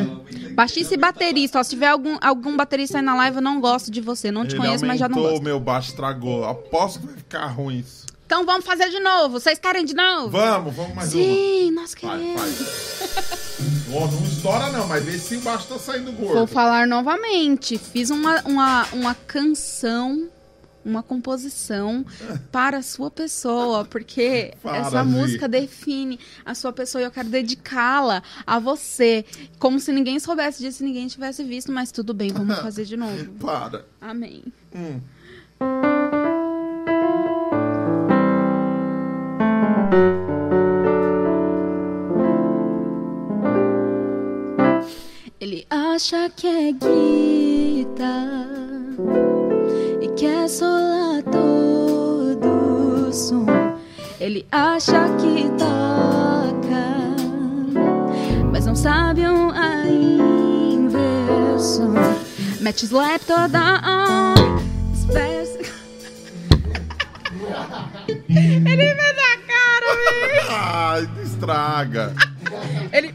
Baixista e baterista. Ó, se tiver algum, algum baterista aí na live, eu não gosto de você. Não te Ele conheço, mas já não gosto. o meu baixo estragou. Aposto que vai ficar ruim isso. Então vamos fazer de novo. Vocês querem de novo? Vamos, vamos mais Sim, nós uma. Vai, queremos. faz. Ó, não estoura não, mas vê se o baixo tá saindo gordo. Vou falar novamente. Fiz uma, uma, uma canção, uma composição para a sua pessoa, porque Para, essa música define a sua pessoa e eu quero dedicá-la a você. Como se ninguém soubesse disso, se ninguém tivesse visto, mas tudo bem, vamos fazer de novo. Para. Amém. Hum. Acha que é guitarra e quer solar todo o som. Ele acha que toca, mas não sabe a inversão. Mete slap toda a espécie. Ele fez a cara, velho. Ai, estraga. Ele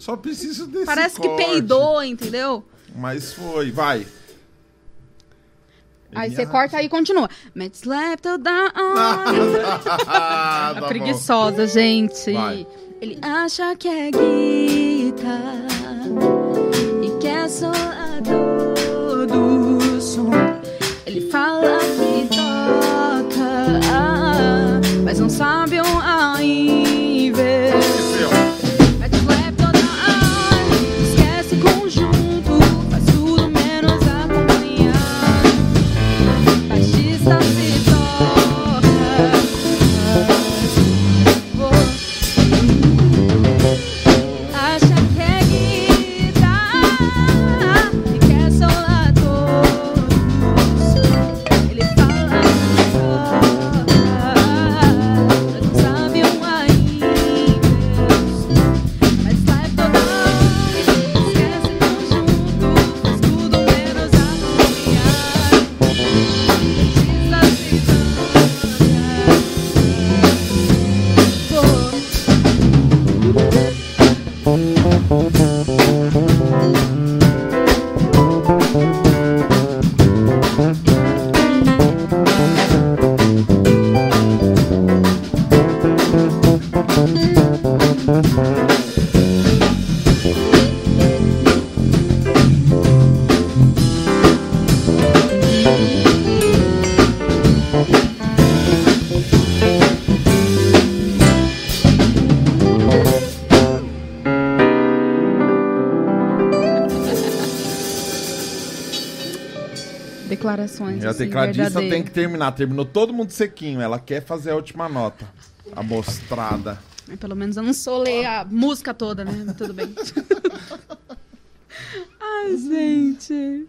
Só preciso desse parece que corte. peidou, entendeu? Mas foi, vai. Aí você acha- corta aí e continua. Met slept down. Ah, tá bom. Preguiçosa, gente. Vai. Ele acha que é guitarra e quer soar todo o som. Ele fala que toca, mas não sabe a inversão. Declarações. E a assim, tecladista tem que terminar. Terminou todo mundo sequinho. Ela quer fazer a última nota. A mostrada. Mas Pelo menos eu não sou ler a música toda, né? Tudo bem. Ai, gente.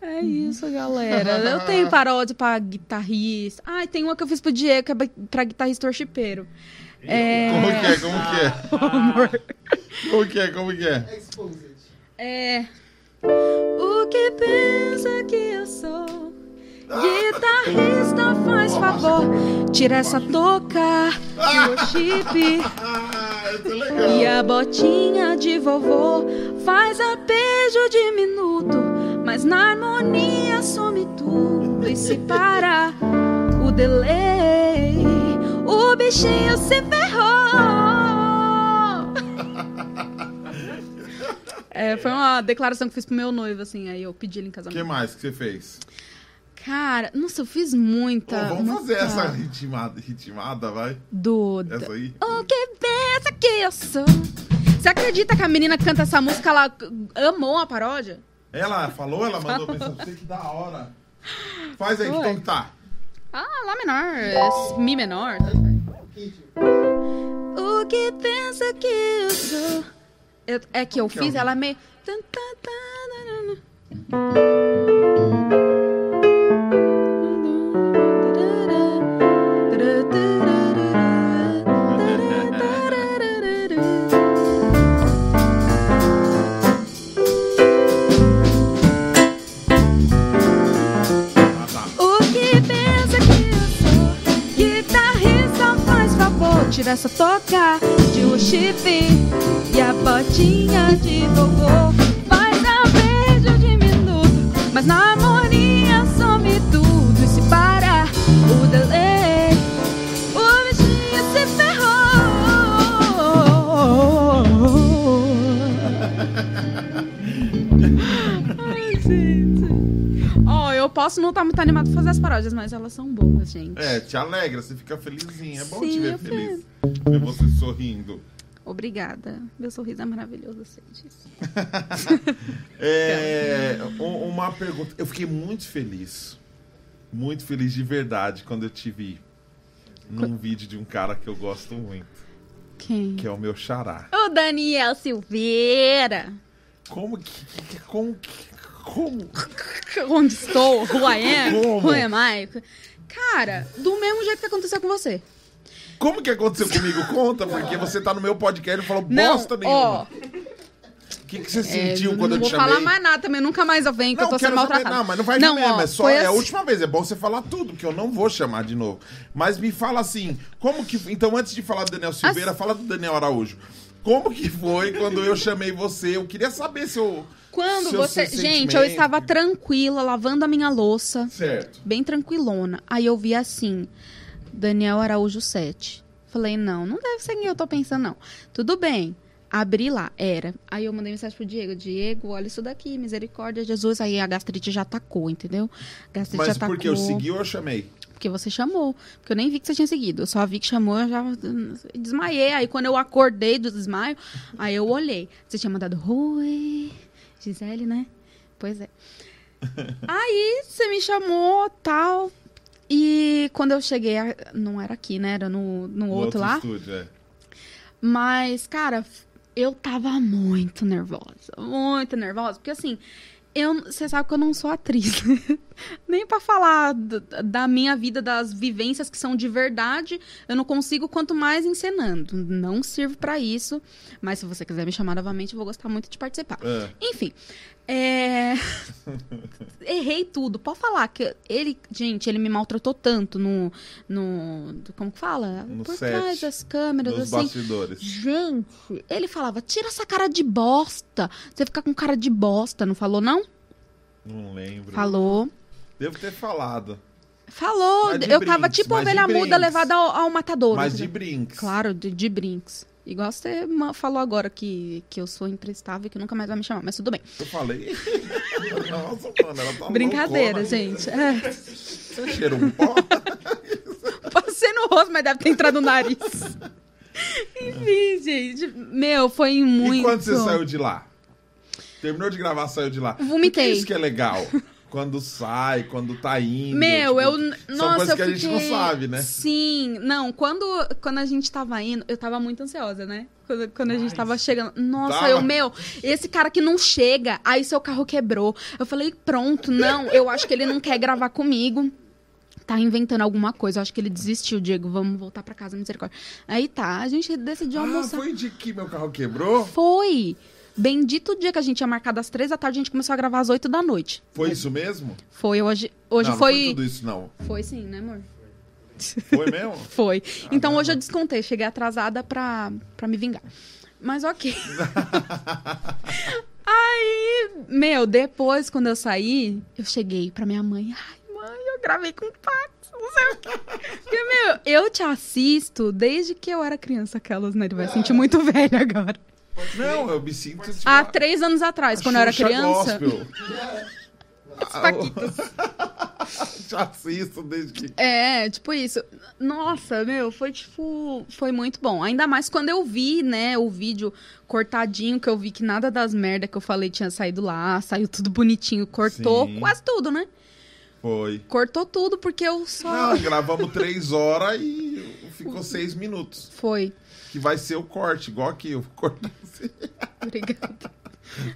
É isso, galera. Eu tenho paródia pra guitarrista. Ai, tem uma que eu fiz pro Diego, que é pra guitarrista worshipeiro. É... Como que é? Como que é? Como que é? Como que é? Exposed. É. O que pensa que eu sou? Guitarrista, faz favor. Tira essa touca de worship. Ah, é. E a botinha de vovô faz arpejo diminuto, mas na harmonia some tudo. E se parar o delay, o bichinho se ferrou. É, foi uma declaração que eu fiz pro meu noivo, assim, aí eu pedi ele em O que casamento. mais que você fez? Cara, nossa, eu fiz muita. Pô, vamos fazer essa ritmada, ritmada, vai. Do. Essa aí. O que pensa que eu sou? Você acredita que a menina que canta essa música, ela amou a paródia? Ela falou, ela mandou mensagem pra você que da hora. Faz aí, que tom que tá? Ah, Lá menor, é Mi menor. Ritmo. O que pensa que eu sou? Eu, é que Como eu que fiz, é? ela meio. Tira essa toca de um chifre e a botinha de vovô. Faz a beijo diminuto, mas na harmonia some tudo. E se para o delay, o bichinho se ferrou. Ai, gente. Ó, eu posso não estar muito animado pra fazer as paródias, mas elas são boas, gente. É, te alegra, você fica felizinha. É bom Sim, te ver feliz. Ver você sorrindo. Obrigada. Meu sorriso é maravilhoso, eu sei disso. É, uma pergunta. Eu fiquei muito feliz. Muito feliz de verdade quando eu te vi num vídeo de um cara que eu gosto muito, Quem? que é o meu xará. O Daniel Silveira. Como que. que- Como que. Como? Onde estou? Who I am? Como? Who am I? Cara, do mesmo jeito que aconteceu com você. Como que aconteceu comigo? Conta, porque você tá no meu podcast e falou Não, bosta ó, nenhuma. O que, que você é, sentiu não quando eu te vou chamei? falar mais nada também, nunca mais eu venho, que eu tô quero sendo saber- maltratada. Não, mas não vai Não, de mesmo, ó, é só é a assim- última vez. É bom você falar tudo, que eu não vou chamar de novo. Mas me fala assim, como que. Então, antes de falar do Daniel Silveira, fala do Daniel Araújo. Como que foi quando eu chamei você? Eu queria saber se eu. Quando seu- você. Gente, eu estava tranquila, lavando a minha louça. Certo. bem tranquilona. Aí eu vi assim, Daniel Araújo 7. Falei, não, não deve ser quem eu tô pensando, não. Tudo bem. Abri lá, era. Aí eu mandei mensagem pro Diego, Diego, olha isso daqui, misericórdia, Jesus. Aí a gastrite já atacou, entendeu? A gastrite Mas atacou. porque eu segui ou eu chamei? Porque você chamou. Porque eu nem vi que você tinha seguido. Eu só vi que chamou, eu já desmaiei. Aí quando eu acordei do desmaio, aí eu olhei. Você tinha mandado, Oi, Gisele, né? Pois é. aí você me chamou, tal. E quando eu cheguei, a- não era aqui, né? Era no, no No outro lá. estúdio, é. Mas, cara, eu tava muito nervosa. Muito nervosa. Porque, assim, eu, você sabe que eu não sou atriz. né? Nem pra falar d- da minha vida, das vivências que são de verdade, eu não consigo, quanto mais encenando. Não sirvo pra isso. Mas se você quiser me chamar novamente, eu vou gostar muito de participar. É. Enfim, é... errei tudo. Pode falar que ele, gente, ele me maltratou tanto no, no, como que fala? No Por set, trás das câmeras, Nos assim. bastidores. Gente, ele falava, tira essa cara de bosta. Você fica com cara de bosta, não falou não? Não lembro. Falou. Devo ter falado. Falou. Eu tava brinks, tipo mas de ovelha muda levada ao, ao matadouro. Mas de brinks. Claro, de, de brinks. Igual você falou agora que, que eu sou imprestável e que nunca mais vai me chamar, mas tudo bem. Eu falei. Nossa, mano, ela tá Brincadeira, loucona. gente. É. Você cheira um pó? Passei no rosto, mas deve ter entrado no nariz. Enfim, gente. Meu, foi muito. E quando você saiu de lá? Terminou de gravar, saiu de lá. Vomitei. Porque isso que é legal. Quando sai, quando tá indo. Meu, tipo, eu. São Nossa, coisas eu que a gente não sabe, né? Sim. Não, quando, quando a gente tava indo, eu tava muito ansiosa, né? Quando, quando a gente tava chegando. Nossa, Tava? eu, meu, esse cara que não chega, aí seu carro quebrou. Eu falei, pronto, não, eu acho que ele não quer gravar comigo. Tá inventando alguma coisa. Eu acho que ele desistiu, Diego. Vamos voltar pra casa, misericórdia. Aí tá, a gente decidiu Ah, almoçar. foi de que meu carro quebrou? Foi. Bendito dia que a gente tinha marcado às três da tarde, a gente começou a gravar às oito da noite. Foi isso mesmo? Foi hoje. Hoje não, foi. Não foi tudo isso, não. Foi sim, né, amor? Foi mesmo? Foi. Então hoje eu descontei, cheguei atrasada pra, pra me vingar. Mas ok. Aí, meu, depois, quando eu saí, eu cheguei pra minha mãe. Ai, mãe, eu gravei com o Pax, não sei o quê. Porque, meu, eu te assisto desde que eu era criança, aquelas, né? Ele vai sentir muito velha agora. Não, eu me sinto. Tipo, Há três anos atrás, quando eu era criança. Gospel. Paquitas. Te assisto desde que. É, tipo isso. Nossa, meu, foi tipo. Foi muito bom. Ainda mais quando eu vi, né, o vídeo cortadinho, que eu vi que nada das merda que eu falei tinha saído lá, saiu tudo bonitinho, cortou Sim. quase tudo, né? Foi. Cortou tudo porque eu só. Não, gravamos três horas e ficou seis minutos. Foi. Que vai ser o corte, igual aqui. Eu vou cortar assim. Obrigada.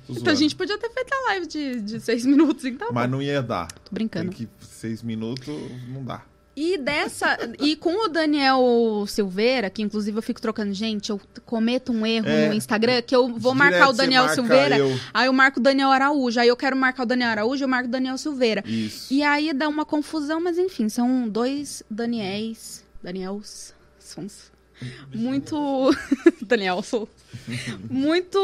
Então a gente podia ter feito a live de, de seis minutos, então. Mas não ia dar. Tô brincando. Tem que seis minutos não dá. E dessa. e com o Daniel Silveira, que inclusive eu fico trocando, gente, eu cometo um erro É. no Instagram que eu vou marcar o Daniel Silveira. eu. Aí eu marco o Daniel Araújo. Aí eu quero marcar o Daniel Araújo, eu marco o Daniel Silveira. Isso. E aí dá uma confusão, mas enfim, são dois Daniels. Daniels. Sons. Muito. Daniel, sou. Muito.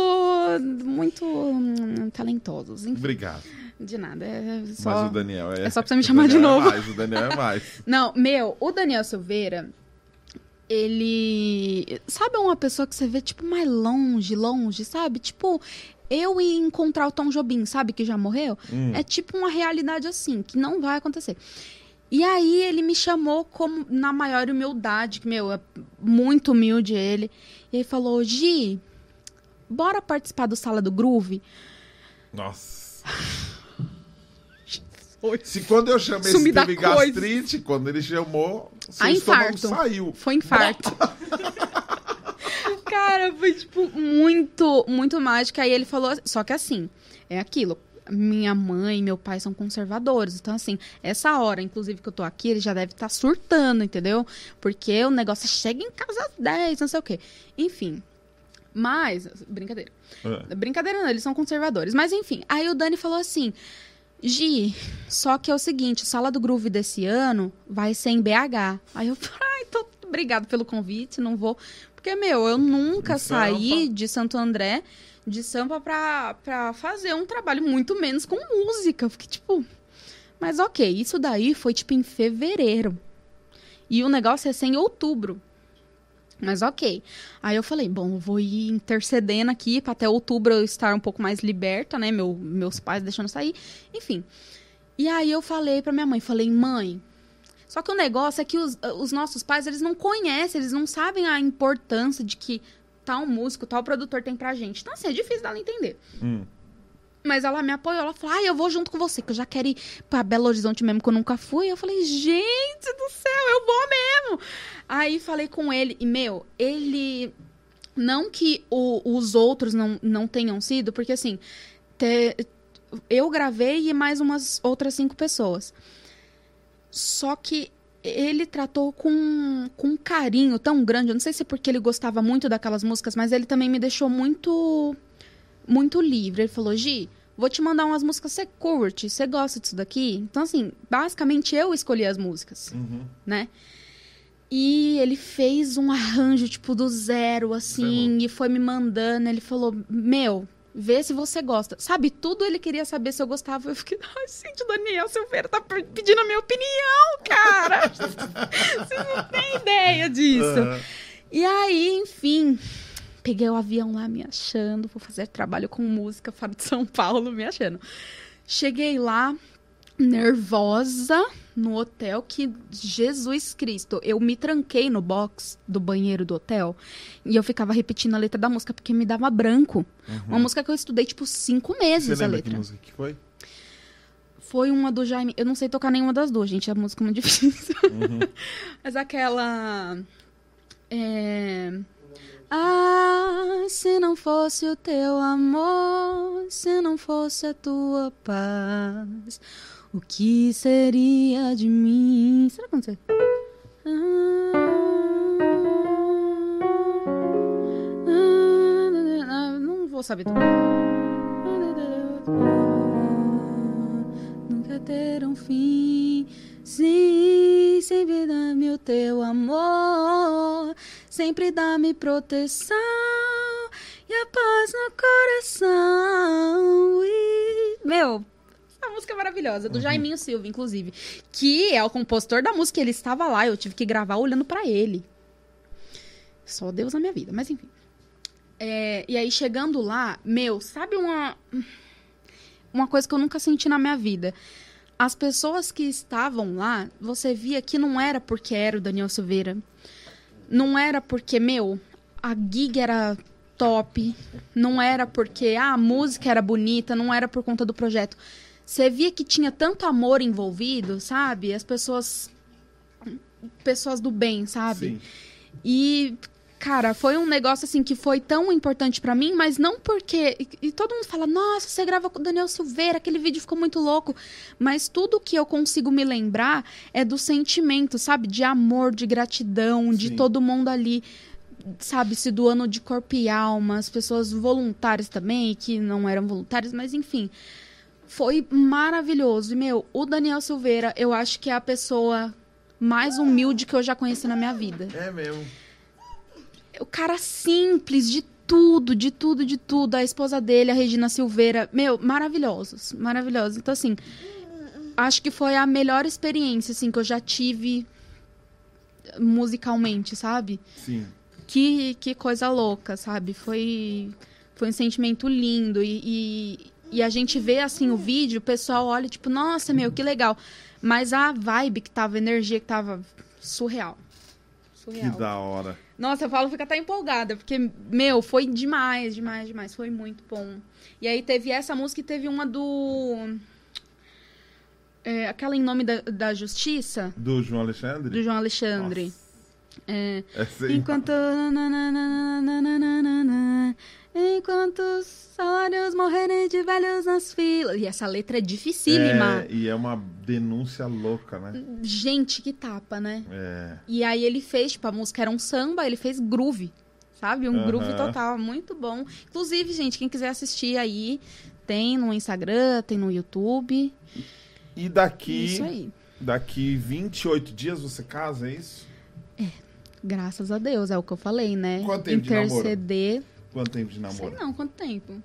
Muito hum, talentosos. Enfim, Obrigado. de nada. É Mas só. o Daniel é. é só pra você me chamar de Daniel novo. É mais, o Daniel é mais. Não, meu, o Daniel Silveira, ele. Sabe uma pessoa que você vê, tipo, mais longe, longe, sabe? Tipo, eu ir encontrar o Tom Jobim, sabe? Que já morreu. Hum. É tipo uma realidade assim, que não vai acontecer. E aí ele me chamou como na maior humildade, que, meu, é muito humilde ele. E ele falou, Gi, bora participar do Sala do Groove? Nossa. Se quando eu chamei Sumi esse da teve coisa. gastrite, quando ele chamou, seu A estômago infarto. saiu. Foi infarto. Cara, foi, tipo, muito, muito mágico. Aí ele falou. Só que assim, é aquilo. Minha mãe e meu pai são conservadores. Então, assim, essa hora, inclusive, que eu tô aqui, ele já deve estar surtando, entendeu? Porque o negócio chega em casa às 10, não sei o quê. Enfim. Mas. Brincadeira. É. Brincadeira não, eles são conservadores. Mas enfim, aí o Dani falou assim: Gi, só que é o seguinte, Sala do Groove desse ano vai ser em BH. Aí eu falei, ai, então, obrigado pelo convite, não vou. Porque, meu, eu nunca saí de Santo André, de Sampa, pra, pra fazer um trabalho muito menos com música. Eu fiquei tipo. Mas ok, isso daí foi tipo em fevereiro. E o negócio ia ser em outubro. Mas ok. Aí eu falei, bom, eu vou ir intercedendo aqui para até outubro eu estar um pouco mais liberta, né? Meu, meus pais deixando sair. Enfim. E aí eu falei pra minha mãe, falei, mãe. Só que o negócio é que os, os nossos pais, eles não conhecem, eles não sabem a importância de que tal músico, tal produtor tem pra gente. Então, assim, é difícil dela entender. Hum. Mas ela me apoiou, ela falou, ah, eu vou junto com você, que eu já quero ir pra Belo Horizonte mesmo, que eu nunca fui. Eu falei, gente do céu, eu vou mesmo. Aí falei com ele, e meu, ele. Não que o- os outros não, não tenham sido, porque assim, te- eu gravei e mais umas outras cinco pessoas. Só que ele tratou com, com um carinho tão grande. Eu não sei se é porque ele gostava muito daquelas músicas, mas ele também me deixou muito muito livre. Ele falou: Gi, vou te mandar umas músicas, você curte, você gosta disso daqui? Então, assim, basicamente eu escolhi as músicas, Uhum. né? E ele fez um arranjo, tipo, do zero, assim, e foi me mandando. Ele falou: Meu, vê se você gosta. Sabe, tudo ele queria saber se eu gostava. Eu fiquei, ai, gente, o Daniel Silveira tá pedindo a minha opinião, cara. Vocês não têm ideia disso. Aham. E aí, enfim, peguei o avião lá me achando, vou fazer trabalho com música fora de São Paulo me achando. Cheguei lá, nervosa, no hotel, que Jesus Cristo, eu me tranquei no box do banheiro do hotel e eu ficava repetindo a letra da música porque me dava branco. Uma música que eu estudei, tipo, cinco meses Uhum. Você a letra. que música que foi? Foi uma do Jaime. Eu não sei tocar nenhuma das duas, gente. A música é muito difícil. Mas aquela. É. Ah, se não fosse o teu amor, se não fosse a tua paz, o que seria de mim? Será que eu não sei? Ah, Não vou saber tocar. Nunca ter um fim. Sim, sempre dá-me o teu amor. Sempre dá-me proteção e a paz no coração. Meu, essa música maravilhosa, do Jaiminho Silva, inclusive. Que é o compositor da música. Ele estava lá, eu tive que gravar olhando pra ele. Só Deus na minha vida, mas enfim. É, e aí, chegando lá, meu, sabe uma uma coisa que eu nunca senti na minha vida. As pessoas que estavam lá, você via que não era porque era o Daniel Silveira. Não era porque, meu, a gig era top. Não era porque ah, a música era bonita. Não era por conta do projeto. Você via que tinha tanto amor envolvido, sabe? As pessoas. Pessoas do bem, sabe? Sim. E, cara, foi um negócio assim que foi tão importante pra mim, mas não porque. E, e todo mundo fala, nossa, você grava com o Daniel Silveira, aquele vídeo ficou muito louco. Mas tudo que eu consigo me lembrar é do sentimento, sabe? De amor, de gratidão, de Sim. todo mundo ali, sabe, se doando de corpo e alma, as pessoas voluntárias também, que não eram voluntárias, mas enfim. Foi maravilhoso. E, meu, o Daniel Silveira, eu acho que é a pessoa mais humilde que eu já conheci na minha vida. É mesmo. O cara simples de tudo, de tudo, de tudo. A esposa dele, a Regina Silveira, meu, maravilhosos, maravilhosos. Então, assim, acho que foi a melhor experiência, assim, que eu já tive musicalmente, sabe? Sim. Que, que coisa louca, sabe? Foi, foi um sentimento lindo. E, e, e a gente vê, assim, o vídeo, o pessoal olha, tipo, nossa, meu, que legal. Mas a vibe que tava, a energia que tava surreal. Que Surreal. da hora. Nossa, eu falo, fica até empolgada, porque, meu, foi demais, demais, demais. Foi muito bom. E aí teve essa música e teve uma do. é, aquela em nome da, da justiça, Do João Alexandre? do João Alexandre. É, Essa aí. enquanto. Enquanto os salários morrerem de velhos nas filas. E essa letra é dificílima. É, e é uma denúncia louca, né? Gente, que tapa, né? É. E aí ele fez, tipo, a música era um samba, ele fez groove, sabe? Um groove total, muito bom. Inclusive, gente, quem quiser assistir aí, tem no Instagram, tem no YouTube. E daqui, Isso aí. daqui 28 dias você casa, é isso? Graças a Deus, é o que eu falei, né? Quanto tempo de namoro? Quanto tempo de Sei namoro? não, quanto tempo?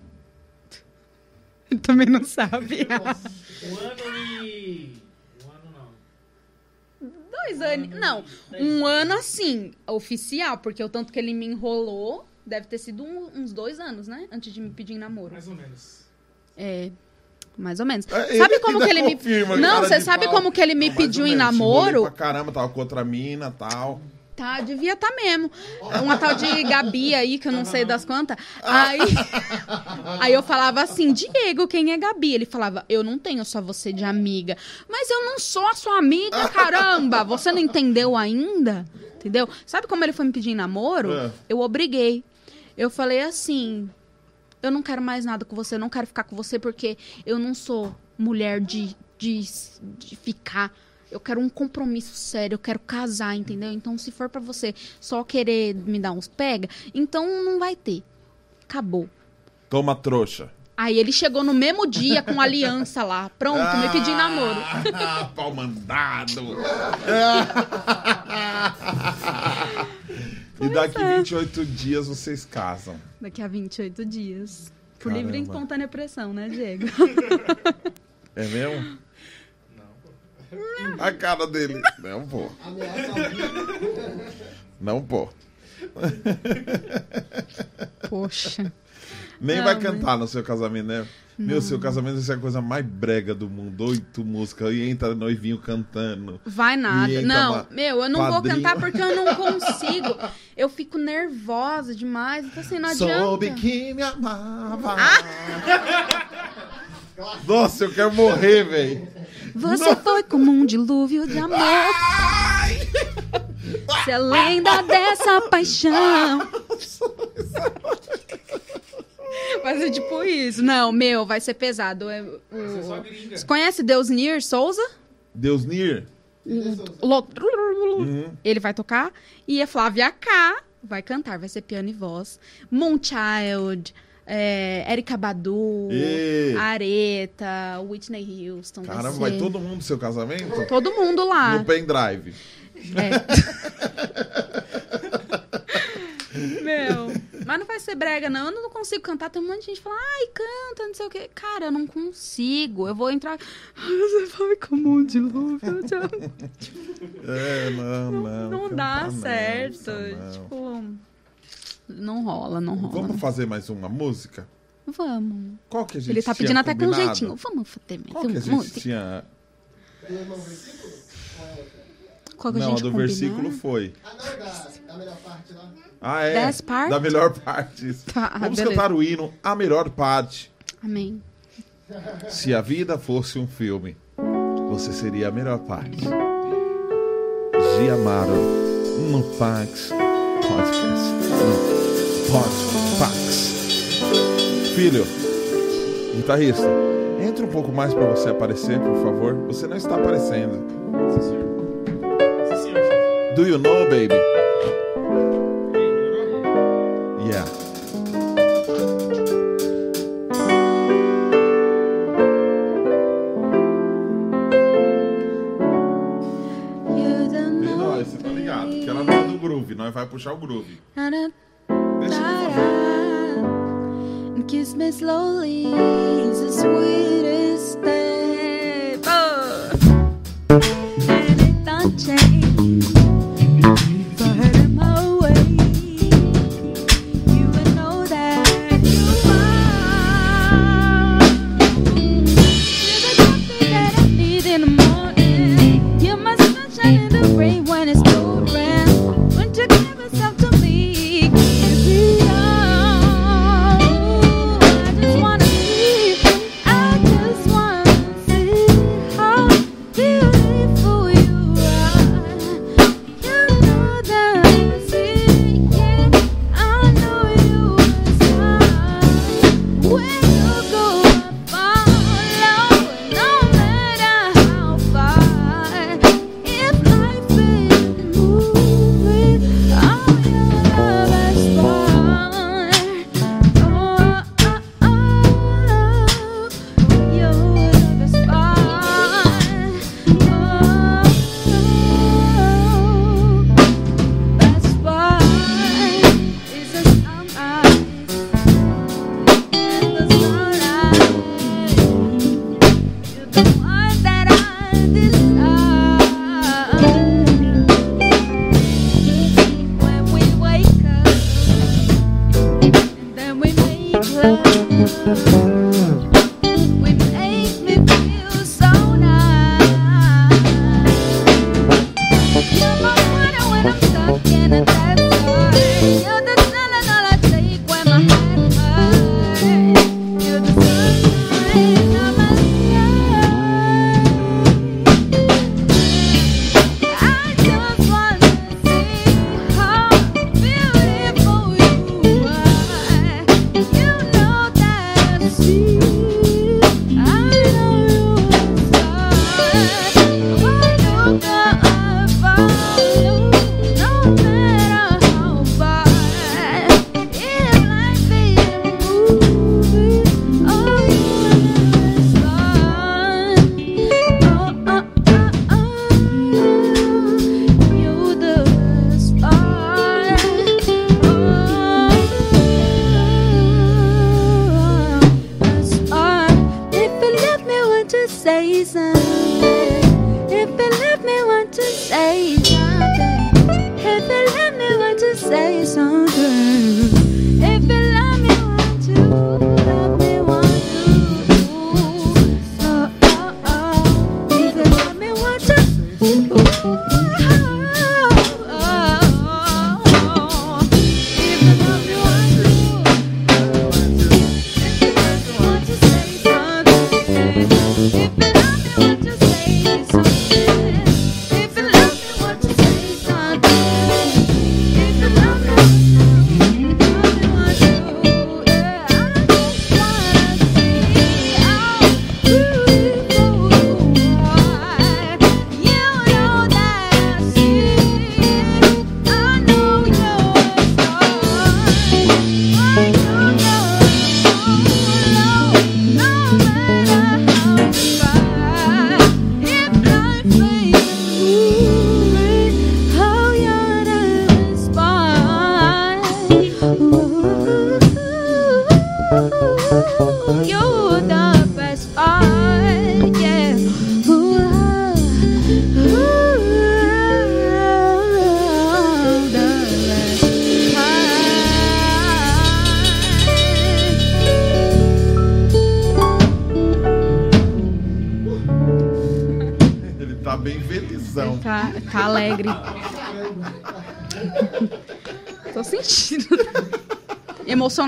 Também não sabe. Um ano e. Um ano não. Dois anos. Não, um ano assim, oficial, porque o tanto que ele me enrolou deve ter sido um- uns dois anos, né? Antes de me pedir em namoro. Mais ou menos. É. Mais ou menos. É, Sabe ele como que ele me. Não, você sabe pau. como que ele me Não, pediu em namoro? Pra caramba, tava com outra mina tal. Tá, devia tá mesmo. Uma tal de Gabi aí, que eu não sei das quantas. Aí, aí eu falava assim, Diego, quem é Gabi? Ele falava, eu não tenho só você de amiga. Mas eu não sou a sua amiga, caramba! Você não entendeu ainda? Entendeu? Sabe como ele foi me pedir namoro? É. Eu obriguei. Eu falei assim, eu não quero mais nada com você, eu não quero ficar com você porque eu não sou mulher de, de, de ficar. Eu quero um compromisso sério, eu quero casar, entendeu? Então, se for pra você só querer me dar uns pega, então não vai ter. Acabou. Toma trouxa. Aí ele chegou no mesmo dia com aliança lá. Pronto, me pediu em namoro. Ah, pau mandado. e daqui é. 28 dias vocês casam. Daqui a 28 dias. Por Caramba. livre e espontânea pressão, né, Diego? É mesmo? A cara dele. Não, pô. Não, pô. Poxa. Nem Não, vai mas- cantar no seu casamento, né? Meu, seu casamento vai ser a coisa mais brega do mundo. Oito músicas. E entra noivinho cantando. Vai nada. Não, uma- meu, eu não vou padrinho. cantar porque eu não consigo. Eu fico nervosa demais. Então, assim, não adianta. Soube que me amava. Nossa, eu quero morrer, velho. Você foi como um dilúvio de amor. Se é lenda dessa paixão. Vai ser tipo isso. Não, meu, vai ser pesado. É, o- Você é conhece Deus Nir Souza? Deus Nir. Lo- Ele vai tocar. E a Flávia K vai cantar. Vai ser piano e voz. Moonchild. É, Erika Badu. Ê. Areta. Whitney Houston. Caramba, vai vai todo mundo no seu casamento? todo mundo lá. No pendrive. Meu, mas não vai ser brega, não. Eu não consigo cantar. Tem um monte de gente que fala, ai, canta, não sei o quê. Cara, eu não consigo. Eu vou entrar. Você vai como um dilúvio. de amor." É, não, não. Não cantar dá não, certo. não. Tipo, não rola, não rola. Vamos fazer mais uma música? Vamos. Qual que a gente Ele tá pedindo até com um jeitinho. Vamos fazer mais Qual que a gente música. tinha... Qual que a Não, a gente do combinar? versículo foi. Ah, não, da, da melhor parte lá. Ah, é? Partes? Da melhor parte. Tá, Vamos beleza. cantar o hino A Melhor Parte. Amém. Se a vida fosse um filme, você seria a melhor parte. Giamaro no Pax Podcast. No Podfax. Filho, guitarrista, entre um pouco mais para você aparecer, por favor. Você não está aparecendo. Sim, senhor. Sim, senhor. Do you know, baby? Yeah. Nós, você tá ligado? Que ela não é do groove, nós vai puxar o groove. kiss me slowly is the sweetest step. Oh. And it don't change.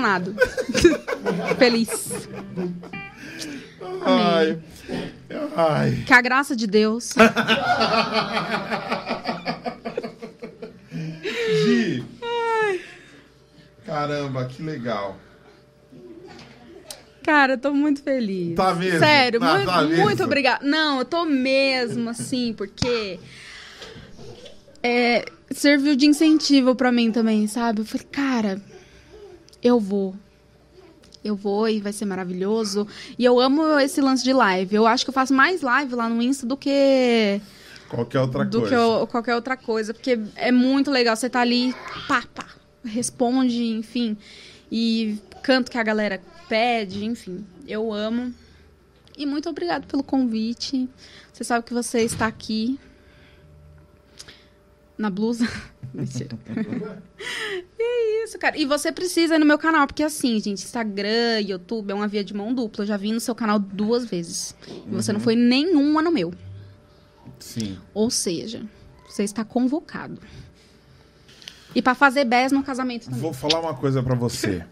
Feliz. Ai. Ai. Que a graça de Deus. Gi. Ai. Caramba, que legal. Cara, eu tô muito feliz. Tá mesmo? Sério, tá, muito, tá muito obrigada. Não, eu tô mesmo, assim, porque. É, serviu de incentivo para mim também, sabe? Eu falei, cara, eu vou. Eu vou e vai ser maravilhoso. E eu amo esse lance de live. Eu acho que eu faço mais live lá no Insta do que qualquer outra do coisa. Do que eu, qualquer outra coisa, porque é muito legal você tá ali, pá, pá, responde, enfim, e canto que a galera pede, enfim. Eu amo. E muito obrigado pelo convite. Você sabe que você está aqui na blusa. Mentira. é isso, cara. E você precisa ir no meu canal, porque assim, gente, Instagram, YouTube é uma via de mão dupla. Eu já vim no seu canal duas vezes. E você não foi nenhuma no meu. Sim. Ou seja, você está convocado. E pra fazer bés no casamento também. Vou falar uma coisa pra você.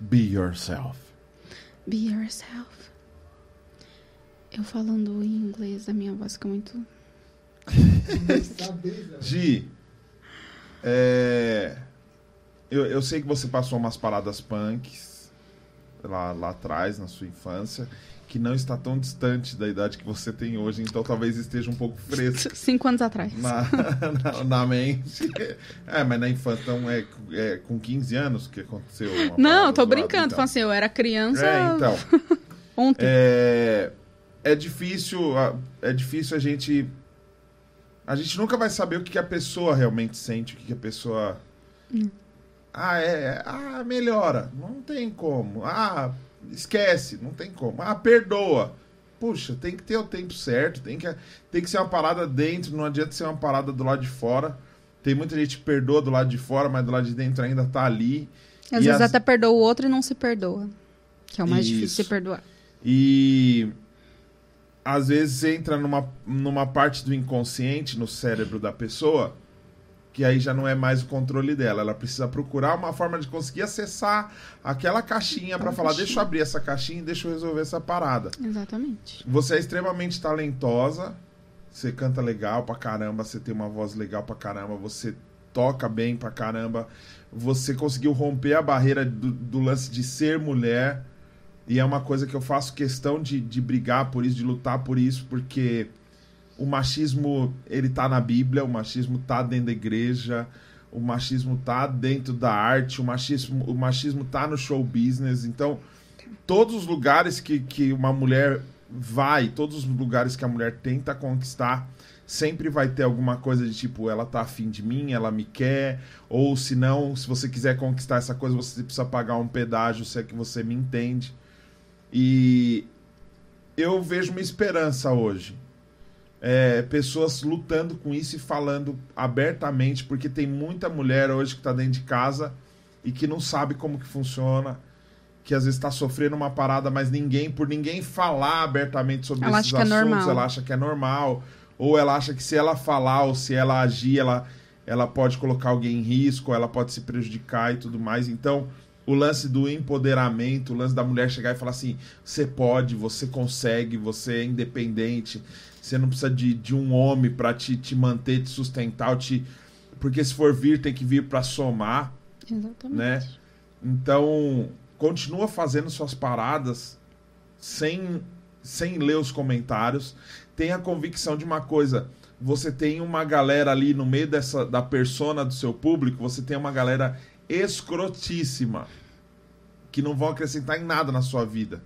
Be yourself. Be yourself. Eu falando em inglês, a minha voz fica muito. Gi, é, eu, eu sei que você passou umas paradas punks lá, lá atrás, na sua infância, que não está tão distante da idade que você tem hoje, então talvez esteja um pouco fresco Cinco anos atrás. na, na, na mente. É, mas na infância, então é, é com 15 anos que aconteceu Não, tô zoada, brincando. então. Assim, eu era criança É, então. ontem. É, é difícil, a- é difícil a gente. A gente nunca vai saber o que que a pessoa realmente sente, o que que a pessoa. Ah, é. Ah, melhora. Não tem como. Ah, esquece. Não tem como. Ah, perdoa. Puxa, tem que ter o tempo certo. Tem que, tem que ser uma parada dentro. Não adianta ser uma parada do lado de fora. Tem muita gente que perdoa do lado de fora, mas do lado de dentro ainda tá ali. Às e vezes as- até perdoa o outro e não se perdoa. Que é o mais difícil Isso. de perdoar. E às vezes entra numa, numa parte do inconsciente no cérebro da pessoa que aí já não é mais o controle dela. Ela precisa procurar uma forma de conseguir acessar aquela caixinha para falar: deixa eu abrir essa caixinha e deixa eu resolver essa parada. Exatamente. Você é extremamente talentosa, você canta legal pra caramba, você tem uma voz legal pra caramba, você toca bem pra caramba, você conseguiu romper a barreira do, do lance de ser mulher, e é uma coisa que eu faço questão de, de brigar por isso, de lutar por isso, porque o machismo, ele tá na Bíblia, o machismo tá dentro da igreja, o machismo tá dentro da arte, o machismo, o machismo tá no show business, então todos os lugares que, que uma mulher vai, todos os lugares que a mulher tenta conquistar, sempre vai ter alguma coisa de tipo, ela tá afim de mim, ela me quer, ou se não, se você quiser conquistar essa coisa, você precisa pagar um pedágio, se é que você me entende. E eu vejo uma esperança hoje. É, pessoas lutando com isso e falando abertamente, porque tem muita mulher hoje que tá dentro de casa e que não sabe como que funciona, que às vezes está sofrendo uma parada, mas ninguém, por ninguém falar abertamente sobre Ela esses é assuntos, normal. ela acha que é normal, ou ela acha que se ela falar ou se ela agir, ela, ela pode colocar alguém em risco, ela pode se prejudicar e tudo mais. Então, o lance do empoderamento, o lance da mulher chegar e falar assim: você pode, você consegue, você é independente, você não precisa de, de um homem para te, te manter, te sustentar, te... porque se for vir, tem que vir para somar Exatamente. né? Então, continua fazendo suas paradas sem, sem ler os comentários. Tenha a convicção de uma coisa. Você tem uma galera ali no meio dessa da persona do seu público, você tem uma galera escrotíssima que não vão acrescentar em nada na sua vida.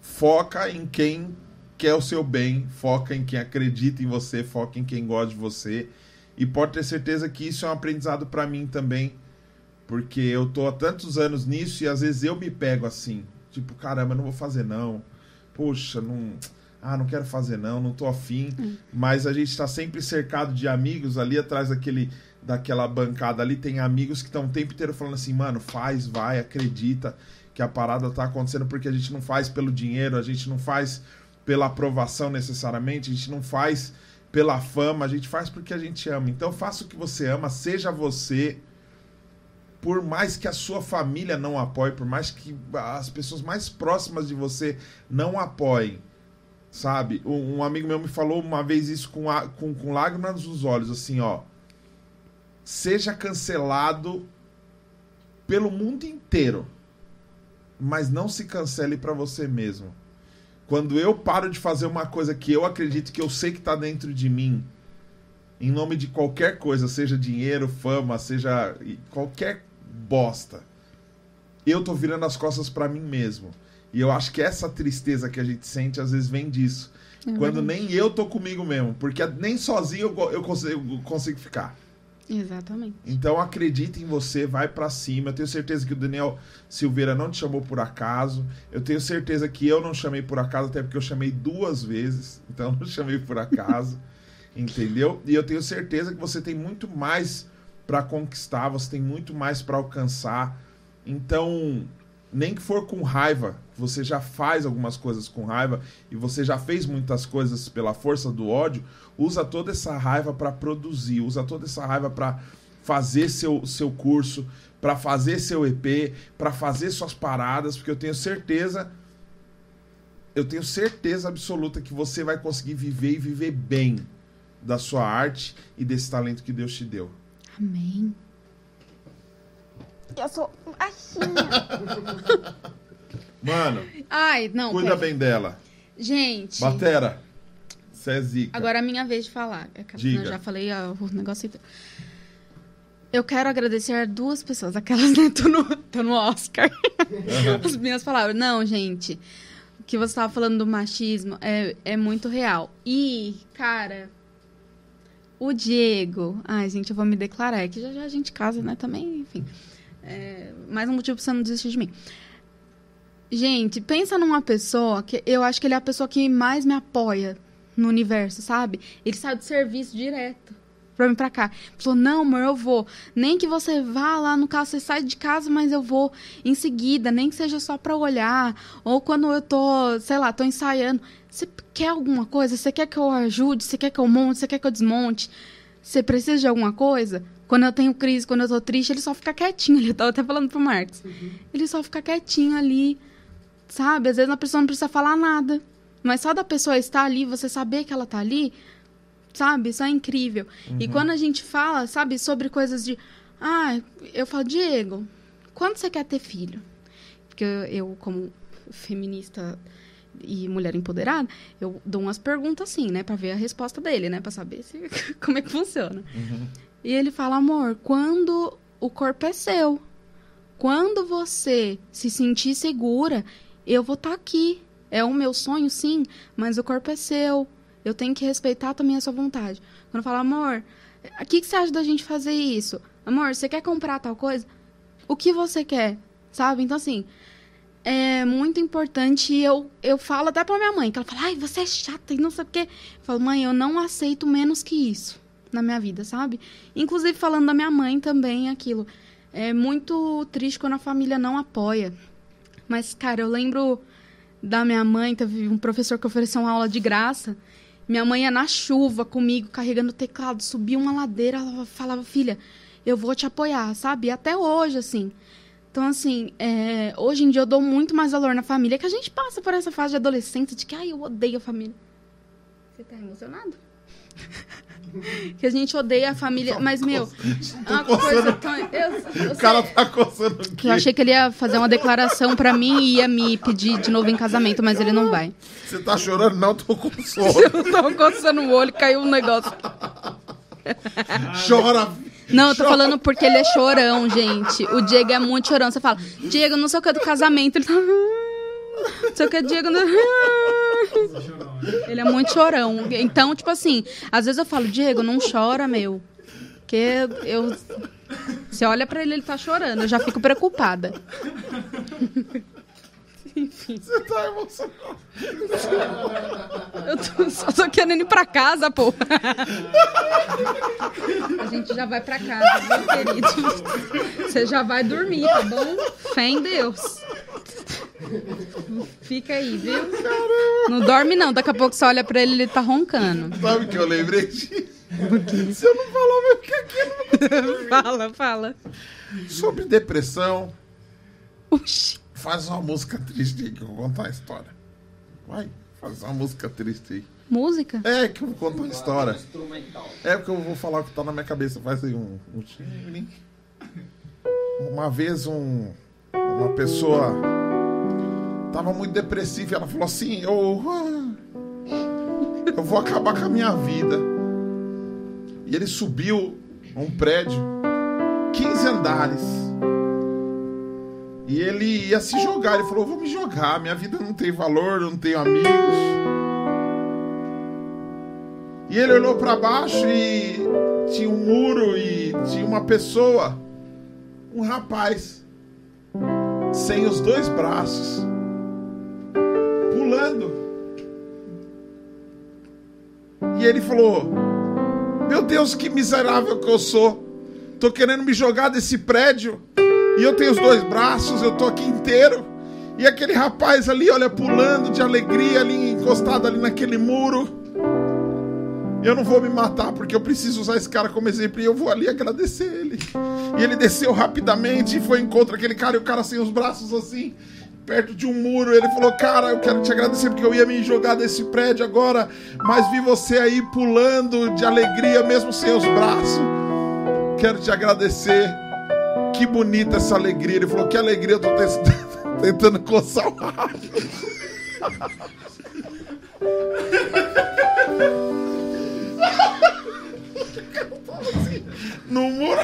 Foca em quem quer o seu bem, foca em quem acredita em você, foca em quem gosta de você. E pode ter certeza que isso é um aprendizado para mim também porque eu tô há tantos anos nisso e às vezes eu me pego assim. Tipo, caramba, eu não vou fazer não. Poxa, não. Ah, não quero fazer não, não tô afim. Mas a gente tá sempre cercado de amigos ali atrás daquele, daquela bancada ali. Tem amigos que estão o tempo inteiro falando assim, mano, faz, vai, acredita que a parada tá acontecendo porque a gente não faz pelo dinheiro, a gente não faz pela aprovação necessariamente, a gente não faz pela fama, a gente faz porque a gente ama. Então faça o que você ama, seja você por mais que a sua família não apoie, por mais que as pessoas mais próximas de você não apoiem, sabe? Um, um amigo meu me falou uma vez isso com, a- com, com lágrimas nos olhos, assim, ó. Seja cancelado pelo mundo inteiro, mas não se cancele pra você mesmo. Quando eu paro de fazer uma coisa que eu acredito que eu sei que tá dentro de mim, em nome de qualquer coisa, seja dinheiro, fama, seja qualquer bosta, eu tô virando as costas pra mim mesmo. E eu acho que essa tristeza que a gente sente às vezes vem disso. É quando nem eu tô comigo mesmo. Porque nem sozinho eu, eu consigo, eu consigo ficar. Exatamente. Então acredita em você, vai pra cima. Eu tenho certeza que o Daniel Silveira não te chamou por acaso. Eu tenho certeza que eu não chamei por acaso, até porque eu chamei duas vezes. Então eu não chamei por acaso. entendeu? E eu tenho certeza que você tem muito mais pra conquistar, você tem muito mais pra alcançar. Então, nem que for com raiva, você já faz algumas coisas com raiva e você já fez muitas coisas pela força do ódio, usa toda essa raiva para produzir, usa toda essa raiva para fazer seu, seu curso, para fazer seu EP, para fazer suas paradas, porque eu tenho certeza eu tenho certeza absoluta que você vai conseguir viver e viver bem da sua arte e desse talento que Deus te deu. Amém. Eu sou baixinha. Mano, Ai, não. cuida pera. bem dela. Gente. Batera, você é zica. Agora é a minha vez de falar. É. Eu já falei ah, o negócio inteiro. Eu quero agradecer a duas pessoas. Aquelas, né? Tô no, tô no Oscar. As minhas palavras. Não, gente. O que você tava falando do machismo é, é muito real. E, cara. O Diego. Ai, gente, eu vou me declarar. É que já já a gente casa, né? Também, enfim. É, mais um motivo pra você não desistir de mim. Gente, pensa numa pessoa que eu acho que ele é a pessoa que mais me apoia no universo, sabe? Ele saiu do serviço direto pra mim pra cá. Falou, não, amor, eu vou. Nem que você vá lá no carro, você sai de casa, mas eu vou em seguida, nem que seja só pra olhar. Ou quando eu tô, sei lá, tô ensaiando. Você quer alguma coisa? Você quer que eu ajude? Você quer que eu monte? Você quer que eu desmonte? Você precisa de alguma coisa? Quando eu tenho crise, quando eu tô triste, ele só fica quietinho. Ele tava até falando pro Marcos. Ele só fica quietinho ali, sabe? Às vezes a pessoa não precisa falar nada. Mas só da pessoa estar ali, você saber que ela tá ali, sabe? Isso é incrível. E quando a gente fala, sabe, sobre coisas de. Ah, eu falo, Diego, quando você quer ter filho? Porque eu, eu, como feminista e mulher empoderada, eu dou umas perguntas assim, né? Pra ver a resposta dele, né? Pra saber se, como é que funciona. E ele fala, amor, quando o corpo é seu, quando você se sentir segura, eu vou estar aqui. É o meu sonho, sim, mas o corpo é seu. Eu tenho que respeitar também a sua vontade. Quando fala, amor, o que, que você acha da gente fazer isso? Amor, você quer comprar tal coisa? O que você quer? Sabe? Então, assim, é muito importante. Eu, eu falo até pra minha mãe, que ela fala, ai, você é chata e não sei o quê. Eu falo, mãe, eu não aceito menos que isso na minha vida, sabe? Inclusive, falando da minha mãe também, aquilo. É muito triste quando a família não apoia. Mas, cara, eu lembro da minha mãe, teve um professor que ofereceu uma aula de graça. Minha mãe ia na chuva comigo, carregando o teclado, subia uma ladeira, ela falava, filha, eu vou te apoiar, sabe? E até hoje, assim. Então, assim, é, hoje em dia eu dou muito mais valor na família, que a gente passa por essa fase de adolescência de que, ai, eu odeio a família. Você tá emocionado? que a gente odeia a família, mas, meu, é uma coisa tão... Eu, eu O cara sei- tá coçando o que eu achei que ele ia fazer uma declaração pra mim e ia me pedir de novo em casamento, mas ele não vai. Você tá chorando? Não, tô com sono. Eu tava coçando o olho, caiu um negócio. Chora. Não, eu tô falando porque ele é chorão, gente. O Diego é muito chorão. Você fala, Diego, não sei o que do casamento. Ele tá. Não sei o que, Diego. não- Ele é muito chorão. Então, tipo assim, às vezes eu falo, Diego, não chora, meu. Porque eu. Você olha pra ele, ele tá chorando. Eu já fico preocupada. Você tá emocionado. Eu tô, só tô querendo ir pra casa, pô. A gente já vai pra casa, viu, querido? Você já vai dormir, tá bom? Fé em Deus. Fica aí, viu? Não dorme, não. Daqui a pouco você olha pra ele ele tá roncando. Sabe o que eu lembrei de? Se eu não falar meu que aqui Fala, fala. sobre depressão, Oxi. Faz uma música triste aí que eu vou contar a história. Vai, faz uma música triste aí. Música? É que eu vou contar uma história. É porque eu vou falar o que tá na minha cabeça. Faz aí um. um. Uma vez um, uma pessoa tava muito depressiva e ela falou assim: eu, eu vou acabar com a minha vida. E ele subiu um prédio, 15 andares. E ele ia se jogar. Ele falou: vou me jogar, minha vida não tem valor, não tenho amigos. E ele olhou para baixo e tinha um muro e tinha uma pessoa, um rapaz, sem os dois braços, pulando. E ele falou: Meu Deus, que miserável que eu sou. Tô querendo me jogar desse prédio. E eu tenho os dois braços, eu tô aqui inteiro. E aquele rapaz ali, olha, pulando de alegria ali, encostado ali naquele muro. Eu não vou me matar porque eu preciso usar esse cara como exemplo e eu vou ali agradecer ele. E ele desceu rapidamente e foi encontro aquele cara e o cara sem os braços assim, perto de um muro. Ele falou: Cara, eu quero te agradecer porque eu ia me jogar desse prédio agora, mas vi você aí pulando de alegria mesmo sem os braços. Quero te agradecer. Que bonita essa alegria. Ele falou: Que alegria, eu tô tentando coçar o rabo. No muro.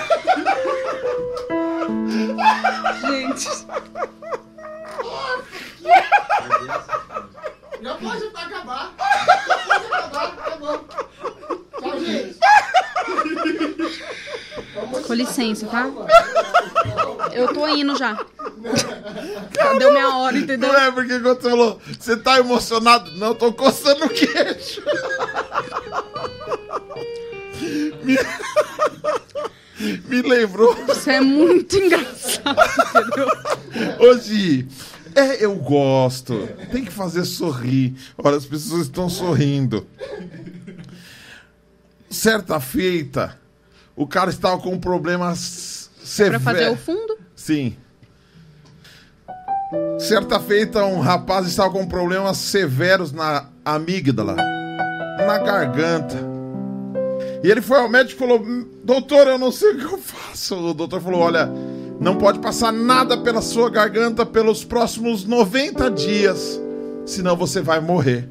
Gente, Já pode acabar. Já pode acabar. Acabou. Tchau, gente. Com licença, tá? Eu tô indo já. Deu minha hora, entendeu? Não é porque quando você falou, você tá emocionado? Não, eu tô coçando o queixo. Me, me lembrou Isso é muito engraçado, entendeu? hoje. É, eu gosto. Tem que fazer sorrir. Olha, as pessoas estão sorrindo. Certa feita, o cara estava com um problema s- severo. Pra fazer o fundo? Sim. Certa feita, um rapaz estava com problemas severos na amígdala, na garganta. E ele foi ao médico e falou: Doutor, eu não sei o que eu faço. O doutor falou: Olha, não pode passar nada pela sua garganta pelos próximos 90 dias, senão você vai morrer.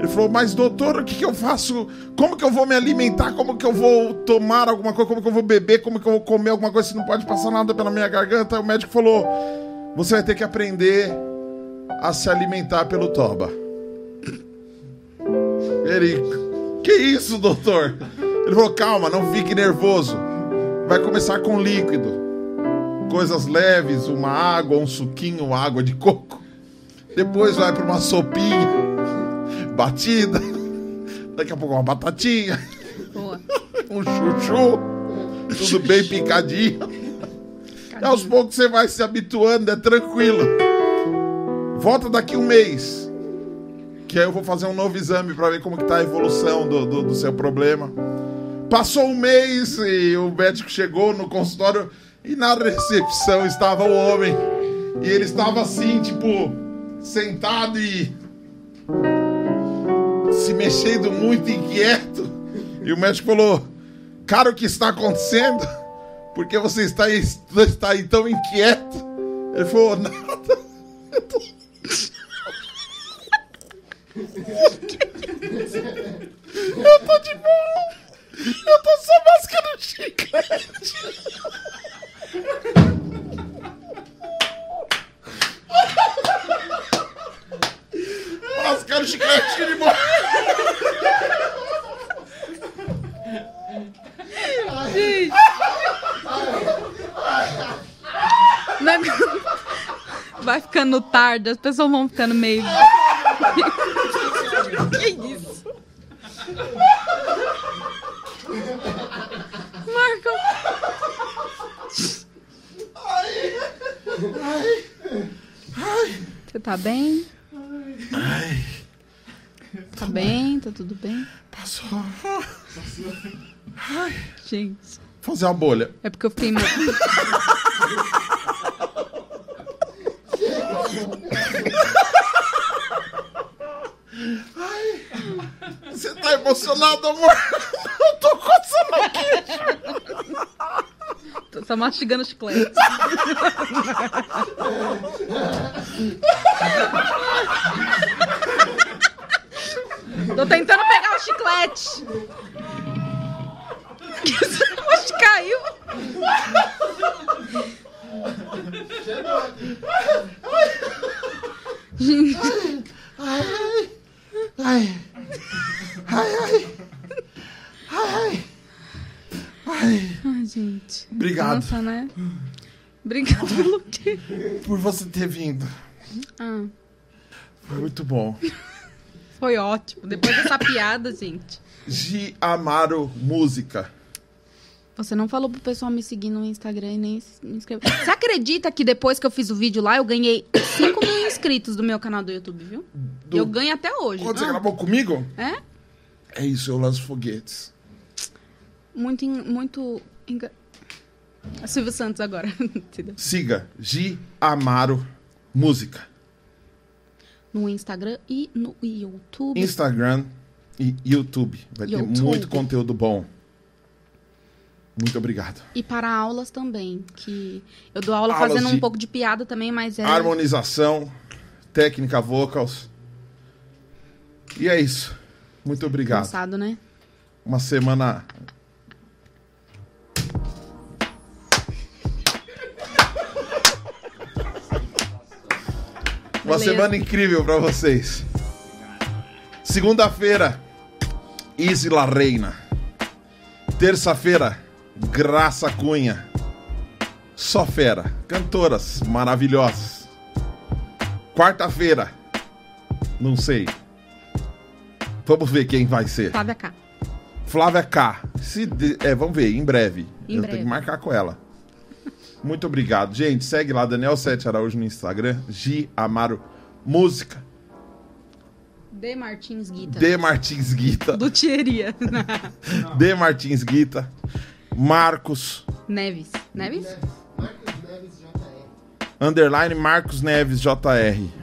Ele falou, mas doutor, o que, que eu faço? Como que eu vou me alimentar? Como que eu vou tomar alguma coisa? Como que eu vou beber? Como que eu vou comer alguma coisa se não pode passar nada pela minha garganta? O médico falou, você vai ter que aprender a se alimentar pelo toba. Ele, que isso, doutor? Ele falou, calma, não fique nervoso. Vai começar com líquido. Coisas leves, uma água, um suquinho, água de coco. Depois vai para uma sopinha batida. Daqui a pouco uma batatinha, Boa. um chuchu, tudo bem picadinho. E aos poucos você vai se habituando, é tranquilo. Volta daqui um mês. Que aí eu vou fazer um novo exame para ver como que tá a evolução do, do, do seu problema. Passou um mês e o médico chegou no consultório e na recepção estava o homem. E ele estava assim, tipo, sentado e se mexendo muito inquieto. E o médico falou: Cara, o que está acontecendo? Por que você está, está aí tão inquieto? Ele falou: Nada. Eu tô... Eu tô de boa. Eu tô só mascando chiclete. Mascando chiclete de boa. Gente. É- Vai ficando tarde, as pessoas vão ficando meio. que isso? Marco. Você tá bem? Tá bem? Tá tudo bem? Passou. Gente, Fazer uma bolha. é porque eu fiquei. meio- Você tá emocionado, amor? Eu tô coçando aqui. Tô só mastigando chiclete. Tô tentando pegar o chiclete. Acho que caiu. Gente. Ai, ai. Ai, ai. Ai, ai. Chegou aqui. criança, né? Obrigada pelo quê? por você ter vindo. Ah, Foi muito bom. foi ótimo. Depois dessa piada, gente. Gi Amaro Música. Você não falou pro pessoal me seguir no Instagram e nem se inscrever. Você acredita que depois que eu fiz o vídeo lá, eu ganhei 5 mil inscritos do meu canal do YouTube, viu? Do- eu ganho até hoje. Quando você Ah, gravou comigo? É? É isso, eu lanço foguetes. Muito, muito... enga- A Silvio Santos agora. Siga Gi Amaro Música. no Instagram e no YouTube. Instagram e YouTube. Vai ter YouTube. muito conteúdo bom. Muito obrigado. E para aulas também, que eu dou aula Aulas fazendo um pouco de piada também, mas é Harmonização, técnica vocals. E é isso. Muito obrigado. cansado, né? Uma semana. Uma Beleza. semana incrível pra vocês. Segunda-feira, Isla Reina. Terça-feira, Graça Cunha. Só fera. Cantoras maravilhosas. Quarta-feira, não sei. Vamos ver quem vai ser. Flávia K. Flávia K. Se de- é, vamos ver, em breve. Em Eu breve. tenho que marcar com ela. Muito obrigado. Gente, segue lá, Daniel Sete Araújo no Instagram. Gi Amaro Música. D. Martins Guita. D Martins Guita. Do Thieria. D Martins Guita. Marcos. Neves. Neves? Marcos Neves JR. Underline Marcos Neves JR.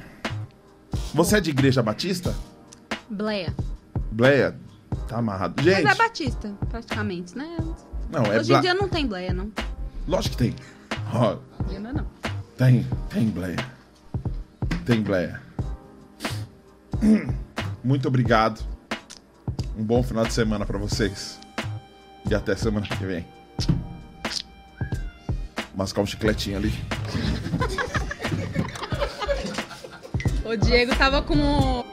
Você é de Igreja Batista? Bleia. Bleia? Tá amarrado. Mas Gente, é Batista, praticamente, né? não, é Hoje em Bla... dia não tem Bleia, não. Lógico que tem. Ó, não. Tem, tem Bleia. Tem Bleia. Muito obrigado. Um bom final de semana pra vocês. E até semana que vem. Mascar um chicletinho ali. O Diego tava com.